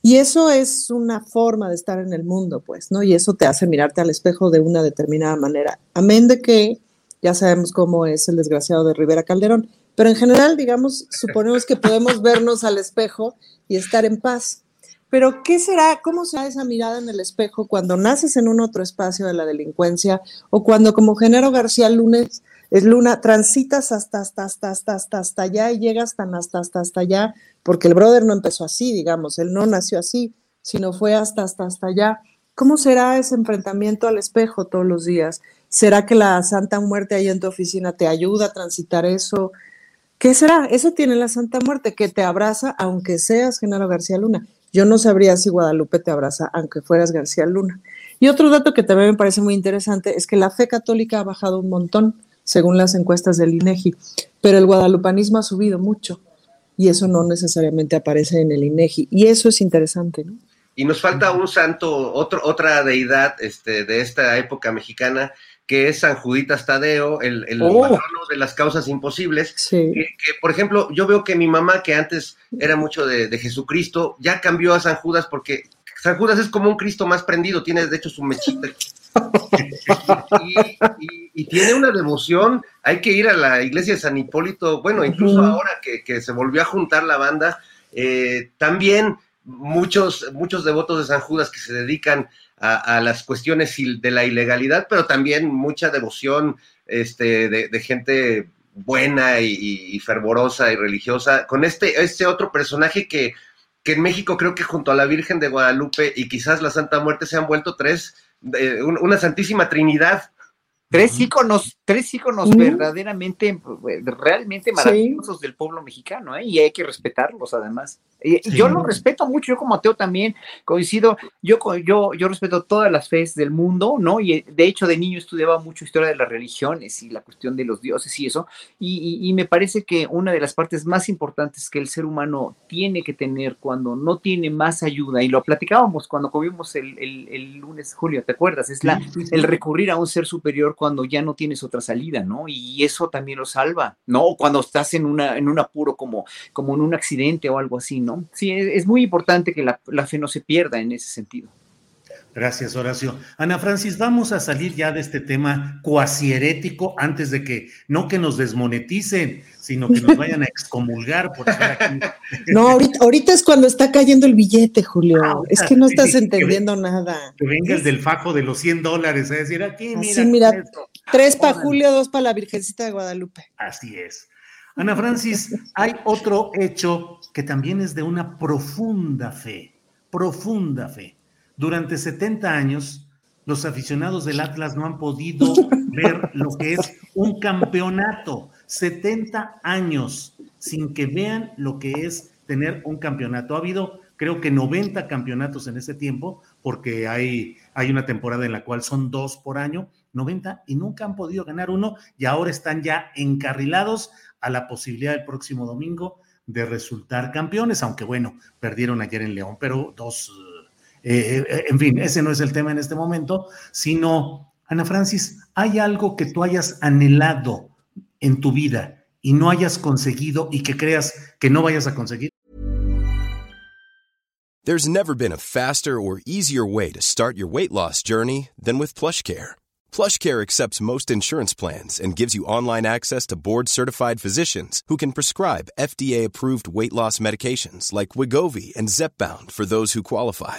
Y eso es una forma de estar en el mundo, pues, ¿no? Y eso te hace mirarte al espejo de una determinada manera. Amén de que ya sabemos cómo es el desgraciado de Rivera Calderón, pero en general, digamos, suponemos que podemos vernos al espejo y estar en paz. Pero ¿qué será? ¿Cómo será esa mirada en el espejo cuando naces en un otro espacio de la delincuencia o cuando como Genaro García Lunes es Luna transitas hasta hasta hasta hasta hasta hasta allá y llegas tan hasta hasta hasta allá porque el brother no empezó así, digamos, él no nació así, sino fue hasta hasta hasta allá. ¿Cómo será ese enfrentamiento al espejo todos los días? ¿Será que la Santa Muerte ahí en tu oficina te ayuda a transitar eso? ¿Qué será? Eso tiene la Santa Muerte, que te abraza aunque seas Genaro García Luna. Yo no sabría si Guadalupe te abraza aunque fueras García Luna. Y otro dato que también me parece muy interesante es que la fe católica ha bajado un montón, según las encuestas del INEGI, pero el guadalupanismo ha subido mucho y eso no necesariamente aparece en el INEGI. Y eso es interesante, ¿no? Y nos falta un santo, otro, otra deidad este, de esta época mexicana, que es San Juditas Tadeo, el, el Oh. patrono de las causas imposibles. Sí. Que, que, por ejemplo, yo veo que mi mamá, que antes era mucho de, de Jesucristo, ya cambió a San Judas porque San Judas es como un Cristo más prendido, tiene de hecho su mechita. Y, y- y tiene una devoción, hay que ir a la iglesia de San Hipólito, bueno, incluso ahora que, que se volvió a juntar la banda, eh, también muchos, muchos devotos de San Judas que se dedican a, las cuestiones de la ilegalidad, pero también mucha devoción este, de, gente buena y, fervorosa y religiosa, con este, este otro personaje que, que en México creo que junto a la Virgen de Guadalupe y quizás la Santa Muerte se han vuelto tres, una santísima trinidad Tres íconos, tres íconos verdaderamente, pues, realmente maravillosos del pueblo mexicano, ¿eh? y hay que respetarlos además. Y, Yo lo respeto mucho, yo como ateo también coincido, yo, yo, yo respeto todas las fes del mundo, ¿no? Y eh, de hecho de niño estudiaba mucho historia de las religiones y la cuestión de los dioses y eso, y, me parece que una de las partes más importantes que el ser humano tiene que tener cuando no tiene más ayuda, y lo platicábamos cuando comimos el, el, lunes, Julio, ¿te acuerdas? Es la, el recurrir a un ser superior cuando ya no tienes otra salida, ¿no? Y eso también lo salva, ¿no? O cuando estás en, una, en un apuro como, como en un accidente o algo así, ¿no? Sí, es, muy importante que la fe no se pierda en ese sentido. Gracias, Horacio. Ana Francis, vamos a salir ya de este tema cuasi herético antes de que, no que nos desmoneticen, sino que nos vayan a excomulgar por estar aquí. No, ahorita, es cuando está cayendo el billete, Julio. Ah, es que no estás entendiendo nada. Que vengas del fajo de los 100 dólares, a decir, aquí, mira. mira, tres para Julio, dos para la Virgencita de Guadalupe. Así es. Ana Francis, hay otro hecho que también es de una profunda fe, profunda fe durante 70 años, los aficionados del Atlas no han podido ver lo que es un campeonato. 70 años sin que vean lo que es tener un campeonato. Ha habido, creo que 90 campeonatos en ese tiempo, porque hay, hay una temporada en la cual son dos por año, 90, y nunca han podido ganar uno, y ahora están ya encarrilados a la posibilidad el próximo domingo de resultar campeones, aunque bueno, perdieron ayer en León, pero dos eh, eh, en fin, ese no es el tema en este momento, sino, Ana Francis, ¿hay algo que tú hayas anhelado en tu vida y no hayas conseguido y que creas que no vayas a conseguir? There's never been a faster or easier way to start your weight loss journey than with PlushCare. PlushCare accepts most insurance plans and gives you online access to board-certified physicians who can prescribe FDA-approved weight loss medications like Wigovi and Zepbound for those who qualify.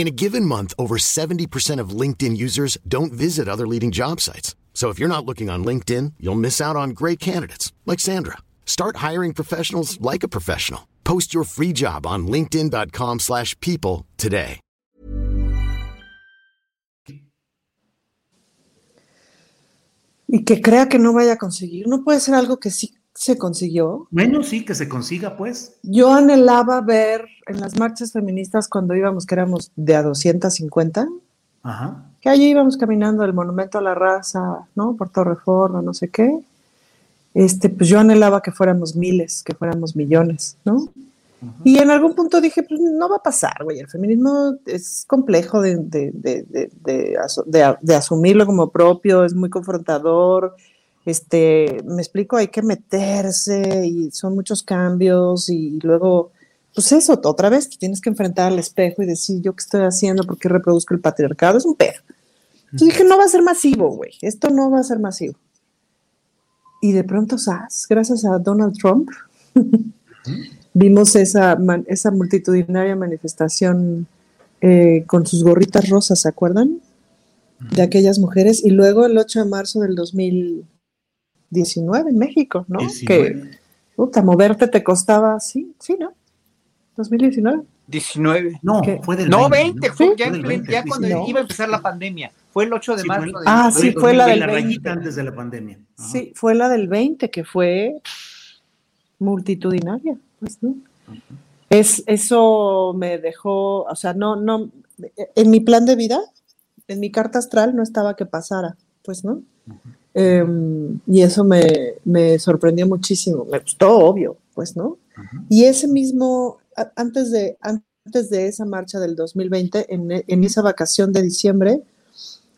In a given month, over 70% of LinkedIn users don't visit other leading job sites. So if you're not looking on LinkedIn, you'll miss out on great candidates like Sandra. Start hiring professionals like a professional. Post your free job on linkedin.com/people today. Y que crea que no vaya a conseguir, no puede ser algo que sí se consiguió. Bueno, sí, que se consiga, pues. Yo anhelaba ver en las marchas feministas cuando íbamos, que éramos de a 250, Ajá. que allí íbamos caminando del Monumento a la Raza, ¿no? Por Reforma, no sé qué. Este, pues yo anhelaba que fuéramos miles, que fuéramos millones, ¿no? Y en algún punto dije, pues no va a pasar, güey, el feminismo es complejo de, de, de, de, asumirlo como propio, es muy confrontador, este, me explico, hay que meterse y son muchos cambios y luego, pues eso, otra vez te tienes que enfrentar al espejo y decir, yo qué estoy haciendo, por qué reproduzco el patriarcado, es un pedo. Entonces dije, no va a ser masivo, güey, esto no va a ser masivo. Y de pronto, ¿sabes? gracias a Donald Trump, vimos esa, esa multitudinaria manifestación eh, con sus gorritas rosas, ¿se acuerdan? De aquellas mujeres. Y luego el 8 de marzo del 2000, 19 en México, ¿no? Que, puta, moverte te costaba, sí, sí, ¿no? 2019. 19. No, fue del No, 20, fue, ya, ya cuando iba a empezar la pandemia. Fue el 8 de marzo. ah, sí, fue la del 20. antes de la pandemia. Sí, fue la del 20, que fue multitudinaria, pues, ¿no? Es, eso me dejó, o sea, no, no, en mi plan de vida, en mi carta astral no estaba que pasara, pues, ¿no? Em, y eso me, me, sorprendió muchísimo. Me gustó, obvio, pues, ¿no? Y ese mismo, antes de, antes de esa marcha del 2020, en, en esa vacación de diciembre,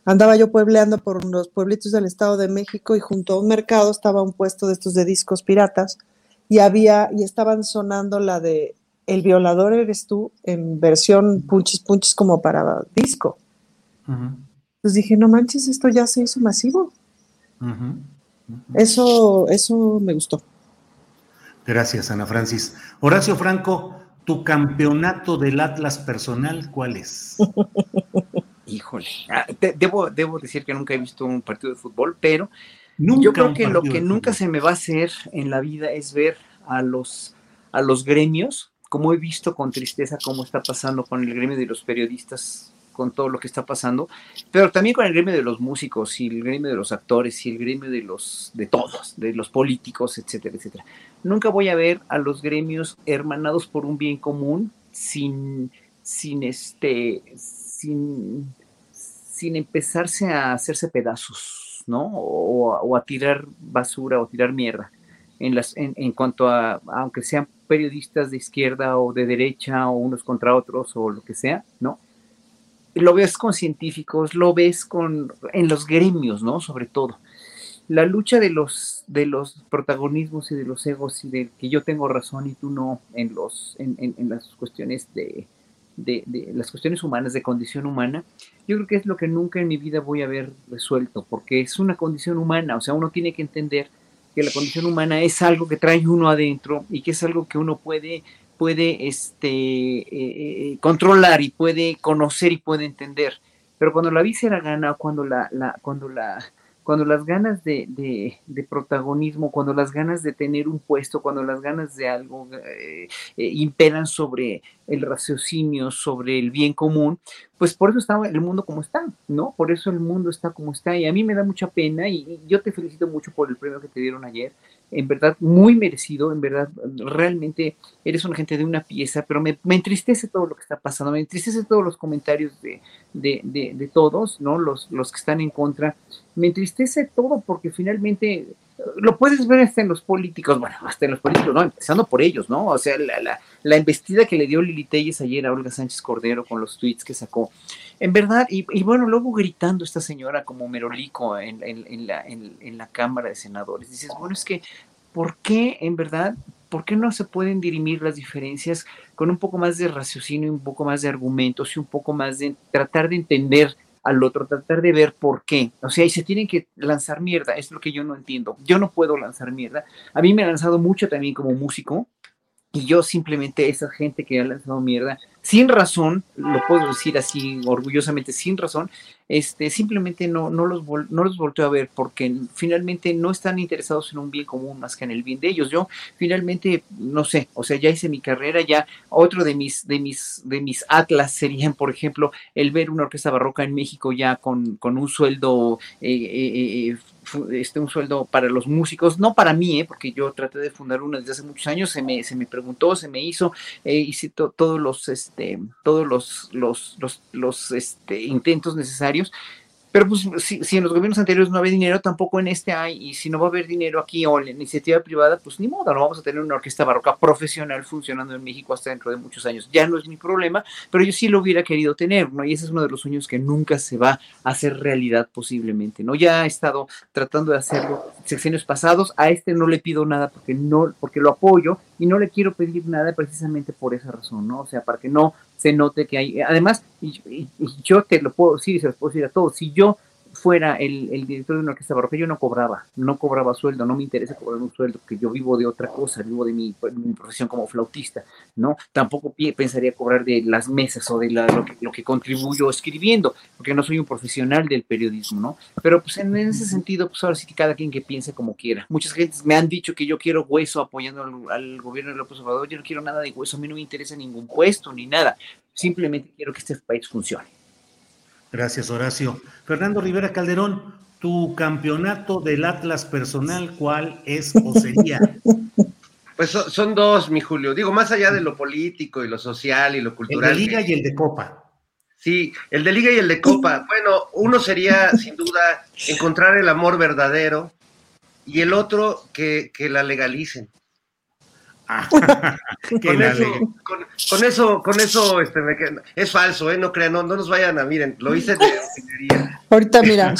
andaba yo puebleando por los pueblitos del Estado de México y junto a un mercado estaba un puesto de estos de discos piratas y había y estaban sonando la de El violador eres tú en versión punchis punchis como para disco. Entonces dije, no manches, esto ya se hizo masivo. Eso, eso me gustó. Gracias, Ana Francis. Horacio Franco, ¿tu campeonato del Atlas personal cuál es? Híjole, ah, debo, debo decir que nunca he visto un partido de fútbol, pero yo creo que lo que nunca se me va a hacer en la vida es ver a los, a los gremios, como he visto con tristeza cómo está pasando con el gremio de los periodistas con todo lo que está pasando, pero también con el gremio de los músicos y el gremio de los actores y el gremio de los de todos, de los políticos, etcétera, etcétera. Nunca voy a ver a los gremios hermanados por un bien común sin sin este sin sin empezarse a hacerse pedazos, ¿no? O, a tirar basura o tirar mierda. En, las, en, en cuanto a, aunque sean periodistas de izquierda o de derecha o unos contra otros o lo que sea, ¿no? Lo ves con científicos, lo ves con en los gremios, ¿no? Sobre todo. La lucha de los, de los protagonismos y de los egos y de que yo tengo razón y tú no en, los, en, en, las cuestiones de, de, de, las cuestiones humanas, de condición humana, yo creo que es lo que nunca en mi vida voy a haber resuelto, porque es una condición humana, o sea, uno tiene que entender que la condición humana es algo que trae uno adentro y que es algo que uno puede puede este, eh, eh, controlar y puede conocer y puede entender. Pero cuando la víscera gana, cuando la, la, cuando la, cuando las ganas de, de, protagonismo, cuando las ganas de tener un puesto, cuando las ganas de algo eh, eh, imperan sobre el raciocinio, sobre el bien común, pues por eso está el mundo como está, ¿no? Por eso el mundo está como está. Y a mí me da mucha pena y, yo te felicito mucho por el premio que te dieron ayer. En verdad, muy merecido, en verdad, realmente eres una gente de una pieza, pero me, entristece todo lo que está pasando, me entristece todos los comentarios de, de, de todos, ¿no? Los, los que están en contra me entristece todo porque finalmente lo puedes ver hasta en los políticos, bueno, hasta en los políticos, no, empezando por ellos, ¿no? O sea, la, la, la embestida que le dio Lili Telles ayer a Olga Sánchez Cordero con los tweets que sacó. En verdad, y, y bueno, luego gritando esta señora como merolico en, en, la, en, la Cámara de Senadores. Dices, bueno, es que, ¿por qué en verdad ¿por qué no se pueden dirimir las diferencias con un poco más de raciocinio, un poco más de argumentos y un poco más de tratar de entender al otro, tratar de ver por qué. O sea, y se tienen que lanzar mierda, es lo que yo no entiendo. Yo no puedo lanzar mierda. A mí me ha lanzado mucho también como músico, y yo simplemente, esa gente que ha lanzado mierda, sin razón, lo puedo decir así orgullosamente, sin razón, este, simplemente no, no, los no los volteo a ver porque finalmente no están interesados en un bien común más que en el bien de ellos. Yo finalmente, no sé, o sea, ya hice mi carrera, ya otro de mis, de mis, de mis atlas serían, por ejemplo, el ver una orquesta barroca en México ya con, con un sueldo eh, eh, eh este, un sueldo para los músicos, no para mí, ¿eh? porque yo traté de fundar una desde hace muchos años, se me, se me preguntó, se me hizo, eh, hice todos los, este, todos los, los, los, los este, intentos necesarios pero pues si, si, en los gobiernos anteriores no había dinero, tampoco en este hay, y si no va a haber dinero aquí o en la iniciativa privada, pues ni modo, no vamos a tener una orquesta barroca profesional funcionando en México hasta dentro de muchos años. Ya no es mi problema, pero yo sí lo hubiera querido tener, ¿no? Y ese es uno de los sueños que nunca se va a hacer realidad posiblemente, ¿no? Ya he estado tratando de hacerlo sexenios pasados, a este no le pido nada porque no, porque lo apoyo y no le quiero pedir nada precisamente por esa razón, ¿no? O sea, para que no se note que hay, además, y, yo te lo puedo decir, se los puedo decir a todos, si yo fuera el, el, director de una orquesta barroca, yo no cobraba, no cobraba sueldo, no me interesa cobrar un sueldo, que yo vivo de otra cosa, vivo de mi, profesión como flautista, ¿no? Tampoco pensaría cobrar de las mesas o de lo, que, lo que contribuyo escribiendo, porque no soy un profesional del periodismo, ¿no? Pero pues en, ese sentido, pues ahora sí que cada quien que piense como quiera. Muchas gentes me han dicho que yo quiero hueso apoyando al, al gobierno de López Obrador, yo no quiero nada de hueso, a mí no me interesa ningún puesto ni nada, simplemente quiero que este país funcione. Gracias, Horacio. Fernando Rivera Calderón, tu campeonato del Atlas personal, ¿cuál es o sería? Pues son, dos, mi Julio. Digo, más allá de lo político y lo social y lo cultural. El de Liga y el de Copa. Sí, el de Liga y el de Copa. Bueno, uno sería, sin duda, encontrar el amor verdadero y el otro, que, que la legalicen. con, eso, con, eso, con, eso, este, es falso, ¿eh? No crean, no, no nos vayan a, miren, lo hice de Ahorita mira.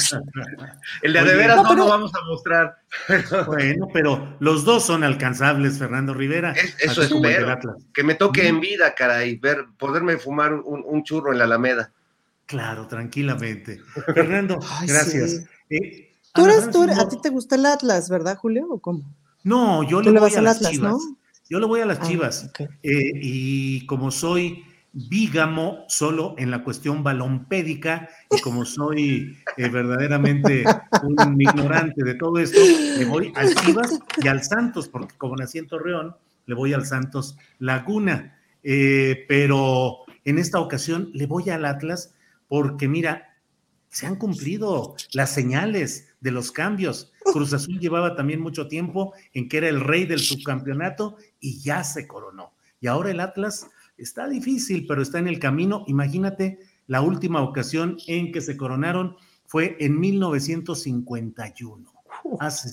El de de veras no, lo vamos a mostrar. bueno, pero los dos son alcanzables, Fernando Rivera. eso es Que me toque en vida, caray, ver, poderme fumar un, churro en la Alameda. Claro, tranquilamente. Fernando, gracias. Eh, tú eres, tú a ti te gusta el Atlas, ¿verdad, Julio? ¿O cómo? No, yo le voy a las Atlas, Chivas. Yo le voy a las ah, Chivas. Eh, y como soy bígamo solo en la cuestión balompédica y como soy eh, verdaderamente un ignorante de todo esto, le voy al Chivas y al Santos, porque como nací en Torreón, le voy al Santos Laguna. Eh, pero en esta ocasión le voy al Atlas porque mira, se han cumplido las señales de los cambios. Cruz Azul llevaba también mucho tiempo en que era el rey del subcampeonato y ya se coronó. Y ahora el Atlas está difícil, pero está en el camino. Imagínate, la última ocasión en que se coronaron fue en 1951.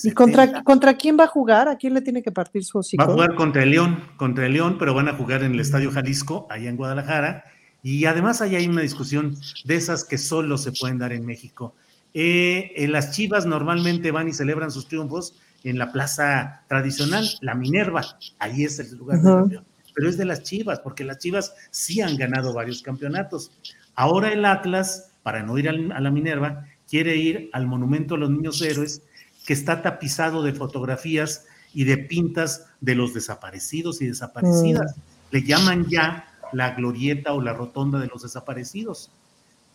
¿Y contra, contra quién va a jugar? ¿A quién le tiene que partir su hocico? Va a jugar contra el León, contra el León, pero van a jugar en el Estadio Jalisco, allá en Guadalajara y además hay una discusión de esas que solo se pueden dar en México. Eh, las Chivas normalmente van y celebran sus triunfos en la plaza tradicional, la Minerva, ahí es el lugar de campeón. Pero es de las Chivas, porque las Chivas sí han ganado varios campeonatos. Ahora el Atlas, para no ir a la Minerva, quiere ir al Monumento a los Niños Héroes, que está tapizado de fotografías y de pintas de los desaparecidos y desaparecidas. Mm. Le llaman ya la glorieta o la rotonda de los desaparecidos.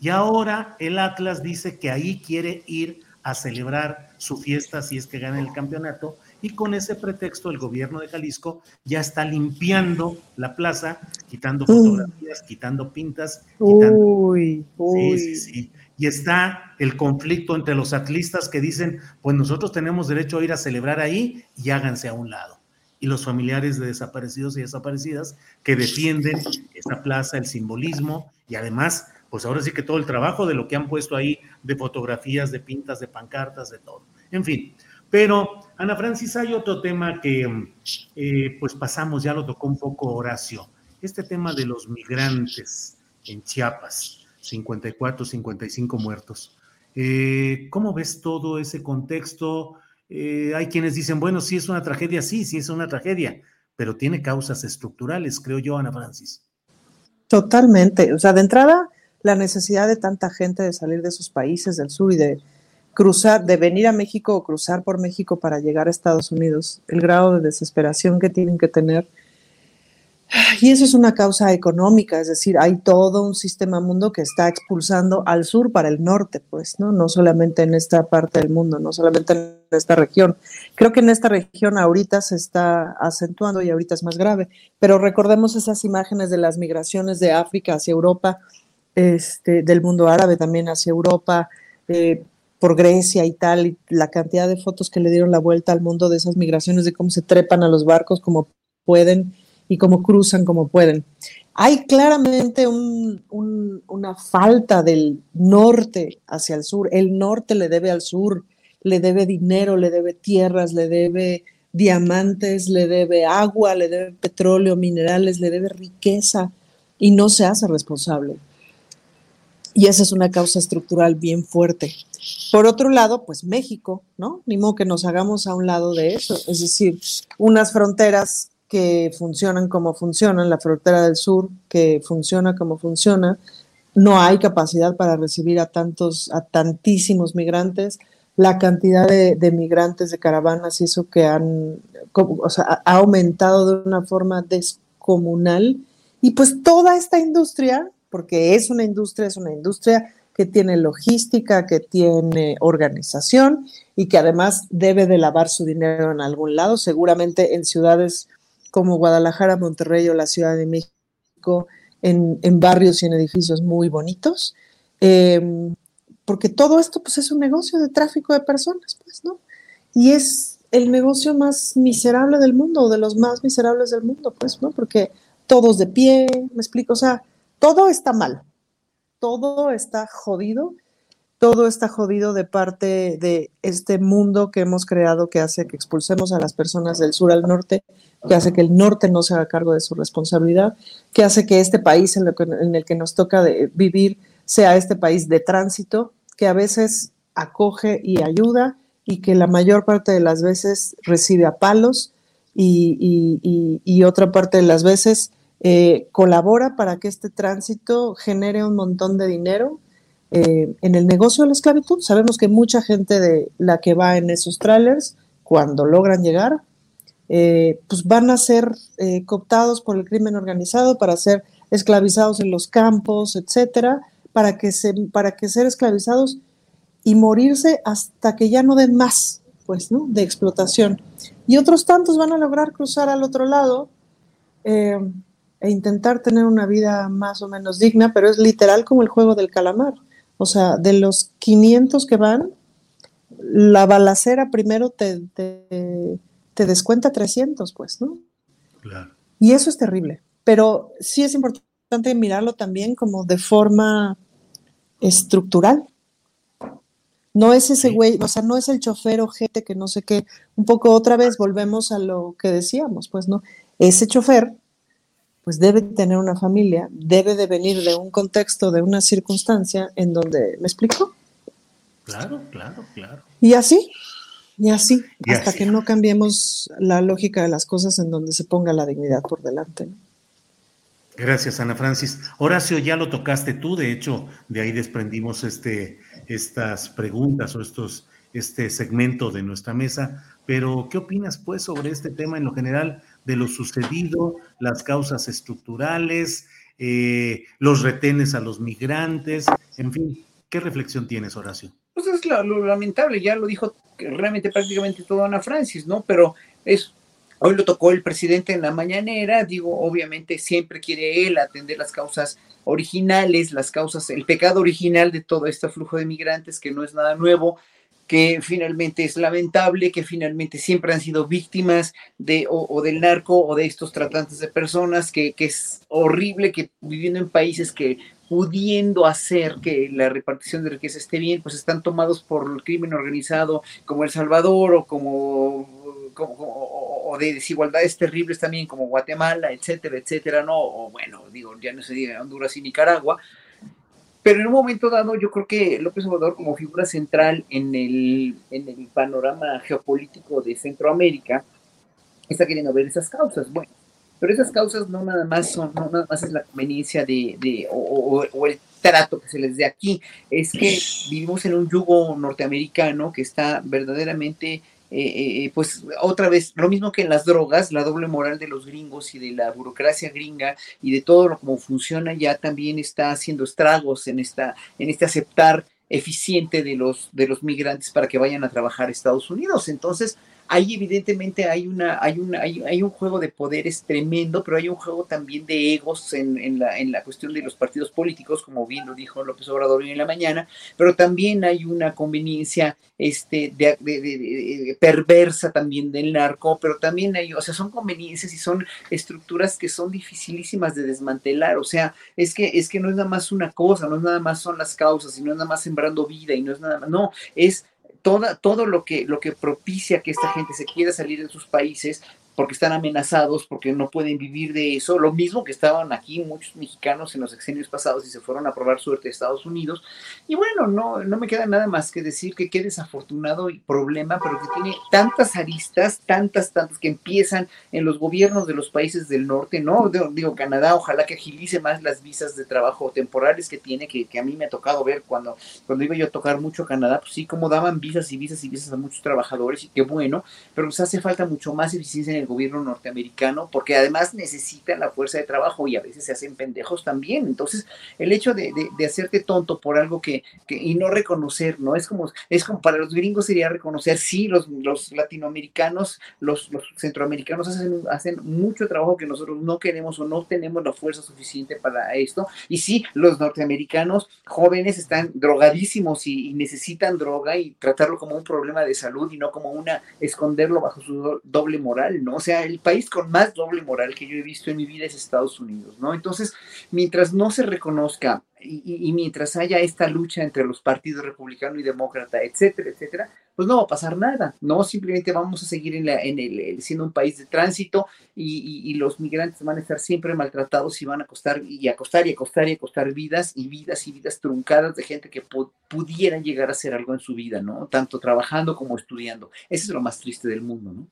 Y ahora el Atlas dice que ahí quiere ir a celebrar su fiesta si es que gana el campeonato y con ese pretexto el gobierno de Jalisco ya está limpiando la plaza, quitando fotografías, quitando pintas, quitando... Sí, sí, sí. Y está el conflicto entre los atlistas que dicen, pues nosotros tenemos derecho a ir a celebrar ahí y háganse a un lado y los familiares de desaparecidos y desaparecidas que defienden esa plaza, el simbolismo y además, pues ahora sí que todo el trabajo de lo que han puesto ahí de fotografías, de pintas, de pancartas, de todo. En fin, pero Ana Francis, hay otro tema que eh, pues pasamos, ya lo tocó un poco Horacio, este tema de los migrantes en Chiapas, 54, 55 muertos. Eh, ¿Cómo ves todo ese contexto? Eh, hay quienes dicen, bueno, sí es una tragedia, sí, sí es una tragedia, pero tiene causas estructurales, creo yo, Ana Francis. Totalmente. O sea, de entrada, la necesidad de tanta gente de salir de sus países del sur y de cruzar, de venir a México o cruzar por México para llegar a Estados Unidos, el grado de desesperación que tienen que tener y eso es una causa económica, es decir, hay todo un sistema mundo que está expulsando al sur para el norte, pues, ¿no? No solamente en esta parte del mundo, no solamente en esta región. Creo que en esta región ahorita se está acentuando y ahorita es más grave, pero recordemos esas imágenes de las migraciones de África hacia Europa, este, del mundo árabe también hacia Europa, eh, por Grecia y tal, y la cantidad de fotos que le dieron la vuelta al mundo de esas migraciones, de cómo se trepan a los barcos como pueden y cómo cruzan como pueden. Hay claramente una falta del norte hacia el sur. El norte le debe al sur, le debe dinero, le debe tierras, le debe diamantes, le debe agua, le debe petróleo, minerales, le debe riqueza y no se hace responsable. Y esa es una causa estructural bien fuerte. Por otro lado, pues México, ¿no? Ni modo que nos hagamos a un lado de eso. Es decir, unas fronteras que funcionan como funcionan, la frontera del sur que funciona como funciona, no hay capacidad para recibir a tantos, a tantísimos migrantes. La cantidad de, migrantes de caravanas y eso que han, o sea, ha aumentado de una forma descomunal. Y pues toda esta industria, porque es una industria, es una industria que tiene logística, que tiene organización y que además debe de lavar su dinero en algún lado, seguramente en ciudades como Guadalajara, Monterrey o la Ciudad de México, en, barrios y en edificios muy bonitos, em, porque todo esto pues es un negocio de tráfico de personas, pues, ¿no? Y es el negocio más miserable del mundo, o de los más miserables del mundo, pues, ¿no? Porque todos de pie, me explico, o sea, todo está mal, todo está jodido. Todo está jodido de parte de este mundo que hemos creado que hace que expulsemos a las personas del sur al norte, que hace que el norte no se haga cargo de su responsabilidad, que hace que este país en, el que nos toca vivir sea este país de tránsito, que a veces acoge y ayuda y que la mayor parte de las veces recibe a palos y, otra parte de las veces eh, colabora para que este tránsito genere un montón de dinero eh, en el negocio de la esclavitud. Sabemos que mucha gente de la que va en esos trailers, cuando logran llegar, eh, pues van a ser cooptados por el crimen organizado para ser esclavizados en los campos, etcétera, para que, se, para que ser esclavizados y morirse hasta que ya no den más, pues. De explotación. Y otros tantos van a lograr cruzar al otro lado eh, e intentar tener una vida más o menos digna, pero es literal como el juego del calamar. O sea, de los 500 que van, la balacera primero te, te, te descuenta 300, pues, ¿no? Claro. Y eso es terrible. Pero sí es importante mirarlo también como de forma estructural. No es ese güey, o sea, no es el chofer o gente que no sé qué. Un poco otra vez volvemos a lo que decíamos, pues no. Ese chofer, pues debe tener una familia, debe de venir de un contexto, de una circunstancia en donde, ¿me explico? Claro, claro, claro. Y así, y así, hasta que no cambiemos la lógica de las cosas en donde se ponga la dignidad por delante. Gracias, Ana Francis. Horacio, ya lo tocaste tú, de hecho, de ahí desprendimos este, estas preguntas o estos, este segmento de nuestra mesa, pero ¿qué opinas pues sobre este tema en lo general de lo sucedido, las causas estructurales, eh, los retenes a los migrantes, en fin, ¿qué reflexión tienes, Horacio? Pues es lo, lamentable, ya lo dijo realmente prácticamente todo Ana Francis, ¿no? Pero es Hoy lo tocó el presidente en la mañanera, digo, obviamente siempre quiere él atender las causas originales, las causas, el pecado original de todo este flujo de migrantes, que no es nada nuevo, que finalmente es lamentable, que finalmente siempre han sido víctimas de o, del narco o de estos tratantes de personas, que, que, es horrible que viviendo en países que pudiendo hacer que la repartición de riqueza esté bien, pues están tomados por el crimen organizado como El Salvador o como o, de desigualdades terribles también como Guatemala, etcétera, etcétera, ¿no? O bueno, digo, ya no se diga Honduras y Nicaragua, pero en un momento dado yo creo que López Obrador como figura central en el, en el panorama geopolítico de Centroamérica está queriendo ver esas causas, bueno, pero esas causas no nada más son, no nada más es la conveniencia de, de o, o el trato que se les dé aquí, es que vivimos en un yugo norteamericano que está verdaderamente eh, eh, pues otra vez, lo mismo que en las drogas, la doble moral de los gringos y de la burocracia gringa y de todo lo como funciona ya también está haciendo estragos en esta, en este aceptar eficiente de los, de los migrantes para que vayan a trabajar a Estados Unidos. Entonces, ahí evidentemente hay, una, hay, una, hay, un juego de poderes tremendo, pero hay un juego también de egos en, la, en la cuestión de los partidos políticos, como bien lo dijo López Obrador hoy en la mañana, pero también hay una conveniencia este, de, perversa también del narco, pero también hay, o sea, son conveniencias y son estructuras que son dificilísimas de desmantelar, o sea, es que, es que no es nada más una cosa, no es nada más son las causas, y no es nada más sembrando vida, y no es nada más, no, es todo lo que, lo que propicia que esta gente se quiera salir de sus países porque están amenazados, porque no pueden vivir de eso, lo mismo que estaban aquí muchos mexicanos en los exenios pasados y se fueron a probar suerte a Estados Unidos. Y bueno, no, no me queda nada más que decir que qué desafortunado y problema, pero que tiene tantas aristas, tantas, tantas que empiezan en los gobiernos de los países del norte, ¿no? Digo, Canadá, ojalá que agilice más las visas de trabajo temporales que tiene, que, que a mí me ha tocado ver cuando, cuando iba yo a tocar mucho Canadá, pues sí, como daban visas y visas y visas a muchos trabajadores y qué bueno, pero pues hace falta mucho más eficiencia en el gobierno norteamericano, porque además necesitan la fuerza de trabajo y a veces se hacen pendejos también. Entonces, el hecho de, hacerte tonto por algo que, y no reconocer, ¿no? Es como, es como para los gringos sería reconocer, sí, los, los latinoamericanos, los, centroamericanos hacen, hacen mucho trabajo que nosotros no queremos o no tenemos la fuerza suficiente para esto. Y sí, los norteamericanos jóvenes están drogadísimos y necesitan droga y tratarlo como un problema de salud y no como una esconderlo bajo su doble moral, ¿no? O sea, el país con más doble moral que yo he visto en mi vida es Estados Unidos, ¿no? Entonces, mientras no se reconozca y, mientras haya esta lucha entre los partidos republicano y demócrata, etcétera, etcétera, pues no va a pasar nada, ¿no? Simplemente vamos a seguir en, la, en el, siendo un país de tránsito y, y, los migrantes van a estar siempre maltratados y van a costar y a costar y a costar y a costar vidas y vidas y vidas truncadas de gente que pudiera llegar a hacer algo en su vida, ¿no? Tanto trabajando como estudiando. Eso es lo más triste del mundo, ¿no?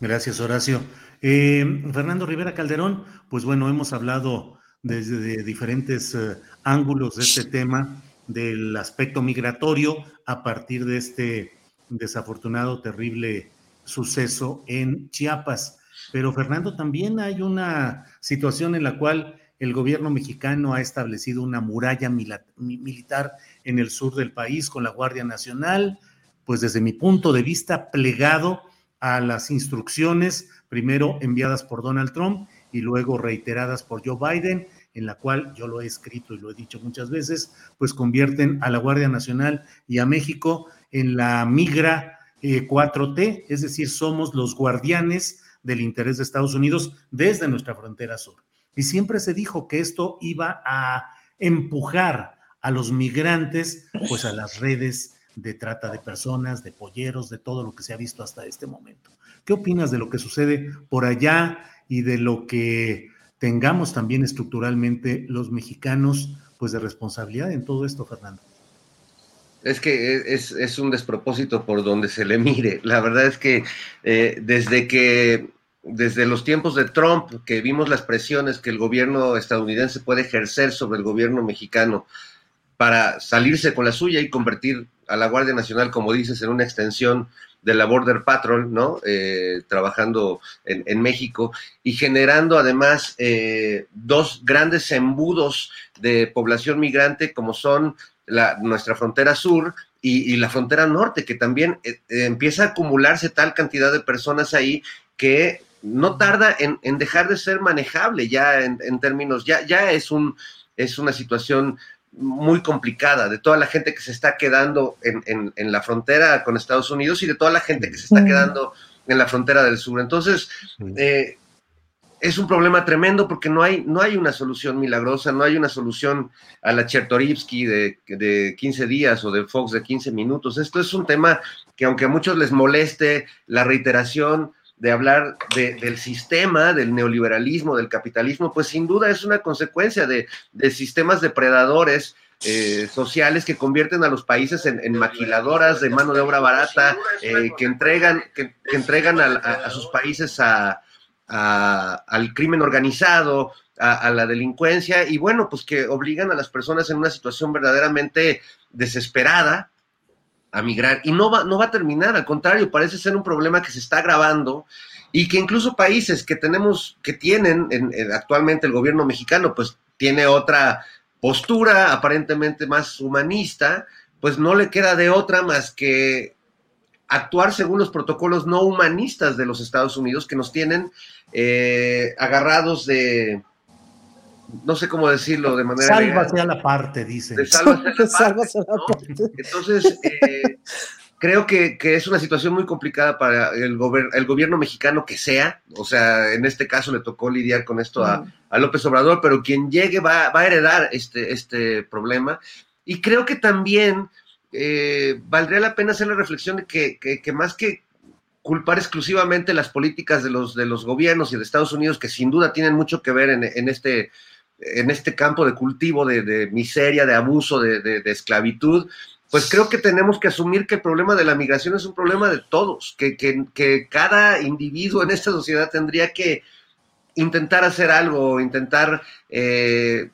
Gracias, Horacio. Eh, Fernando Rivera Calderón, pues bueno, hemos hablado desde diferentes eh, ángulos de este tema del aspecto migratorio a partir de este desafortunado, terrible suceso en Chiapas. Pero Fernando, también hay una situación en la cual el gobierno mexicano ha establecido una muralla militar en el sur del país con la Guardia Nacional, pues desde mi punto de vista plegado a las instrucciones, primero enviadas por Donald Trump y luego reiteradas por Joe Biden, en la cual yo lo he escrito y lo he dicho muchas veces, pues convierten a la Guardia Nacional y a México en la migra 4T, eh, es decir, somos los guardianes del interés de Estados Unidos desde nuestra frontera sur. Y siempre se dijo que esto iba a empujar a los migrantes pues a las redes de trata de personas, de polleros, de todo lo que se ha visto hasta este momento. ¿Qué opinas de lo que sucede por allá y de lo que tengamos también estructuralmente los mexicanos, pues de responsabilidad en todo esto, Fernando? Es que es, un despropósito por donde se le mire. La verdad es que eh, desde que desde los tiempos de Trump, que vimos las presiones que el gobierno estadounidense puede ejercer sobre el gobierno mexicano para salirse con la suya y convertir a la Guardia Nacional, como dices, en una extensión de la Border Patrol, ¿no? Eh, trabajando en, México y generando además eh, dos grandes embudos de población migrante como son la, nuestra frontera sur y, la frontera norte, que también eh, empieza a acumularse tal cantidad de personas ahí que no tarda en, dejar de ser manejable ya en, en, términos, ya, ya es un es una situación muy complicada de toda la gente que se está quedando en, en, la frontera con Estados Unidos y de toda la gente que se está quedando en la frontera del sur. Entonces, eh, es un problema tremendo porque no hay, no hay una solución milagrosa, no hay una solución a la Chertorivsky de, de 15 días o de Fox de 15 minutos. Esto es un tema que aunque a muchos les moleste la reiteración, de hablar del sistema, del neoliberalismo, del capitalismo, pues sin duda es una consecuencia de, sistemas depredadores eh, sociales que convierten a los países en, maquiladoras de mano de obra barata, eh, que entregan, que, entregan a, sus países al crimen organizado, a, la delincuencia, y bueno, pues que obligan a las personas en una situación verdaderamente desesperada, a migrar. Y no va, no va a terminar, al contrario, parece ser un problema que se está agravando y que incluso países que tenemos, que tienen actualmente el gobierno mexicano, pues tiene otra postura aparentemente más humanista, pues no le queda de otra más que actuar según los protocolos no humanistas de los Estados Unidos que nos tienen eh, agarrados de, no sé cómo decirlo de manera. Sálvase a la parte, dicen. Sálvase a la parte. Entonces, eh, creo que, es una situación muy complicada para el, el, gobierno mexicano que sea. O sea, en este caso le tocó lidiar con esto a, López Obrador, pero quien llegue va, a heredar este, este problema. Y creo que también eh, valdría la pena hacer la reflexión de que, más que culpar exclusivamente las políticas de los, de los gobiernos y de Estados Unidos, que sin duda tienen mucho que ver en, en este en este campo de cultivo de, miseria, de abuso, de, esclavitud, pues creo que tenemos que asumir que el problema de la migración es un problema de todos, que, cada individuo en esta sociedad tendría que intentar hacer algo, intentar, eh,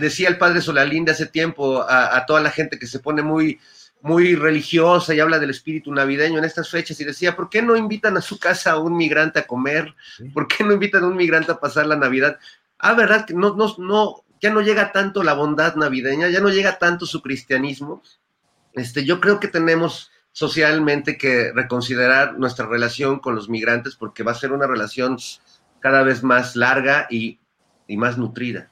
decía el padre Solalinde hace tiempo a, toda la gente que se pone muy, muy religiosa y habla del espíritu navideño en estas fechas y decía, ¿por qué no invitan a su casa a un migrante a comer? ¿Por qué no invitan a un migrante a pasar la Navidad? Ah, ¿verdad? Que no, no, no, ya no llega tanto la bondad navideña, ya no llega tanto su cristianismo. Este, yo creo que tenemos socialmente que reconsiderar nuestra relación con los migrantes porque va a ser una relación cada vez más larga y, más nutrida.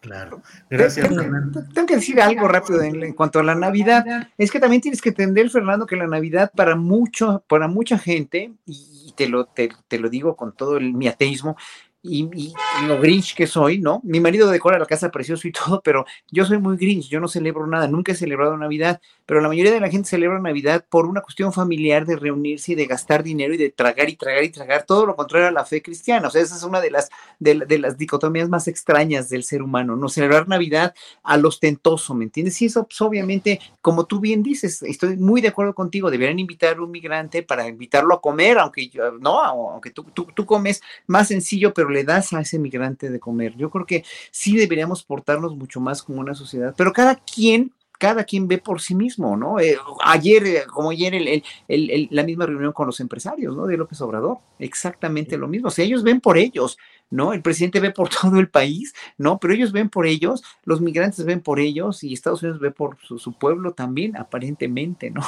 Claro. Gracias, Fernando. Tengo que decir algo rápido en, cuanto a la Navidad. Es que también tienes que entender, Fernando, que la Navidad para mucho, para mucha gente, y te lo, te, te lo digo con todo el, mi ateísmo, y, lo grinch que soy, ¿no? Mi marido decora la casa precioso y todo, pero yo soy muy grinch, yo no celebro nada, nunca he celebrado Navidad, pero la mayoría de la gente celebra Navidad por una cuestión familiar de reunirse y de gastar dinero y de tragar y tragar y tragar, todo lo contrario a la fe cristiana, o sea, esa es una de las, de, las dicotomías más extrañas del ser humano, no celebrar Navidad al ostentoso, ¿me entiendes? Y eso, pues, obviamente, como tú bien dices, estoy muy de acuerdo contigo, deberían invitar a un migrante para invitarlo a comer, aunque yo, no, aunque tú, tú, tú comes más sencillo, pero le das a ese migrante de comer. Yo creo que sí deberíamos portarnos mucho más como una sociedad, pero cada quien cada quien ve por sí mismo, ¿no? Eh, ayer, eh, como ayer, el, la misma reunión con los empresarios, ¿no? De López Obrador, exactamente lo mismo. O sea, ellos ven por ellos, ¿no? El presidente ve por todo el país, ¿no? Pero ellos ven por ellos, los migrantes ven por ellos y Estados Unidos ve por su, pueblo también, aparentemente, ¿no?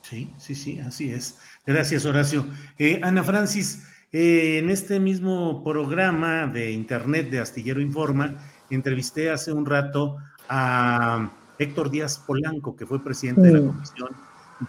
Sí, sí, sí, así es. Gracias, Horacio. Eh, Ana Francis, eh, en este mismo programa de internet de Astillero Informa, entrevisté hace un rato a Héctor Díaz Polanco, que fue presidente de la mm. Comisión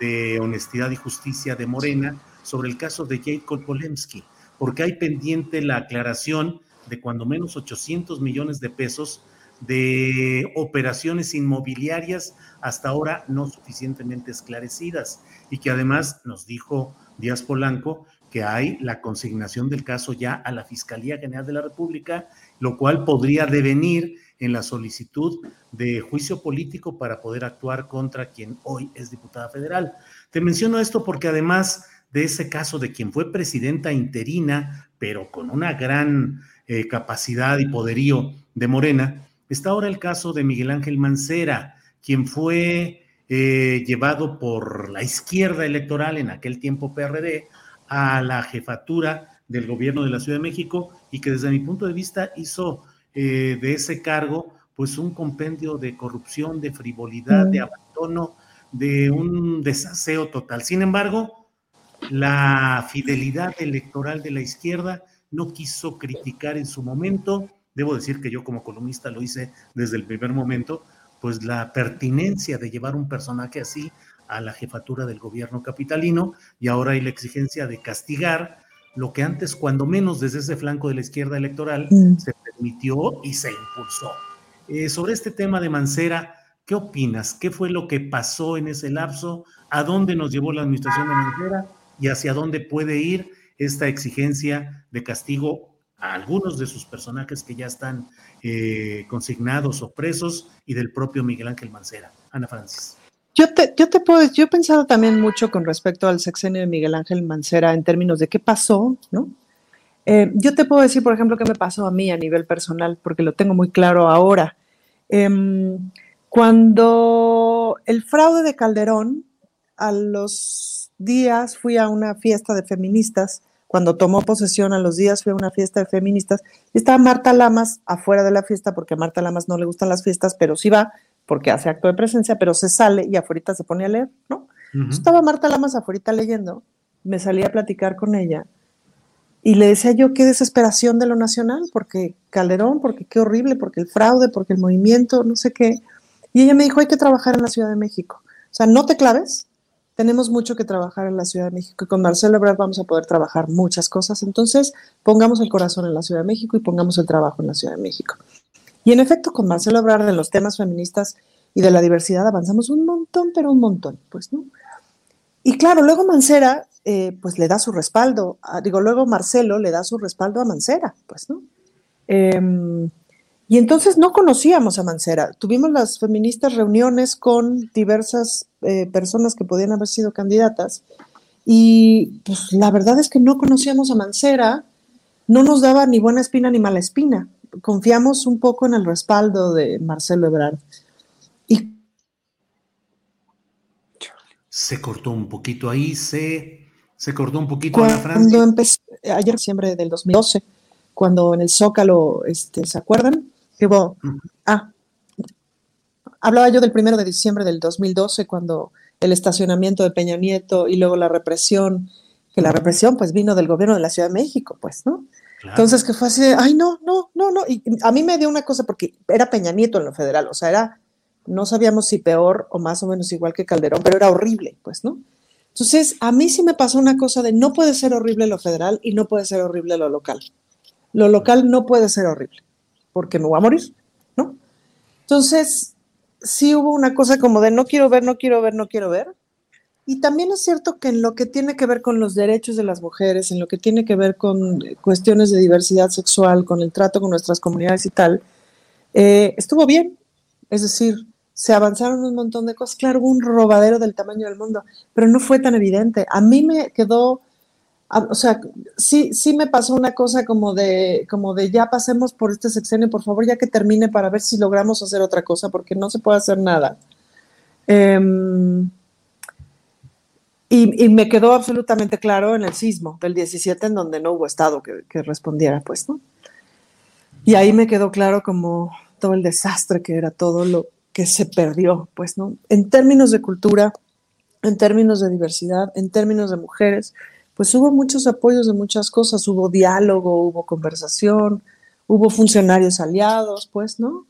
de Honestidad y Justicia de Morena, sobre el caso de Jacob Polemski, porque hay pendiente la aclaración de cuando menos 800 millones de pesos de operaciones inmobiliarias hasta ahora no suficientemente esclarecidas y que además nos dijo Díaz Polanco que hay la consignación del caso ya a la Fiscalía General de la República, lo cual podría devenir en la solicitud de juicio político para poder actuar contra quien hoy es diputada federal. Te menciono esto porque además de ese caso de quien fue presidenta interina, pero con una gran eh, capacidad y poderío de Morena, está ahora el caso de Miguel Ángel Mancera, quien fue eh, llevado por la izquierda electoral en aquel tiempo PRD a la jefatura del gobierno de la Ciudad de México y que desde mi punto de vista hizo eh, de ese cargo pues un compendio de corrupción, de frivolidad, de mm. abandono, de un desaseo total. Sin embargo, la fidelidad electoral de la izquierda no quiso criticar en su momento, debo decir que yo como columnista lo hice desde el primer momento, pues la pertinencia de llevar un personaje así a la jefatura del gobierno capitalino y ahora hay la exigencia de castigar lo que antes, cuando menos desde ese flanco de la izquierda electoral, mm. se permitió y se impulsó. Eh, sobre este tema de Mancera, ¿qué opinas? ¿Qué fue lo que pasó en ese lapso? ¿A dónde nos llevó la administración de Mancera? ¿Y hacia dónde puede ir esta exigencia de castigo a algunos de sus personajes que ya están eh, consignados o presos y del propio Miguel Ángel Mancera? Ana Francis. Yo te, yo te puedo, yo he pensado también mucho con respecto al sexenio de Miguel Ángel Mancera en términos de qué pasó, ¿no? Eh, yo te puedo decir, por ejemplo, qué me pasó a mí a nivel personal, porque lo tengo muy claro ahora. Em, cuando el fraude de Calderón, a los días fui a una fiesta de feministas, cuando tomó posesión a los días fui a una fiesta de feministas, estaba Marta Lamas afuera de la fiesta, porque a Marta Lamas no le gustan las fiestas, pero sí va, porque hace acto de presencia, pero se sale y afuera se pone a leer, ¿no? Estaba Marta Lamas afuera leyendo, me salí a platicar con ella y le decía yo qué desesperación de lo nacional, porque Calderón, porque qué horrible, porque el fraude, porque el movimiento, no sé qué. Y ella me dijo, hay que trabajar en la Ciudad de México. O sea, no te claves, tenemos mucho que trabajar en la Ciudad de México y con Marcelo Ebrard vamos a poder trabajar muchas cosas. Entonces, pongamos el corazón en la Ciudad de México y pongamos el trabajo en la Ciudad de México. Y en efecto, con Marcelo Ebrard de los temas feministas y de la diversidad avanzamos un montón, pero un montón, pues, ¿no? Y claro, luego Mancera, eh, pues le da su respaldo, digo, luego Marcelo le da su respaldo a Mancera, pues, ¿no? Em, y entonces no conocíamos a Mancera. Tuvimos las feministas reuniones con diversas eh, personas que podían haber sido candidatas y pues la verdad es que no conocíamos a Mancera, no nos daba ni buena espina ni mala espina confiamos un poco en el respaldo de Marcelo Ebrard. Y se cortó un poquito ahí, se, se cortó un poquito cuando Francia. Empezó, ayer, diciembre del 2012, cuando en el Zócalo, este, ¿se acuerdan? ah, hablaba yo del primero de diciembre del 2012, cuando el estacionamiento de Peña Nieto y luego la represión, que la represión pues vino del gobierno de la Ciudad de México, pues, ¿no? Entonces, que fue así de, ay, no, no, no, no. Y a mí me dio una cosa porque era Peña Nieto en lo federal, o sea, era, no sabíamos si peor o más o menos igual que Calderón, pero era horrible, pues, ¿no? Entonces, a mí sí me pasó una cosa de no puede ser horrible lo federal y no puede ser horrible lo local. Lo local no puede ser horrible, porque me voy a morir, ¿no? Entonces, sí hubo una cosa como de no quiero ver, no quiero ver, no quiero ver. Y también es cierto que en lo que tiene que ver con los derechos de las mujeres, en lo que tiene que ver con cuestiones de diversidad sexual, con el trato con nuestras comunidades y tal, eh, estuvo bien. Es decir, se avanzaron un montón de cosas. Claro, hubo un robadero del tamaño del mundo, pero no fue tan evidente. A mí me quedó, o sea, sí, sí me pasó una cosa como de, como de ya pasemos por este sexenio, por favor, ya que termine para ver si logramos hacer otra cosa, porque no se puede hacer nada. Em, y, me quedó absolutamente claro en el sismo del 17, en donde no hubo Estado que, que respondiera, pues, ¿no? Y ahí me quedó claro como todo el desastre que era todo lo, que se perdió, pues, ¿no? En términos de cultura, en términos de diversidad, en términos de mujeres, pues hubo muchos apoyos de muchas cosas, hubo diálogo, hubo conversación, hubo funcionarios aliados, pues, ¿no?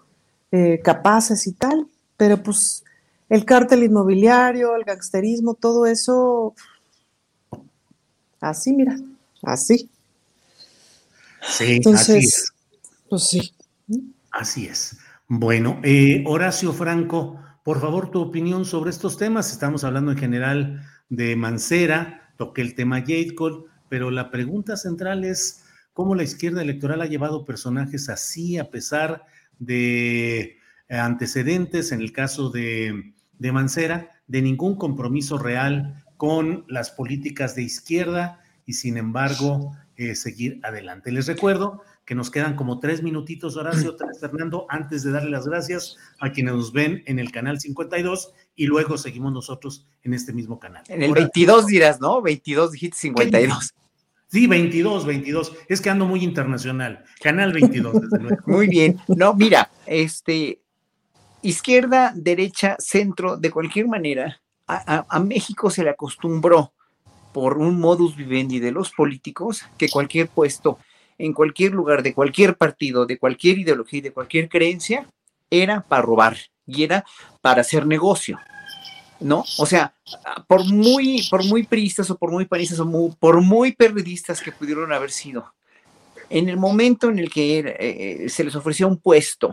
Eh, capaces y tal, pero pues el cártel inmobiliario, el gangsterismo, todo eso, así, mira, así. Sí, así es. Pues sí. Así es. Bueno, eh, Horacio Franco, por favor, tu opinión sobre estos temas. Estamos hablando en general de Mancera, toqué el tema Cole, pero la pregunta central es cómo la izquierda electoral ha llevado personajes así a pesar de antecedentes, en el caso de, de Mancera, de ningún compromiso real con las políticas de izquierda y sin embargo eh, seguir adelante. Les recuerdo que nos quedan como tres minutitos, Horacio, tres, Fernando, antes de darle las gracias a quienes nos ven en el canal 52 y luego seguimos nosotros en este mismo canal. En el 22 dirás, ¿no? 22 dijiste 52. Sí, 22, 22. Es que ando muy internacional. Canal 22, desde luego. Muy bien. No, mira, este, izquierda, derecha, centro, de cualquier manera, a, México se le acostumbró por un modus vivendi de los políticos que cualquier puesto en cualquier lugar, de cualquier partido, de cualquier ideología y de cualquier creencia, era para robar y era para hacer negocio. ¿No? O sea, por muy, por muy priistas o por muy panistas o por muy periodistas que pudieron haber sido, en el momento en el que eh, eh, se les ofreció un puesto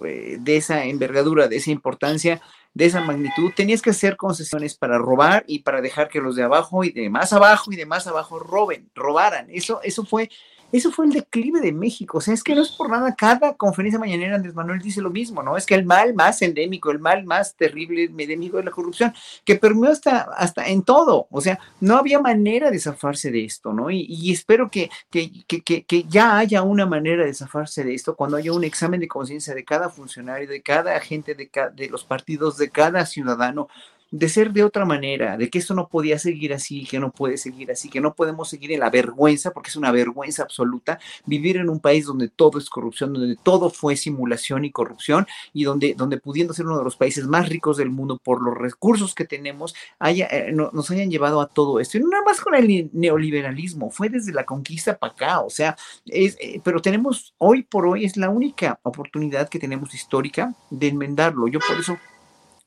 de esa envergadura, de esa importancia, de esa magnitud, tenías que hacer concesiones para robar y para dejar que los de abajo y de más abajo y de más abajo roben, robaran. Eso, eso fue eso fue el declive de México. O sea, es que no es por nada, cada conferencia mañanera Andrés Manuel dice lo mismo, ¿no? Es que el mal más endémico, el mal más terrible, endémico de la corrupción, que permeó hasta, hasta en todo. O sea, no había manera de zafarse de esto, ¿no? Y, espero que, que, que, que, ya haya una manera de zafarse de esto cuando haya un examen de conciencia de cada funcionario, de cada agente de, de los partidos, de cada ciudadano, de ser de otra manera, de que esto no podía seguir así, que no puede seguir así, que no podemos seguir en la vergüenza, porque es una vergüenza absoluta vivir en un país donde todo es corrupción, donde todo fue simulación y corrupción y donde, donde pudiendo ser uno de los países más ricos del mundo por los recursos que tenemos, haya, eh, nos hayan llevado a todo esto. Y no nada más con el neoliberalismo, fue desde la conquista para acá, o sea, es, eh, pero tenemos, hoy por hoy es la única oportunidad que tenemos histórica de enmendarlo. Yo por eso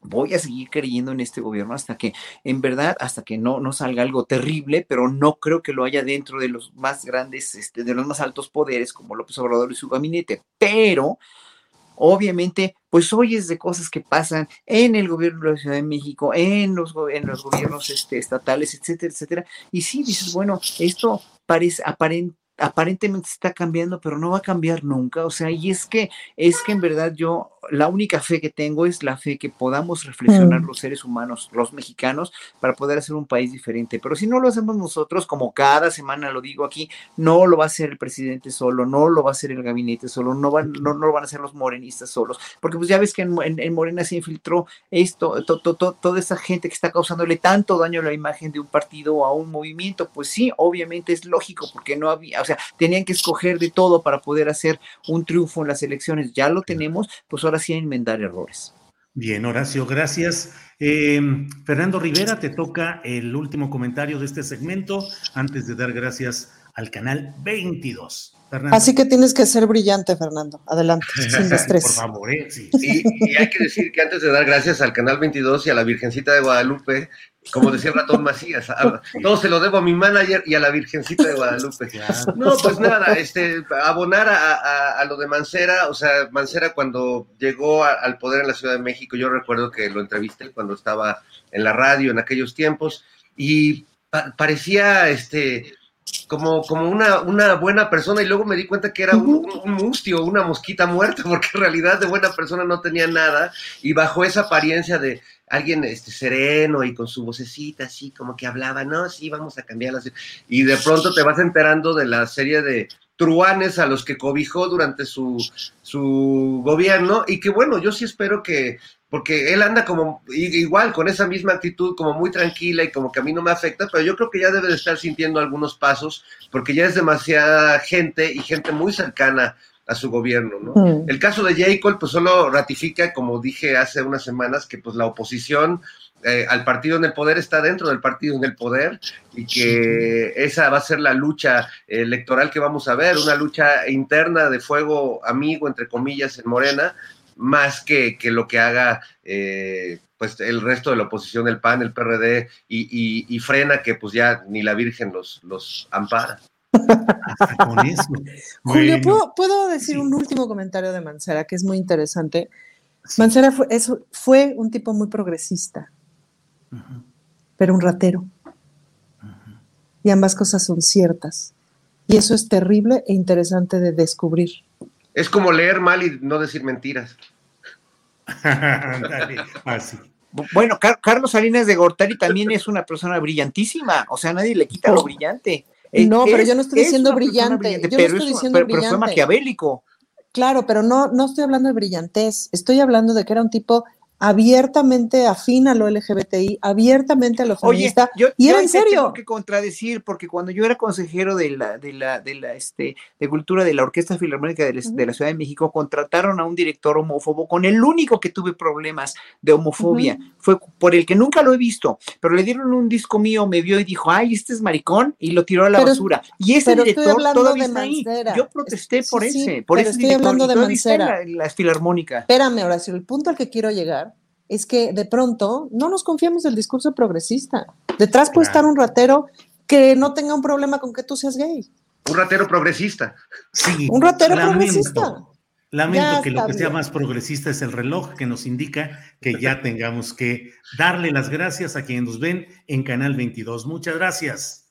voy a seguir creyendo en este gobierno hasta que, en verdad, hasta que no, no salga algo terrible, pero no creo que lo haya dentro de los más grandes, este, de los más altos poderes como López Obrador y su gabinete. Pero, obviamente, pues oyes de cosas que pasan en el gobierno de la Ciudad de México, en los, en los gobiernos este, estatales, etcétera, etcétera. Y sí, dices, bueno, esto parece aparente aparentemente está cambiando, pero no va a cambiar nunca. O sea, y es que, es que en verdad yo, la única fe que tengo es la fe que podamos reflexionar mm. los seres humanos, los mexicanos, para poder hacer un país diferente. Pero si no lo hacemos nosotros, como cada semana lo digo aquí, no lo va a hacer el presidente solo, no lo va a hacer el gabinete solo, no, van, no, lo van a hacer los morenistas solos, porque pues ya ves que en, Morena se infiltró esto, toda esa gente que está causándole tanto daño a la imagen de un partido o a un movimiento, pues sí, obviamente es lógico, porque no había, sea, tenían que escoger de todo para poder hacer un triunfo en las elecciones. Ya lo tenemos, pues ahora sí a enmendar errores. Bien, Horacio, gracias. Em, Fernando Rivera, te toca el último comentario de este segmento antes de dar gracias al canal 22. Así que tienes que ser brillante, Fernando. Adelante, sin estrés. Por favor, ¿eh? y, hay que decir que antes de dar gracias al canal 22 y a la Virgencita de Guadalupe, como decía Ratón Macías, todo se lo debo a mi manager y a la Virgencita de Guadalupe. No, pues nada, este, abonar a, lo de Mancera, o sea, Mancera cuando llegó al poder en la Ciudad de México, yo recuerdo que lo entrevisté cuando estaba en la radio en aquellos tiempos, y parecía este como, como una, una buena persona y luego me di cuenta que era un, mustio, una mosquita muerta, porque en realidad de buena persona no tenía nada y bajo esa apariencia de alguien este, sereno y con su vocecita así como que hablaba, no, sí, vamos a cambiarla. Y de pronto te vas enterando de la serie de truanes a los que cobijó durante su, su gobierno y que bueno, yo sí espero que porque él anda como igual con esa misma actitud, como muy tranquila y como que a mí no me afecta, pero yo creo que ya debe de estar sintiendo algunos pasos, porque ya es demasiada gente y gente muy cercana a su gobierno, ¿no? Mm. El caso de Jacob, pues solo ratifica, como dije hace unas semanas, que pues la oposición eh, al partido en el poder está dentro del partido en el poder y que esa va a ser la lucha electoral que vamos a ver, una lucha interna de fuego amigo, entre comillas, en Morena, más que, que lo que haga eh, pues el resto de la oposición, el PAN, el PRD, y, frena que pues ya ni la Virgen los, los ampara. Con eso. Julio, ¿puedo, decir un último comentario de Mancera que es muy interesante? Mancera fue, fue un tipo muy progresista, pero un ratero. Y ambas cosas son ciertas. Y eso es terrible e interesante de descubrir. Es como leer mal y no decir mentiras. Bueno, Carlos Salinas de Gortari también es una persona brillantísima, o sea, nadie le quita lo brillante. No, pero yo no estoy diciendo brillante, yo pero no estoy diciendo brillante. Pero fue maquiavélico. Claro, pero no, no estoy hablando de brillantez, estoy hablando de que era un tipo abiertamente afín a lo LGBTI, abiertamente a lo feminista. yo, y era en serio. Tengo que contradecir, porque cuando yo era consejero de la, de la, de la, este, de cultura de la Orquesta Filarmónica de la, Ciudad de México, contrataron a un director homófobo con el único que tuve problemas de homofobia. Fue por el que nunca lo he visto, pero le dieron un disco mío, me vio y dijo, ay, este es maricón, y lo tiró a la basura. Y ese director todavía está ahí. Yo protesté por ese, por ese estoy hablando de Mancera. La, la Filarmónica. Espérame, Horacio, el punto al que quiero llegar es que de pronto no nos confiamos del discurso progresista. Detrás puede estar un ratero que no tenga un problema con que tú seas gay. Un ratero progresista. Sí. Un ratero progresista. Lamento que lo que sea más progresista es el reloj que nos indica que ya tengamos que darle las gracias a quienes nos ven en Canal 22. Muchas gracias.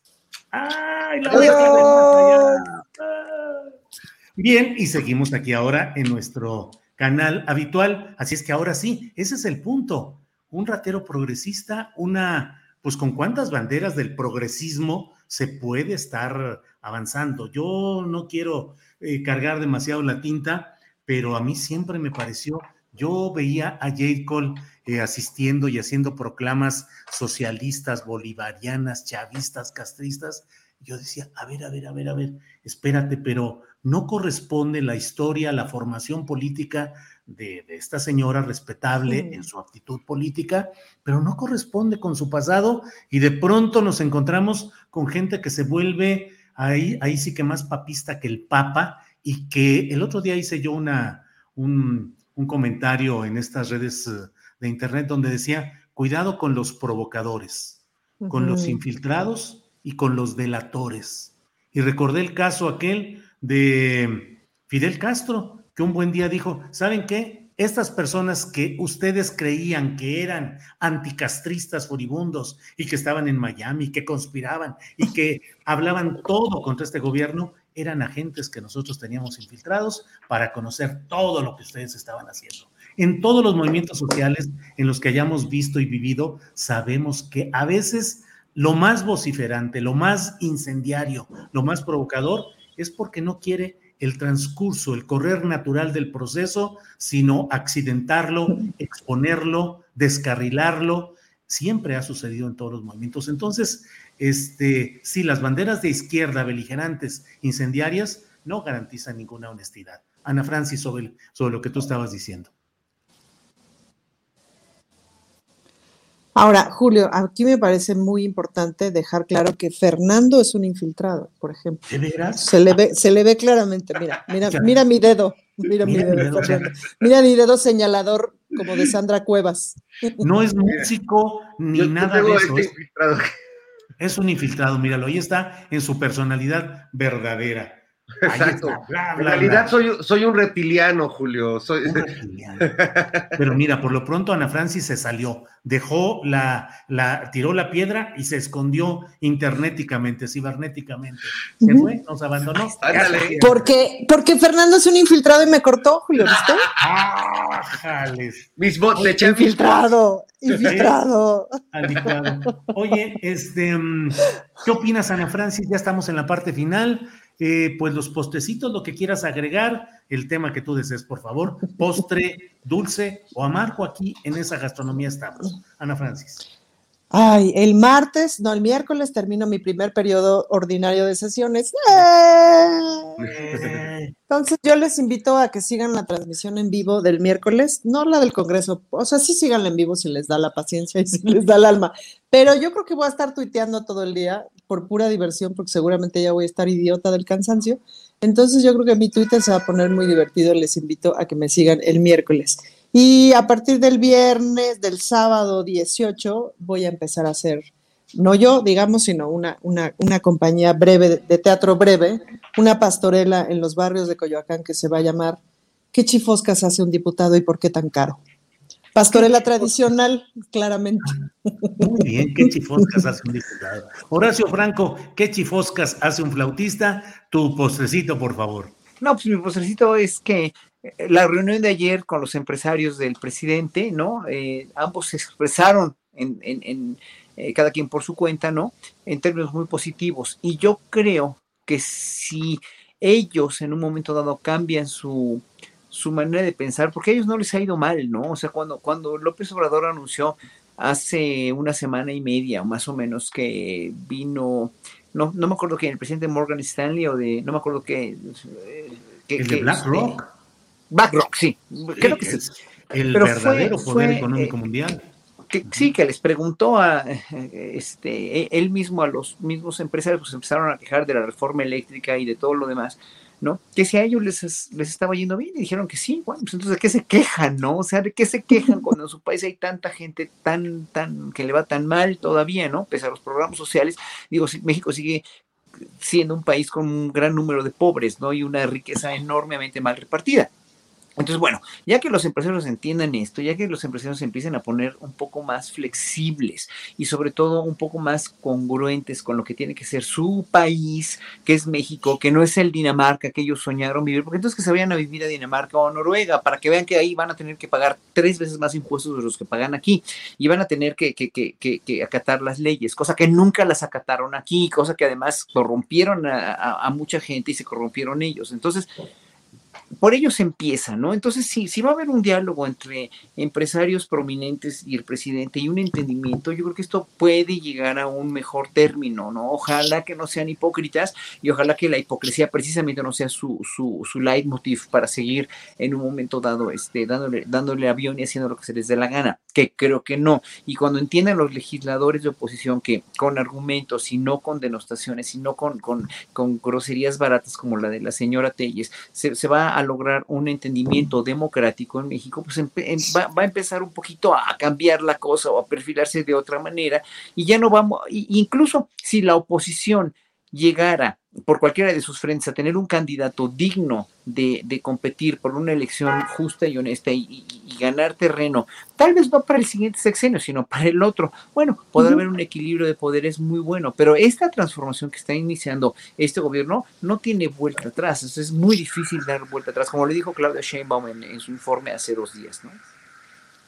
¡Ay, la Bien, y seguimos aquí ahora en nuestro canal habitual. Así es que ahora sí, ese es el punto. Un ratero progresista, una, pues con cuántas banderas del progresismo se puede estar avanzando. Yo no quiero eh, cargar demasiado la tinta, pero a mí siempre me pareció, yo veía a J. Cole eh, asistiendo y haciendo proclamas socialistas, bolivarianas, chavistas, castristas. Yo decía, a ver, a ver, a ver, a ver, espérate, pero no corresponde la historia, la formación política de, esta señora respetable en su actitud política, pero no corresponde con su pasado y de pronto nos encontramos con gente que se vuelve ahí, ahí sí que más papista que el Papa y que el otro día hice yo una, un, comentario en estas redes eh, de Internet donde decía, cuidado con los provocadores, con los infiltrados y con los delatores. Y recordé el caso aquel de Fidel Castro, que un buen día dijo, ¿saben qué? Estas personas que ustedes creían que eran anticastristas furibundos y que estaban en Miami, que conspiraban y que hablaban todo contra este gobierno, eran agentes que nosotros teníamos infiltrados para conocer todo lo que ustedes estaban haciendo. En todos los movimientos sociales en los que hayamos visto y vivido, sabemos que a veces lo más vociferante, lo más incendiario, lo más provocador es porque no quiere el transcurso, el correr natural del proceso, sino accidentarlo, exponerlo, descarrilarlo. Siempre ha sucedido en todos los movimientos. Entonces, este, si las banderas de izquierda beligerantes, incendiarias, no garantizan ninguna honestidad. Ana Francis, sobre, sobre lo que tú estabas diciendo. Ahora, Julio, aquí me parece muy importante dejar claro que Fernando es un infiltrado, por ejemplo. ¿De veras? Se le ve, se le ve claramente, mira, mira, mira mi dedo, mira, mi dedo, mira mi dedo señalador como de Sandra Cuevas. No es músico ni nada de eso. Es, es un infiltrado, míralo, ahí está en su personalidad verdadera. Exacto. en realidad Soy, soy un reptiliano, Julio. Soy... Pero mira, por lo pronto Ana Francis se salió, dejó la, la, tiró la piedra y se escondió internéticamente, cibernéticamente. Se fue, nos abandonó. Porque, porque Fernando es un infiltrado y me cortó, Julio, ¿viste? Ah, mis bots le Infiltrado, infiltrado. Oye, este, mm, ¿qué opinas, Ana Francis? Ya estamos en la parte final. Eh, pues los postecitos, lo que quieras agregar, el tema que tú desees, por favor, postre, dulce o amargo, aquí en esa gastronomía estamos. Ana Francis. Ay, el martes, no, el miércoles termino mi primer periodo ordinario de sesiones. Entonces yo les invito a que sigan la transmisión en vivo del miércoles, no la del Congreso, o sea, sí síganla en vivo si les da la paciencia y si les da el alma, pero yo creo que voy a estar tuiteando todo el día por pura diversión, porque seguramente ya voy a estar idiota del cansancio. Entonces yo creo que mi Twitter se va a poner muy divertido, les invito a que me sigan el miércoles. Y a partir del viernes, del sábado 18, voy a empezar a hacer, no yo, digamos, sino una, una, una compañía breve, de teatro breve, una pastorela en los barrios de Coyoacán que se va a llamar ¿Qué chifoscas hace un diputado y por qué tan caro? Pastorela tradicional, claramente. Muy bien, ¿qué chifoscas hace un diputado? Horacio Franco, ¿qué chifoscas hace un flautista? Tu postrecito, por favor. No, pues mi postrecito es que la reunión de ayer con los empresarios del presidente, ¿no? Eh, ambos se expresaron en, en, eh, cada quien por su cuenta, ¿no? En términos muy positivos. Y yo creo que si ellos en un momento dado cambian su, su manera de pensar, porque a ellos no les ha ido mal, ¿no? O sea, cuando, cuando López Obrador anunció hace una semana y media, más o menos, que vino, no, no me acuerdo que el presidente Morgan Stanley o de, no me acuerdo qué. Eh, que, el de BlackRock. Este, BlackRock, sí. Creo que sí. El verdadero poder económico eh, mundial. Que, sí, que les preguntó a este, e, él mismo a los mismos empresarios, pues empezaron a quejar de la reforma eléctrica y de todo lo demás, ¿no? Que si a ellos les, les estaba yendo bien y dijeron que sí, bueno, pues entonces ¿de qué se quejan, no? O sea, ¿de qué se quejan cuando en su país hay tanta gente tan, tan, que le va tan mal todavía, ¿no? Pese a los programas sociales, digo, México sigue siendo un país con un gran número de pobres, ¿no? Y una riqueza enormemente mal repartida. Entonces, bueno, ya que los empresarios entiendan esto, ya que los empresarios empiecen a poner un poco más flexibles y sobre todo un poco más congruentes con lo que tiene que ser su país, que es México, que no es el Dinamarca que ellos soñaron vivir, porque entonces que se vayan a vivir a Dinamarca o a Noruega, para que vean que ahí van a tener que pagar tres veces más impuestos de los que pagan aquí y van a tener que, acatar las leyes, cosa que nunca las acataron aquí, cosa que además corrompieron a mucha gente y se corrompieron ellos. Entonces, por ello se empieza, ¿no? Entonces, sí, sí va a haber un diálogo entre empresarios prominentes y el presidente y un entendimiento, yo creo que esto puede llegar a un mejor término, ¿no? Ojalá que no sean hipócritas y ojalá que la hipocresía precisamente no sea su, su, su leitmotiv para seguir en un momento dado, este, dándole, dándole avión y haciendo lo que se les dé la gana, que creo que no. Y cuando entiendan los legisladores de oposición que con argumentos y no con denostaciones y no con, con, con groserías baratas como la de la señora Telles, se, se va a lograr un entendimiento democrático en México, pues em, va, a empezar un poquito a cambiar la cosa o a perfilarse de otra manera y ya no vamos, incluso si la oposición llegara por cualquiera de sus frentes a tener un candidato digno de, competir por una elección justa y honesta y, ganar terreno, tal vez no para el siguiente sexenio, sino para el otro. Bueno, podrá haber un equilibrio de poderes muy bueno, pero esta transformación que está iniciando este gobierno no tiene vuelta atrás, es muy difícil dar vuelta atrás, como le dijo Claudia Sheinbaum en, su informe hace dos días, ¿no?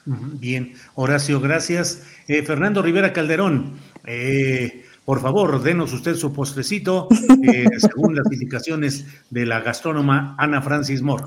Bien, Horacio, gracias. Eh, Fernando Rivera Calderón, eh, por favor, denos usted su postrecito, eh, según las indicaciones de la gastrónoma Ana Francis Moro.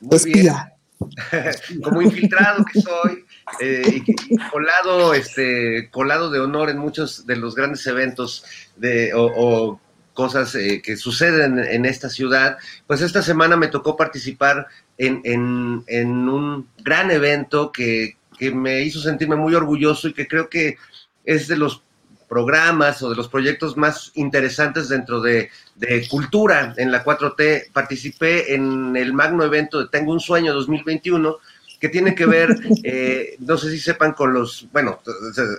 Muy bien. Como infiltrado que soy, eh, y, colado, este, colado de honor en muchos de los grandes eventos de, o, cosas eh, que suceden en esta ciudad, pues esta semana me tocó participar en, en, en un gran evento que que me hizo sentirme muy orgulloso y que creo que es de los programas o de los proyectos más interesantes dentro de, de, cultura en la 4T. Participé en el magno evento de Tengo un Sueño 2021, que tiene que ver, eh, no sé si sepan con los, bueno,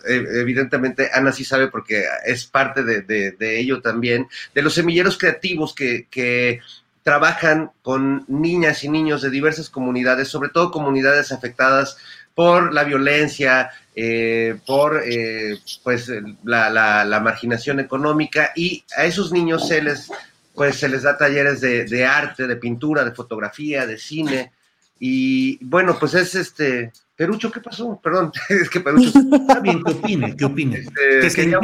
evidentemente Ana sí sabe porque es parte de, de, de ello también, de los semilleros creativos que, que trabajan con niñas y niños de diversas comunidades, sobre todo comunidades afectadas por la violencia, eh, por eh, pues la, la, la, marginación económica y a esos niños se les pues se les da talleres de, de, arte, de pintura, de fotografía, de cine y bueno pues es este Perucho, ¿qué pasó? Perdón, es que Perucho. Está bien, ¿qué opine? ¿Qué opine? Este, que quería,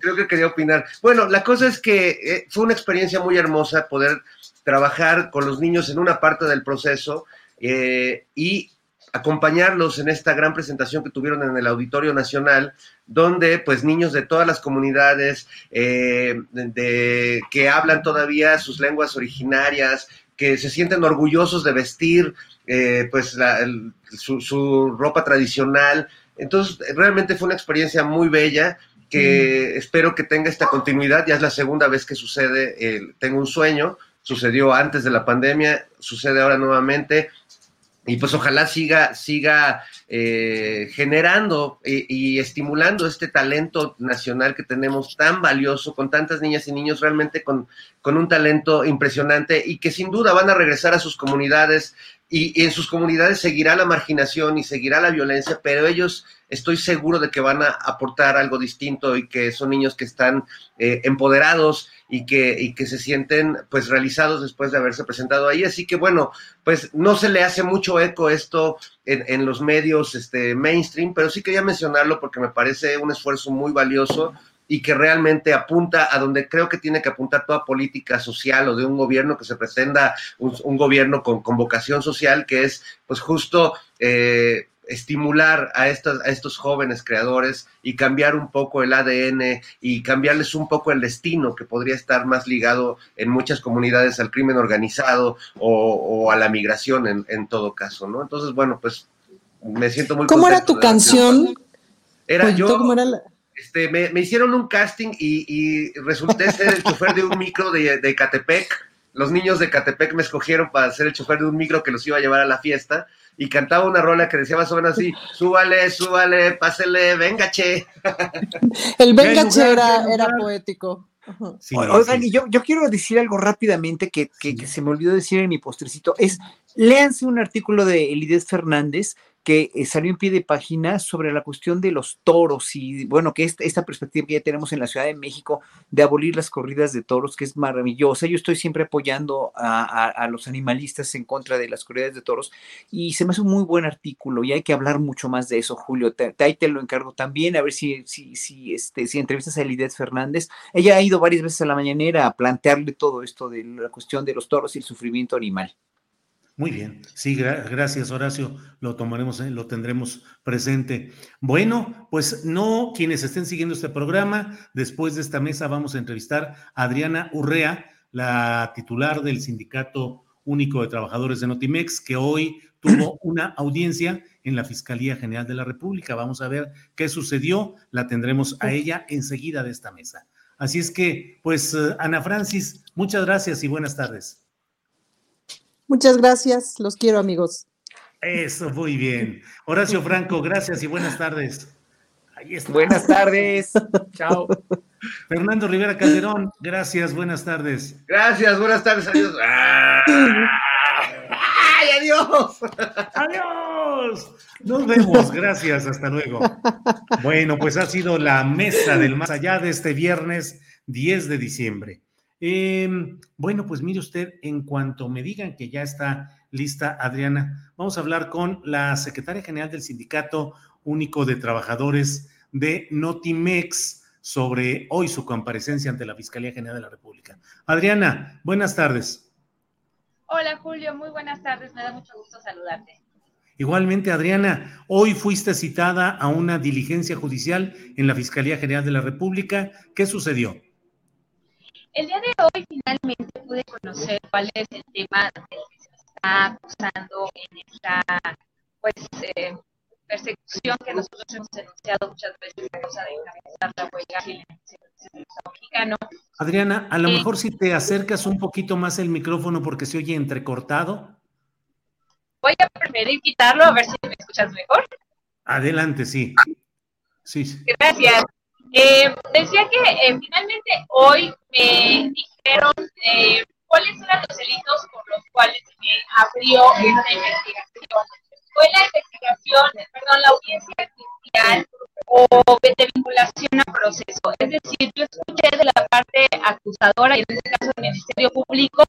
creo que quería opinar. Bueno, la cosa es que eh, fue una experiencia muy hermosa poder trabajar con los niños en una parte del proceso eh, y acompañarlos en esta gran presentación que tuvieron en el Auditorio Nacional, donde pues niños de todas las comunidades eh, de, que hablan todavía sus lenguas originarias, que se sienten orgullosos de vestir eh, pues la, el, su, su, ropa tradicional. Entonces, realmente fue una experiencia muy bella que mm. espero que tenga esta continuidad. Ya es la segunda vez que sucede, tengo un sueño, sucedió antes de la pandemia, sucede ahora nuevamente y pues ojalá siga, siga eh, generando y, estimulando este talento nacional que tenemos tan valioso, con tantas niñas y niños realmente con, con un talento impresionante y que sin duda van a regresar a sus comunidades y, y, en sus comunidades seguirá la marginación y seguirá la violencia, pero ellos estoy seguro de que van a aportar algo distinto y que son niños que están eh, empoderados y que, y que se sienten pues realizados después de haberse presentado ahí. Así que bueno, pues no se le hace mucho eco esto en, los medios este, mainstream, pero sí quería mencionarlo porque me parece un esfuerzo muy valioso y que realmente apunta a donde creo que tiene que apuntar toda política social o de un gobierno que se pretenda un, un gobierno con, con, vocación social, que es pues justo eh, estimular a, estas, a estos jóvenes creadores y cambiar un poco el ADN y cambiarles un poco el destino que podría estar más ligado en muchas comunidades al crimen organizado o, o a la migración en, en, todo caso, ¿no? Entonces, bueno, pues me siento muy... ¿Cómo era tu canción? Era yo... ¿Cómo era la... Este, me, me, hicieron un casting y, y resulté ser el chofer de un micro de, de Catepec. Los niños de Catepec me escogieron para ser el chofer de un micro que los iba a llevar a la fiesta y cantaba una rola que decía más o menos así, súbale, súbale, pásele, venga, che. El venga, che era, era poético. Sí, Oigan, sí. y yo, yo quiero decir algo rápidamente que, que, que, se me olvidó decir en mi postrecito, es, léanse un artículo de Elides Fernández que eh, salió en pie de página sobre la cuestión de los toros y bueno, que esta, perspectiva que ya tenemos en la Ciudad de México de abolir las corridas de toros, que es maravillosa. Yo estoy siempre apoyando a, los animalistas en contra de las corridas de toros y se me hace un muy buen artículo y hay que hablar mucho más de eso, Julio. Te, ahí te lo encargo también, a ver si, si, si, este, si entrevistas a Elidet Fernández. Ella ha ido varias veces a la mañanera a plantearle todo esto de la cuestión de los toros y el sufrimiento animal. Muy bien, sí, gra gracias Horacio, lo tomaremos, eh, lo tendremos presente. Bueno, pues no quienes estén siguiendo este programa, después de esta mesa vamos a entrevistar a Adriana Urrea, la titular del Sindicato Único de Trabajadores de Notimex, que hoy tuvo una audiencia en la Fiscalía General de la República. Vamos a ver qué sucedió, la tendremos a ella enseguida de esta mesa. Así es que, pues, Ana Francis, muchas gracias y buenas tardes. Muchas gracias, los quiero amigos. Eso, muy bien. Horacio Franco, gracias y buenas tardes. Ahí está. Buenas tardes. Chao. Fernando Rivera Calderón, gracias, buenas tardes. Gracias, buenas tardes, adiós. ¡Ay, adiós! ¡Adiós! Nos vemos, gracias, hasta luego. Bueno, pues ha sido la mesa del más allá de este viernes 10 de diciembre. Eh, bueno, pues mire usted, en cuanto me digan que ya está lista Adriana, vamos a hablar con la secretaria general del Sindicato Único de Trabajadores de Notimex sobre hoy su comparecencia ante la Fiscalía General de la República. Adriana, buenas tardes. Hola Julio, muy buenas tardes, me da mucho gusto saludarte. Igualmente, Adriana, hoy fuiste citada a una diligencia judicial en la Fiscalía General de la República. ¿Qué sucedió? El día de hoy finalmente pude conocer cuál es el tema del que se está acusando en esta, pues, eh, persecución que nosotros hemos denunciado muchas veces a causa de encabezar la huelga en el mexicano. Adriana, a lo Eh, mejor si te acercas un poquito más el micrófono porque se oye entrecortado. Voy a preferir quitarlo a ver si me escuchas mejor. Adelante, sí. Sí, sí. Gracias. Eh, decía que eh, finalmente hoy me dijeron eh, cuáles eran los delitos por los cuales me abrió esta investigación. Fue la investigación, perdón, la audiencia judicial o de vinculación a proceso. Es decir, yo escuché de la parte acusadora, y en este caso del Ministerio Público,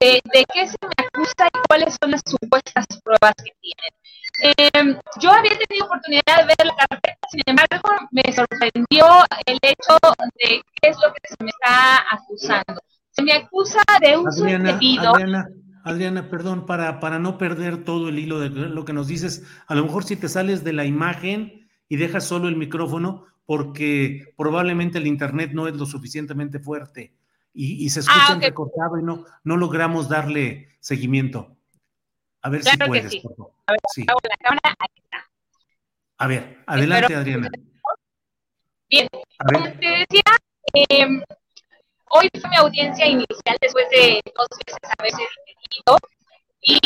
de, de qué se me acusa y cuáles son las supuestas pruebas que tienen. Eh, yo había tenido oportunidad de ver la carpeta, sin embargo, me sorprendió el hecho de qué es lo que se me está acusando. Se me acusa de uso Adriana, indebido. Adriana, Adriana, perdón, para, para no perder todo el hilo de lo que nos dices, a lo mejor si te sales de la imagen y dejas solo el micrófono, porque probablemente el internet no es lo suficientemente fuerte y, y se escucha Ah, ok. entrecortado y no, no logramos darle seguimiento. A ver si Claro puedes, sí. por favor. A ver, Sí. hago la cámara. Ahí está. A ver, adelante, Espero- Adriana. Bien, como te decía, eh, hoy fue mi audiencia inicial después de dos veces haberse detenido y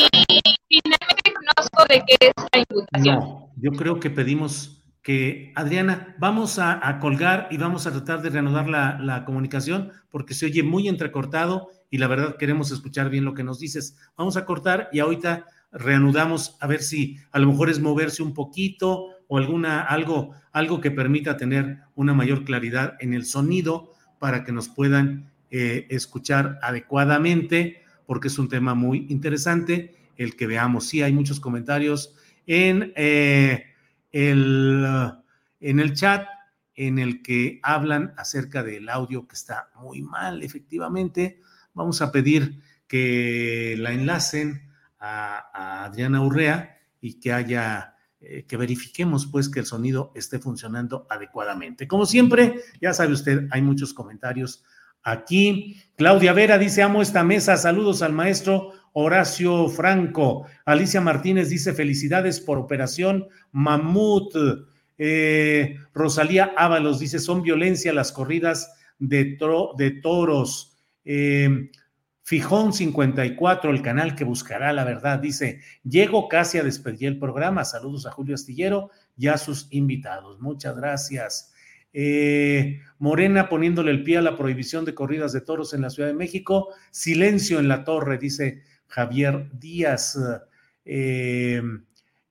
finalmente conozco de qué es la imputación. No, yo creo que pedimos que, Adriana, vamos a, colgar y vamos a tratar de reanudar la, la comunicación porque se oye muy entrecortado y la verdad queremos escuchar bien lo que nos dices. Vamos a cortar y ahorita reanudamos a ver si a lo mejor es moverse un poquito o alguna algo algo que permita tener una mayor claridad en el sonido para que nos puedan eh, escuchar adecuadamente porque es un tema muy interesante el que veamos. Sí, hay muchos comentarios en eh, el en el chat en el que hablan acerca del audio que está muy mal, efectivamente. Vamos a pedir que la enlacen a, Adriana Urrea y que haya, eh, que verifiquemos pues que el sonido esté funcionando adecuadamente. Como siempre, ya sabe usted, hay muchos comentarios aquí. Claudia Vera dice, amo esta mesa, saludos al maestro Horacio Franco. Alicia Martínez dice, felicidades por Operación Mamut. Eh, Rosalía Ábalos dice, son violencia las corridas de, tro- de toros. Eh, Fijón 54, el canal que buscará la verdad, dice, llego casi a despedir el programa. Saludos a Julio Astillero y a sus invitados. Muchas gracias. Eh, Morena poniéndole el pie a la prohibición de corridas de toros en la Ciudad de México. Silencio en la torre, dice Javier Díaz. Eh,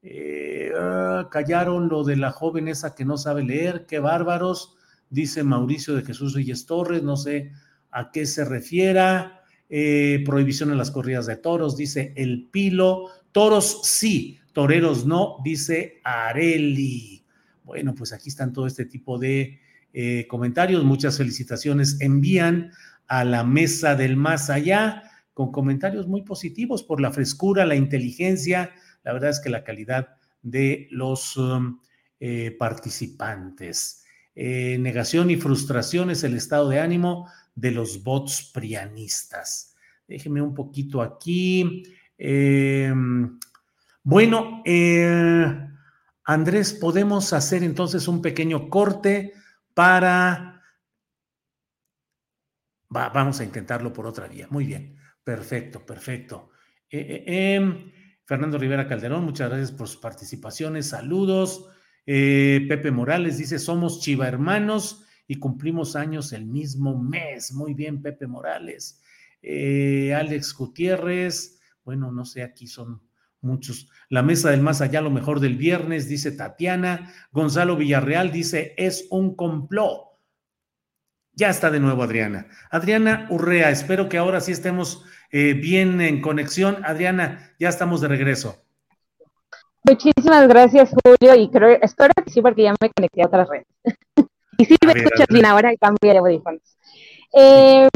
eh, ah, callaron lo de la joven esa que no sabe leer, qué bárbaros, dice Mauricio de Jesús Reyes Torres, no sé a qué se refiera. Eh, prohibición en las corridas de toros, dice El Pilo. Toros sí, toreros no, dice Areli. Bueno, pues aquí están todo este tipo de eh, comentarios. Muchas felicitaciones envían a la mesa del más allá con comentarios muy positivos por la frescura, la inteligencia. La verdad es que la calidad de los um, eh, participantes. Eh, negación y frustración es el estado de ánimo de los bots prianistas. Déjeme un poquito aquí. Eh, bueno, eh, Andrés, podemos hacer entonces un pequeño corte para... Va, vamos a intentarlo por otra vía. Muy bien, perfecto, perfecto. Eh, eh, em, Fernando Rivera Calderón, muchas gracias por sus participaciones. Saludos. Eh, Pepe Morales dice, somos chiva hermanos y cumplimos años el mismo mes. Muy bien, Pepe Morales. Alex Gutiérrez, bueno, no sé, aquí son muchos. La mesa del más allá, lo mejor del viernes, dice Tatiana. Gonzalo Villarreal dice, es un complot. Ya está de nuevo Adriana. Adriana Urrea, espero que ahora sí estemos eh, bien en conexión. Adriana, ya estamos de regreso. Muchísimas gracias, Julio, y creo, espero que sí, porque ya me conecté a otras redes. y sí, me escuchas bien ahora, cambié de audífonos. Eh,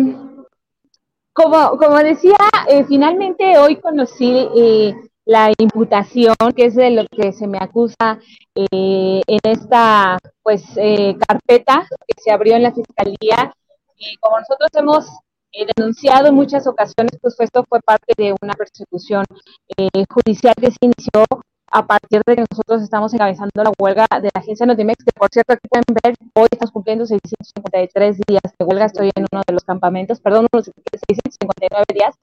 como, como decía, eh, finalmente hoy conocí eh, la imputación, que es de lo que se me acusa eh, en esta pues eh, carpeta que se abrió en la fiscalía. Y como nosotros hemos eh, denunciado en muchas ocasiones, pues esto fue parte de una persecución eh, judicial que se inició a partir de que nosotros estamos encabezando la huelga de la agencia Notimex, que por cierto aquí pueden ver, hoy estamos cumpliendo 653 días de huelga, estoy en uno de los campamentos, perdón, 659 días,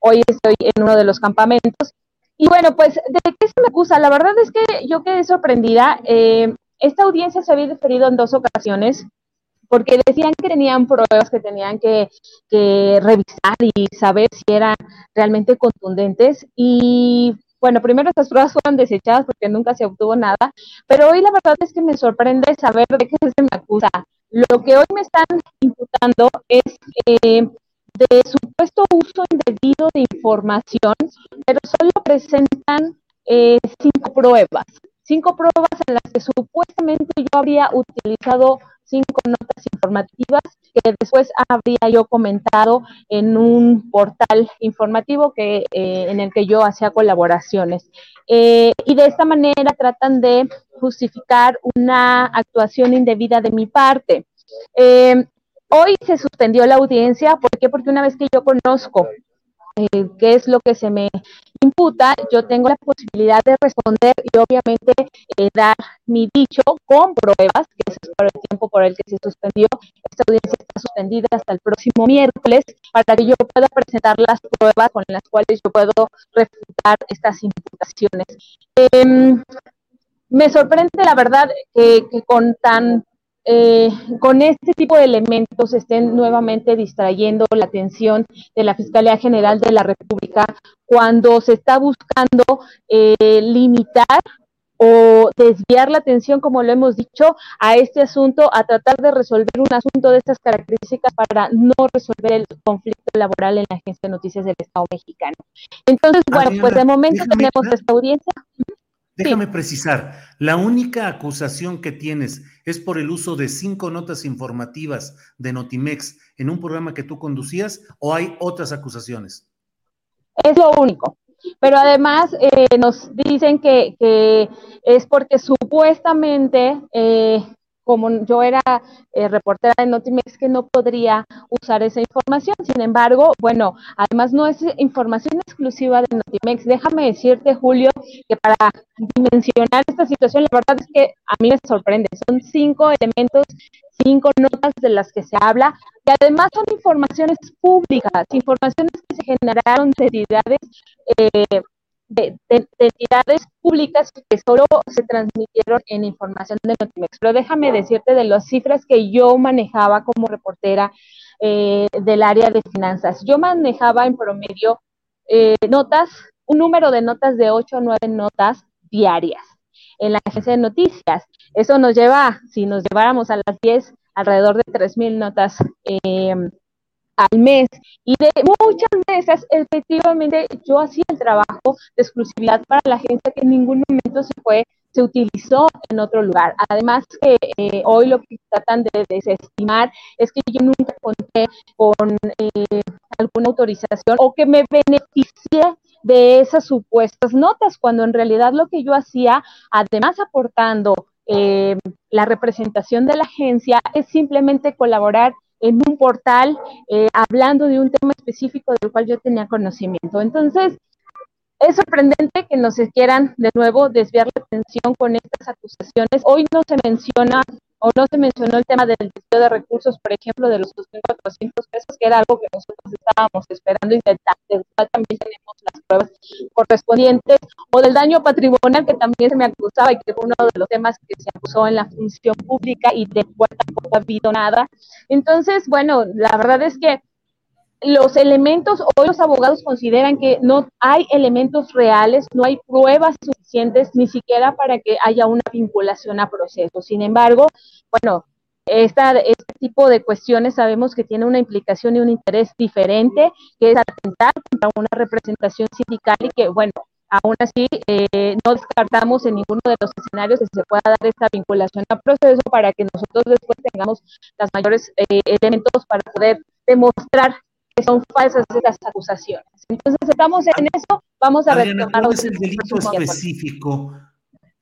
hoy estoy en uno de los campamentos. Y bueno, pues, ¿de qué se me acusa? La verdad es que yo quedé sorprendida. Eh, esta audiencia se había deferido en dos ocasiones porque decían que tenían pruebas que tenían que, revisar y saber si eran realmente contundentes. Y bueno, primero estas pruebas fueron desechadas porque nunca se obtuvo nada, pero hoy la verdad es que me sorprende saber de qué se me acusa. Lo que hoy me están imputando es eh, de supuesto uso indebido de información, pero solo presentan eh, cinco pruebas. Cinco pruebas en las que supuestamente yo habría utilizado cinco notas informativas que después habría yo comentado en un portal informativo que, eh, en el que yo hacía colaboraciones. Eh, y de esta manera tratan de justificar una actuación indebida de mi parte. Eh, hoy se suspendió la audiencia, ¿por qué? Porque una vez que yo conozco eh, qué es lo que se me imputa, yo tengo la posibilidad de responder y obviamente eh, dar mi dicho con pruebas, que es por el tiempo por el que se suspendió. Esta audiencia está suspendida hasta el próximo miércoles para que yo pueda presentar las pruebas con las cuales yo puedo refutar estas imputaciones. Em, me sorprende la verdad que con tan eh, con este tipo de elementos estén nuevamente distrayendo la atención de la Fiscalía General de la República cuando se está buscando eh, limitar o desviar la atención, como lo hemos dicho, a este asunto, a tratar de resolver un asunto de estas características para no resolver el conflicto laboral en la Agencia de Noticias del Estado mexicano. Entonces, bueno, pues de momento tenemos esta audiencia. Déjame precisar, la única acusación que tienes es por el uso de cinco notas informativas de Notimex en un programa que tú conducías o hay otras acusaciones? Es lo único. Pero además eh, nos dicen que, es porque supuestamente eh, como yo era eh, reportera de Notimex, que no podría usar esa información. Sin embargo, bueno, además no es información exclusiva de Notimex. Déjame decirte, Julio, que para dimensionar esta situación, la verdad es que a mí me sorprende. Son cinco elementos, cinco notas de las que se habla, y además son informaciones públicas, informaciones que se generaron de entidades eh, de, entidades públicas que solo se transmitieron en información de Notimex. Pero déjame decirte de las cifras que yo manejaba como reportera eh, del área de finanzas. Yo manejaba en promedio eh, notas, un número de notas de 8 o 9 notas diarias en la agencia de noticias. Eso nos lleva, si nos lleváramos a las 10, alrededor de 3.000 notas eh, al mes. Y de muchas veces, efectivamente, yo hacía el trabajo de exclusividad para la agencia que en ningún momento se fue se utilizó en otro lugar. Además que eh, hoy lo que tratan de desestimar es que yo nunca conté con eh, alguna autorización o que me beneficié de esas supuestas notas, cuando en realidad lo que yo hacía, además aportando eh, la representación de la agencia, es simplemente colaborar en un portal eh, hablando de un tema específico del cual yo tenía conocimiento. Entonces, es sorprendente que nos quieran de nuevo desviar la atención con estas acusaciones. Hoy no se menciona o no se mencionó el tema del desvío de recursos, por ejemplo, de los 2.400 pesos, que era algo que nosotros estábamos esperando y del cual también tenemos las pruebas correspondientes, o del daño patrimonial que también se me acusaba y que fue uno de los temas que se acusó en la función pública y de cual tampoco ha habido nada. Entonces, bueno, la verdad es que los elementos, hoy los abogados consideran que no hay elementos reales, no hay pruebas suficientes ni siquiera para que haya una vinculación a proceso. Sin embargo, bueno, esta, este tipo de cuestiones sabemos que tiene una implicación y un interés diferente, que es atentar contra una representación sindical y que, bueno, aún así eh, no descartamos en ninguno de los escenarios que se pueda dar esta vinculación a proceso para que nosotros después tengamos los mayores eh, elementos para poder demostrar son falsas esas acusaciones. Entonces estamos en eso, vamos a ver ¿Cuál es el delito específico?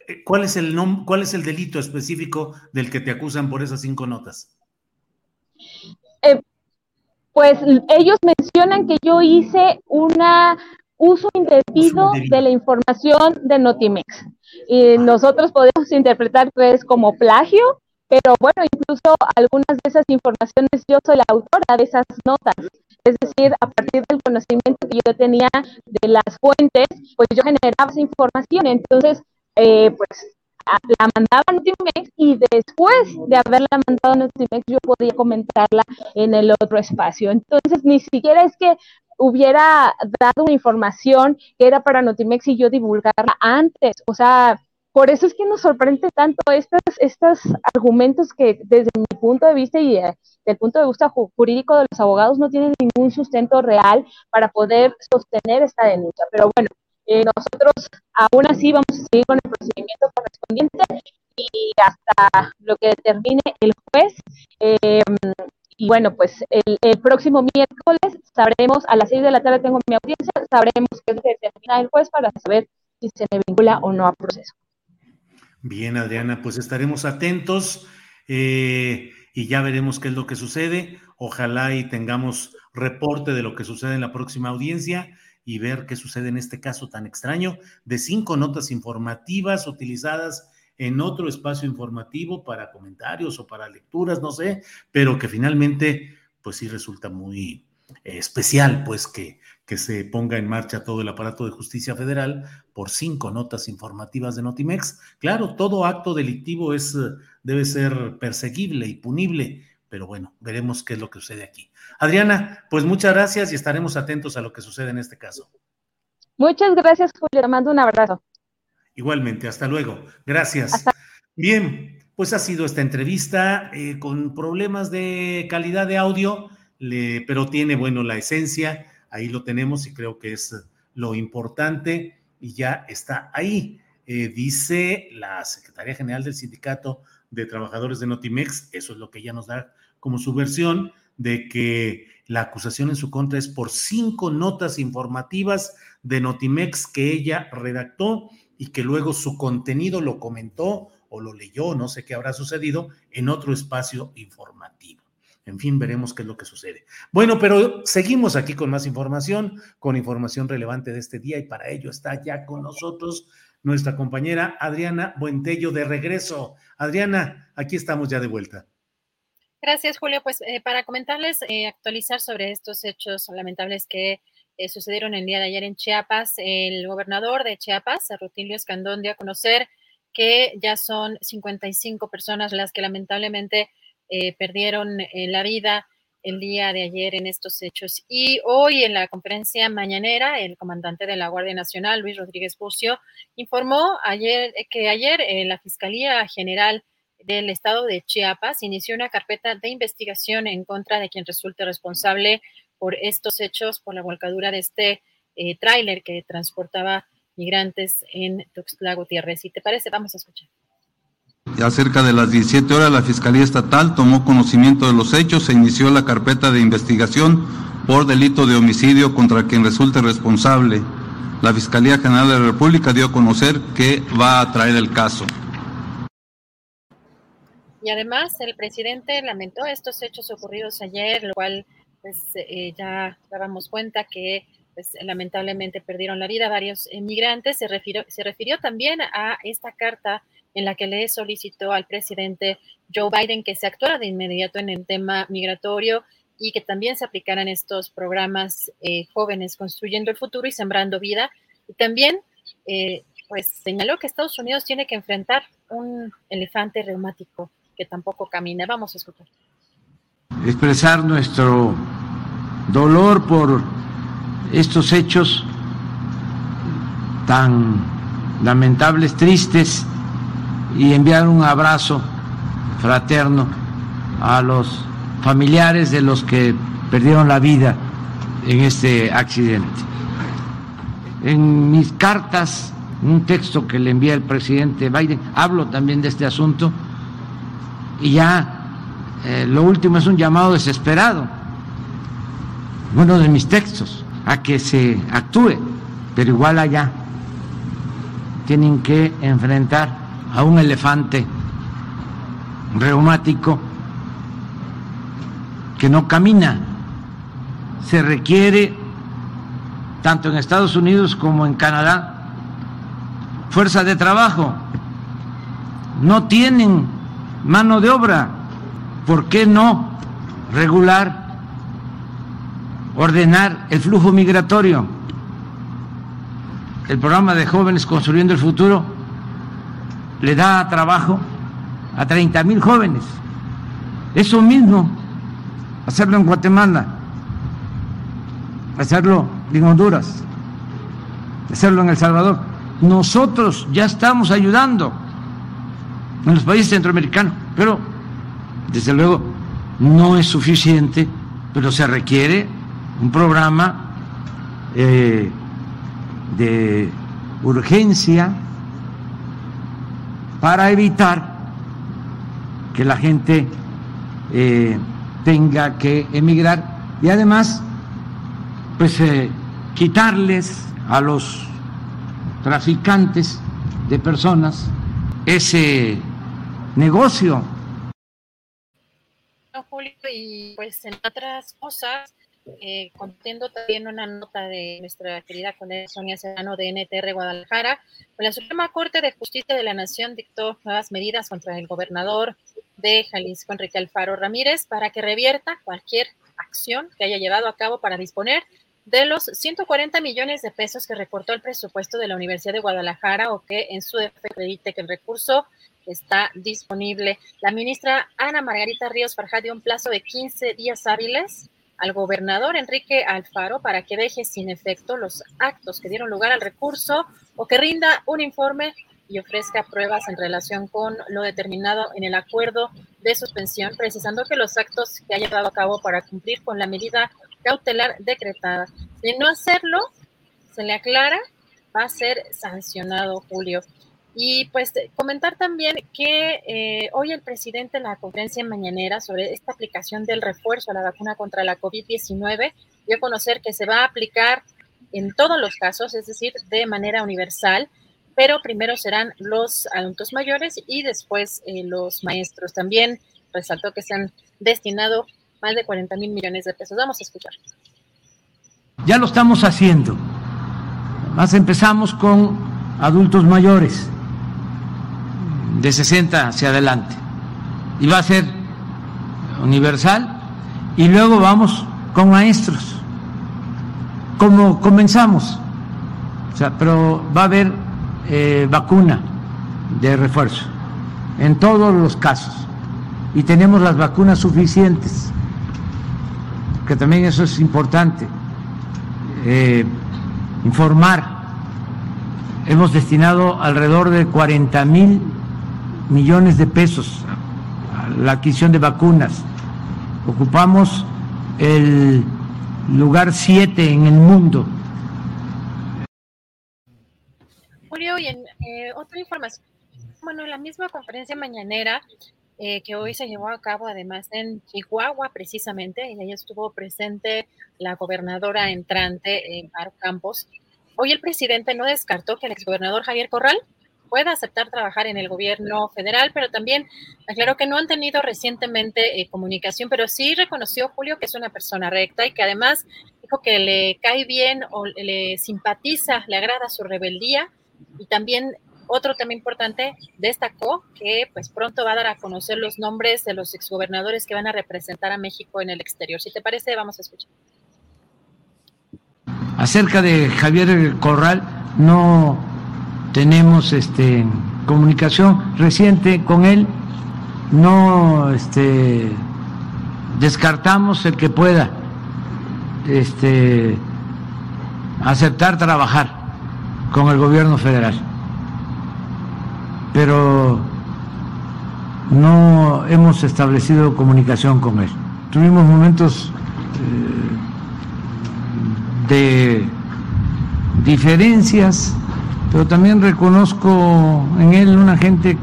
Eh, ¿Cuál es el cuál es el delito específico del que te acusan por esas cinco notas? Eh, pues ellos mencionan que yo hice una uso indebido de la información de Notimex. Y nosotros podemos interpretar que es como plagio, pero bueno, incluso algunas de esas informaciones yo soy la autora de esas notas. Es decir, a partir del conocimiento que yo tenía de las fuentes, pues yo generaba esa información. Entonces, eh, pues la mandaba a Notimex y después de haberla mandado a Notimex yo podía comentarla en el otro espacio. Entonces, ni siquiera es que hubiera dado una información que era para Notimex y yo divulgarla antes. O sea, por eso es que nos sorprende tanto estos, estos argumentos que desde mi punto de vista y eh, del punto de vista jurídico de los abogados no tienen ningún sustento real para poder sostener esta denuncia. Pero bueno, eh, nosotros aún así vamos a seguir con el procedimiento correspondiente y hasta lo que determine el juez. Em, y bueno, pues el, próximo miércoles sabremos, a las 6 de la tarde tengo mi audiencia, sabremos qué es lo que determina el juez para saber si se me vincula o no a proceso. Bien, Adriana, pues estaremos atentos eh, y ya veremos qué es lo que sucede. Ojalá y tengamos reporte de lo que sucede en la próxima audiencia y ver qué sucede en este caso tan extraño de cinco notas informativas utilizadas en otro espacio informativo para comentarios o para lecturas, no sé, pero que finalmente, pues sí resulta muy eh, especial, pues que, que se ponga en marcha todo el aparato de justicia federal por cinco notas informativas de Notimex. Claro, todo acto delictivo es, debe ser perseguible y punible, pero bueno, veremos qué es lo que sucede aquí. Adriana, pues muchas gracias y estaremos atentos a lo que sucede en este caso. Muchas gracias, Julio. Te mando un abrazo. Igualmente, hasta luego. Gracias. Bien, pues ha sido esta entrevista eh, con problemas de calidad de audio, pero tiene, bueno, la esencia. Ahí lo tenemos y creo que es lo importante y ya está ahí. Eh, dice la Secretaría General del Sindicato de Trabajadores de Notimex, eso es lo que ella nos da como su versión, de que la acusación en su contra es por cinco notas informativas de Notimex que ella redactó y que luego su contenido lo comentó o lo leyó, no sé qué habrá sucedido, en otro espacio informativo. En fin, veremos qué es lo que sucede. Bueno, pero seguimos aquí con más información, con información relevante de este día y para ello está ya con nosotros nuestra compañera Adriana Buentello de regreso. Adriana, aquí estamos ya de vuelta. Gracias, Julio. Pues eh, para comentarles, eh, actualizar sobre estos hechos lamentables que eh, sucedieron el día de ayer en Chiapas, el gobernador de Chiapas, Rutilio Escandón, dio a conocer que ya son 55 personas las que lamentablemente perdieron la vida el día de ayer en estos hechos. Y hoy en la conferencia mañanera, el comandante de la Guardia Nacional, Luis Rodríguez Bucio, informó ayer que ayer la Fiscalía General del estado de Chiapas inició una carpeta de investigación en contra de quien resulte responsable por estos hechos, por la volcadura de este eh, tráiler que transportaba migrantes en Tuxtla Gutiérrez. Si te parece, vamos a escuchar. Ya cerca de las 17 horas, la Fiscalía Estatal tomó conocimiento de los hechos e inició la carpeta de investigación por delito de homicidio contra quien resulte responsable. La Fiscalía General de la República dio a conocer que va a traer el caso. Y además el presidente lamentó estos hechos ocurridos ayer, lo cual pues eh, ya dábamos cuenta que pues, lamentablemente perdieron la vida varios inmigrantes. Se refirió, se refirió también a esta carta en la que le solicitó al presidente Joe Biden que se actuara de inmediato en el tema migratorio y que también se aplicaran estos programas eh, jóvenes construyendo el futuro y sembrando vida. Y también, eh, pues señaló que Estados Unidos tiene que enfrentar un elefante reumático que tampoco camine. Vamos a escuchar. Expresar nuestro dolor por estos hechos tan lamentables, tristes, y enviar un abrazo fraterno a los familiares de los que perdieron la vida en este accidente. En mis cartas, un texto que le envía el presidente Biden, hablo también de este asunto y ya eh, lo último es un llamado desesperado, uno de mis textos, a que se actúe, pero igual allá tienen que enfrentar a un elefante reumático que no camina. Se requiere tanto en Estados Unidos como en Canadá, fuerza de trabajo, no tienen mano de obra, ¿por qué no regular, ordenar el flujo migratorio? El programa de jóvenes construyendo el futuro le da trabajo a 30 mil jóvenes. Eso mismo, hacerlo en Guatemala, hacerlo en Honduras, hacerlo en El Salvador. Nosotros ya estamos ayudando en los países centroamericanos, pero desde luego no es suficiente, pero se requiere un programa eh, de urgencia para evitar que la gente eh, tenga que emigrar y además pues eh, quitarles a los traficantes de personas ese negocio. Julio, y pues en otras cosas, eh, contiendo también una nota de nuestra querida colega Sonia Serrano de NTR Guadalajara, pues la Suprema Corte de Justicia de la Nación dictó nuevas medidas contra el gobernador de Jalisco, Enrique Alfaro Ramírez, para que revierta cualquier acción que haya llevado a cabo para disponer de los 140 millones de pesos que recortó el presupuesto de la Universidad de Guadalajara o que en su defecto acredite que el recurso está disponible. La ministra Ana Margarita Ríos Farjá dio un plazo de 15 días hábiles al gobernador Enrique Alfaro para que deje sin efecto los actos que dieron lugar al recurso o que rinda un informe y ofrezca pruebas en relación con lo determinado en el acuerdo de suspensión, precisando que los actos que ha llevado a cabo para cumplir con la medida cautelar decretada. De no hacerlo, se le aclara, va a ser sancionado, Julio. Y pues comentar también que eh, hoy el presidente en la conferencia mañanera sobre esta aplicación del refuerzo a la vacuna contra la COVID-19 dio a conocer que se va a aplicar en todos los casos, es decir, de manera universal, pero primero serán los adultos mayores y después eh, los maestros. También resaltó que se han destinado más de 40 mil millones de pesos. Vamos a escuchar. Ya lo estamos haciendo. Más empezamos con adultos mayores de 60 hacia adelante. Y va a ser universal. Y luego vamos con maestros. Como comenzamos. O sea, pero va a haber eh, vacuna de refuerzo en todos los casos. Y tenemos las vacunas suficientes que también eso es importante, eh, informar. Hemos destinado alrededor de 40 mil millones de pesos la adquisición de vacunas. Ocupamos el lugar 7 en el mundo. Julio, y en eh, otra información, bueno, en la misma conferencia mañanera, eh, que hoy se llevó a cabo además en Chihuahua precisamente, y ahí estuvo presente la gobernadora entrante, en Mar Campos. Hoy el presidente no descartó que el exgobernador Javier Corral pueda aceptar trabajar en el gobierno federal, pero también aclaró que no han tenido recientemente eh, comunicación, pero sí reconoció Julio que es una persona recta y que además dijo que le cae bien o le simpatiza, le agrada su rebeldía y también otro tema importante, destacó que pues pronto va a dar a conocer los nombres de los exgobernadores que van a representar a México en el exterior. Si te parece, vamos a escuchar. Acerca de Javier Corral, no tenemos este comunicación reciente con él, no este descartamos el que pueda este aceptar trabajar con el gobierno federal pero no hemos establecido comunicación con él. Tuvimos momentos eh, de diferencias, pero también reconozco en él una gente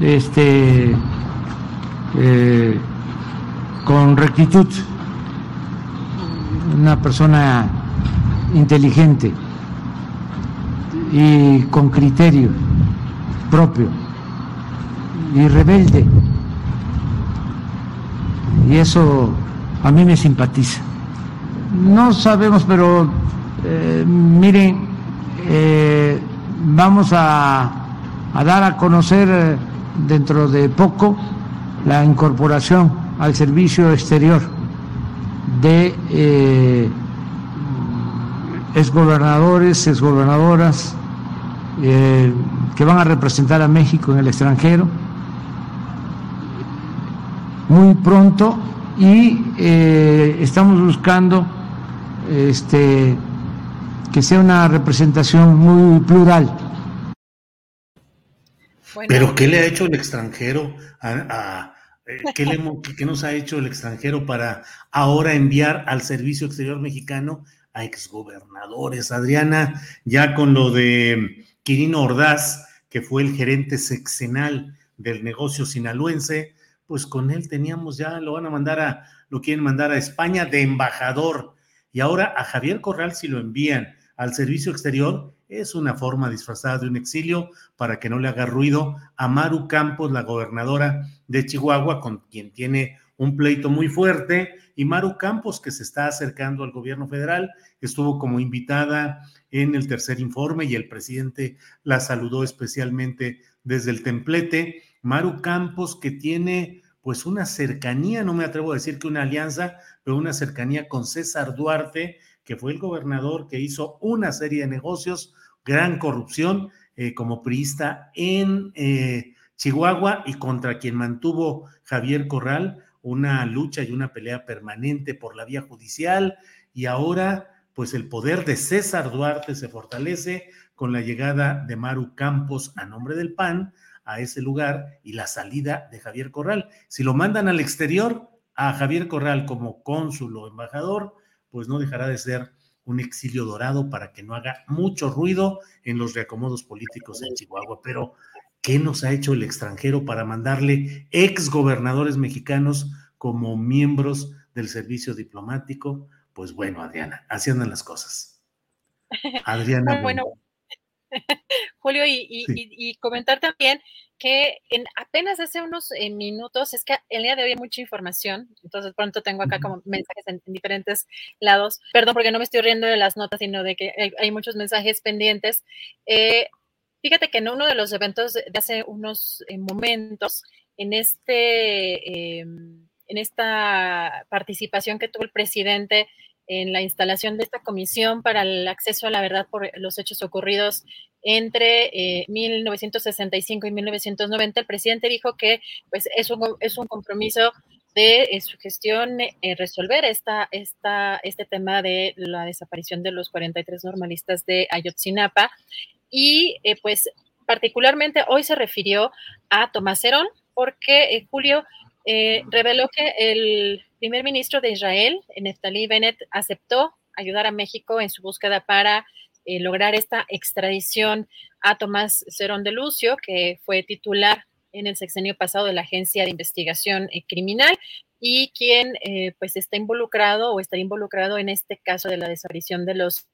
este, eh, con rectitud, una persona inteligente y con criterio propio y rebelde. Y eso a mí me simpatiza. No sabemos, pero Eh, miren, eh, vamos a, dar a conocer eh, dentro de poco la incorporación al servicio exterior de eh, exgobernadores, exgobernadoras eh, que van a representar a México en el extranjero muy pronto y eh, estamos buscando este que sea una representación muy plural. Pero ¿qué le ha hecho el extranjero a, a ¿qué, le, ¿qué, nos ha hecho el extranjero para ahora enviar al Servicio Exterior Mexicano a exgobernadores? Adriana, ya con lo de Quirino Ordaz, que fue el gerente sexenal del negocio sinaloense, pues con él teníamos ya, lo van a mandar a, lo quieren mandar a España de embajador. Y ahora a Javier Corral, si lo envían al servicio exterior, es una forma disfrazada de un exilio para que no le haga ruido a Maru Campos, la gobernadora de Chihuahua, con quien tiene un pleito muy fuerte, y Maru Campos, que se está acercando al gobierno federal, estuvo como invitada en el tercer informe y el presidente la saludó especialmente desde el templete. Maru Campos, que tiene pues una cercanía, no me atrevo a decir que una alianza, pero una cercanía con César Duarte, que fue el gobernador que hizo una serie de negocios, gran corrupción eh, como priista en eh, Chihuahua y contra quien mantuvo Javier Corral una lucha y una pelea permanente por la vía judicial y ahora pues el poder de César Duarte se fortalece con la llegada de Maru Campos a nombre del PAN a ese lugar y la salida de Javier Corral. Si lo mandan al exterior, a Javier Corral como cónsul o embajador, pues no dejará de ser un exilio dorado para que no haga mucho ruido en los reacomodos políticos en Chihuahua. Pero, ¿qué nos ha hecho el extranjero para mandarle ex gobernadores mexicanos como miembros del servicio diplomático? Pues bueno, Adriana, así andan las cosas. Adriana. bueno. Julio, y, comentar también que en apenas hace unos eh, minutos, es que el día de hoy hay mucha información, entonces pronto tengo acá como mensajes en, diferentes lados. Perdón porque no me estoy riendo de las notas, sino de que hay, muchos mensajes pendientes. Eh, fíjate que en uno de los eventos de hace unos eh, momentos, en este em, en esta participación que tuvo el presidente en la instalación de esta comisión para el acceso a la verdad por los hechos ocurridos entre 1965 eh, y 1990, el presidente dijo que pues, es, un, compromiso de eh, su gestión eh, resolver esta, esta, este tema de la desaparición de los 43 normalistas de Ayotzinapa. Y pues particularmente hoy se refirió a Tomás Herón, porque Julio reveló que el primer ministro de Israel, Neftali Bennett, aceptó ayudar a México en su búsqueda para eh, lograr esta extradición a Tomás Cerón de Lucio, que fue titular en el sexenio pasado de la Agencia de Investigación eh, Criminal y quien eh, pues está involucrado o está involucrado en este caso de la desaparición de los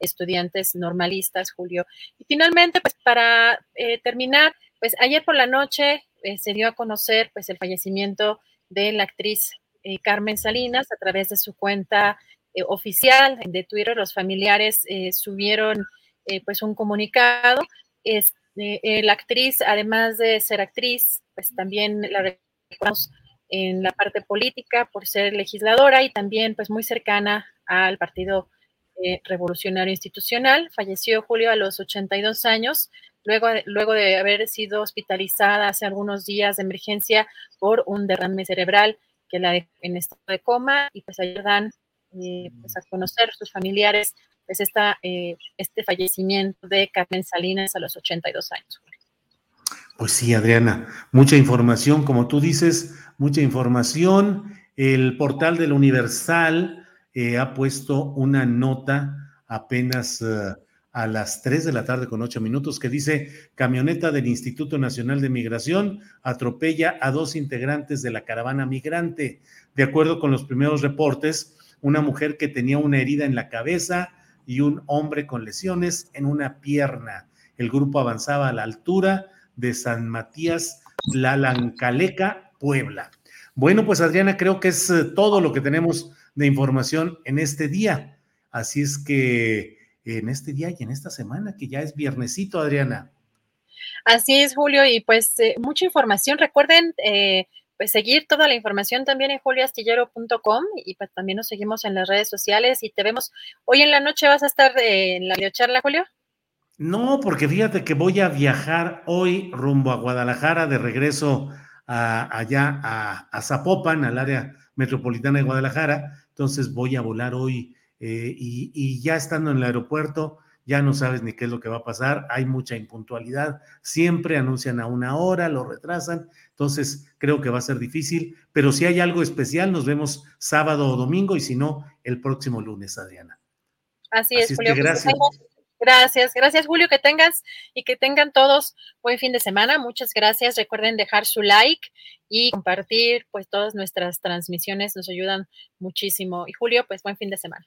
estudiantes normalistas, Julio. Y finalmente, pues para terminar, pues ayer por la noche se dio a conocer pues el fallecimiento de la actriz eh, Carmen Salinas a través de su cuenta eh, oficial de Twitter. Los familiares eh, subieron pues un comunicado. la actriz, además de ser actriz, pues también la recordamos en la parte política por ser legisladora y también pues muy cercana al Partido Revolucionario Institucional. Falleció Julio a los 82 años, luego, luego de haber sido hospitalizada hace algunos días de emergencia por un derrame cerebral que la en estado de coma y pues ayudan eh, pues a conocer sus familiares pues esta, eh, este fallecimiento de Carmen Salinas a los 82 años. Pues sí, Adriana, mucha información, como tú dices, mucha información. El portal del Universal eh, ha puesto una nota apenas a las 3 de la tarde con 8 minutos que dice, camioneta del Instituto Nacional de Migración atropella a dos integrantes de la caravana migrante. De acuerdo con los primeros reportes, una mujer que tenía una herida en la cabeza y un hombre con lesiones en una pierna. El grupo avanzaba a la altura de San Matías, Lalancaleca, Puebla. Bueno, pues Adriana, creo que es eh, todo lo que tenemos de información en este día. Así es que en este día y en esta semana, que ya es viernesito, Adriana. Así es, Julio, y pues eh, mucha información. Recuerden eh, pues seguir toda la información también en julioastillero.com y pues también nos seguimos en las redes sociales y te vemos. Hoy en la noche vas a estar eh, en la videocharla, Julio. No, porque fíjate que voy a viajar hoy rumbo a Guadalajara de regreso allá a, Zapopan, al área metropolitana de Guadalajara. Entonces voy a volar hoy y, y ya estando en el aeropuerto, ya no sabes ni qué es lo que va a pasar, hay mucha impuntualidad, siempre anuncian a una hora, lo retrasan, entonces creo que va a ser difícil, pero si hay algo especial, nos vemos sábado o domingo y si no, el próximo lunes, Adriana. Así, es, Julio. Pues, gracias. Gracias, gracias Julio, que tengas y que tengan todos buen fin de semana. Muchas gracias. Recuerden dejar su like y compartir pues todas nuestras transmisiones, nos ayudan muchísimo. Y Julio, pues buen fin de semana.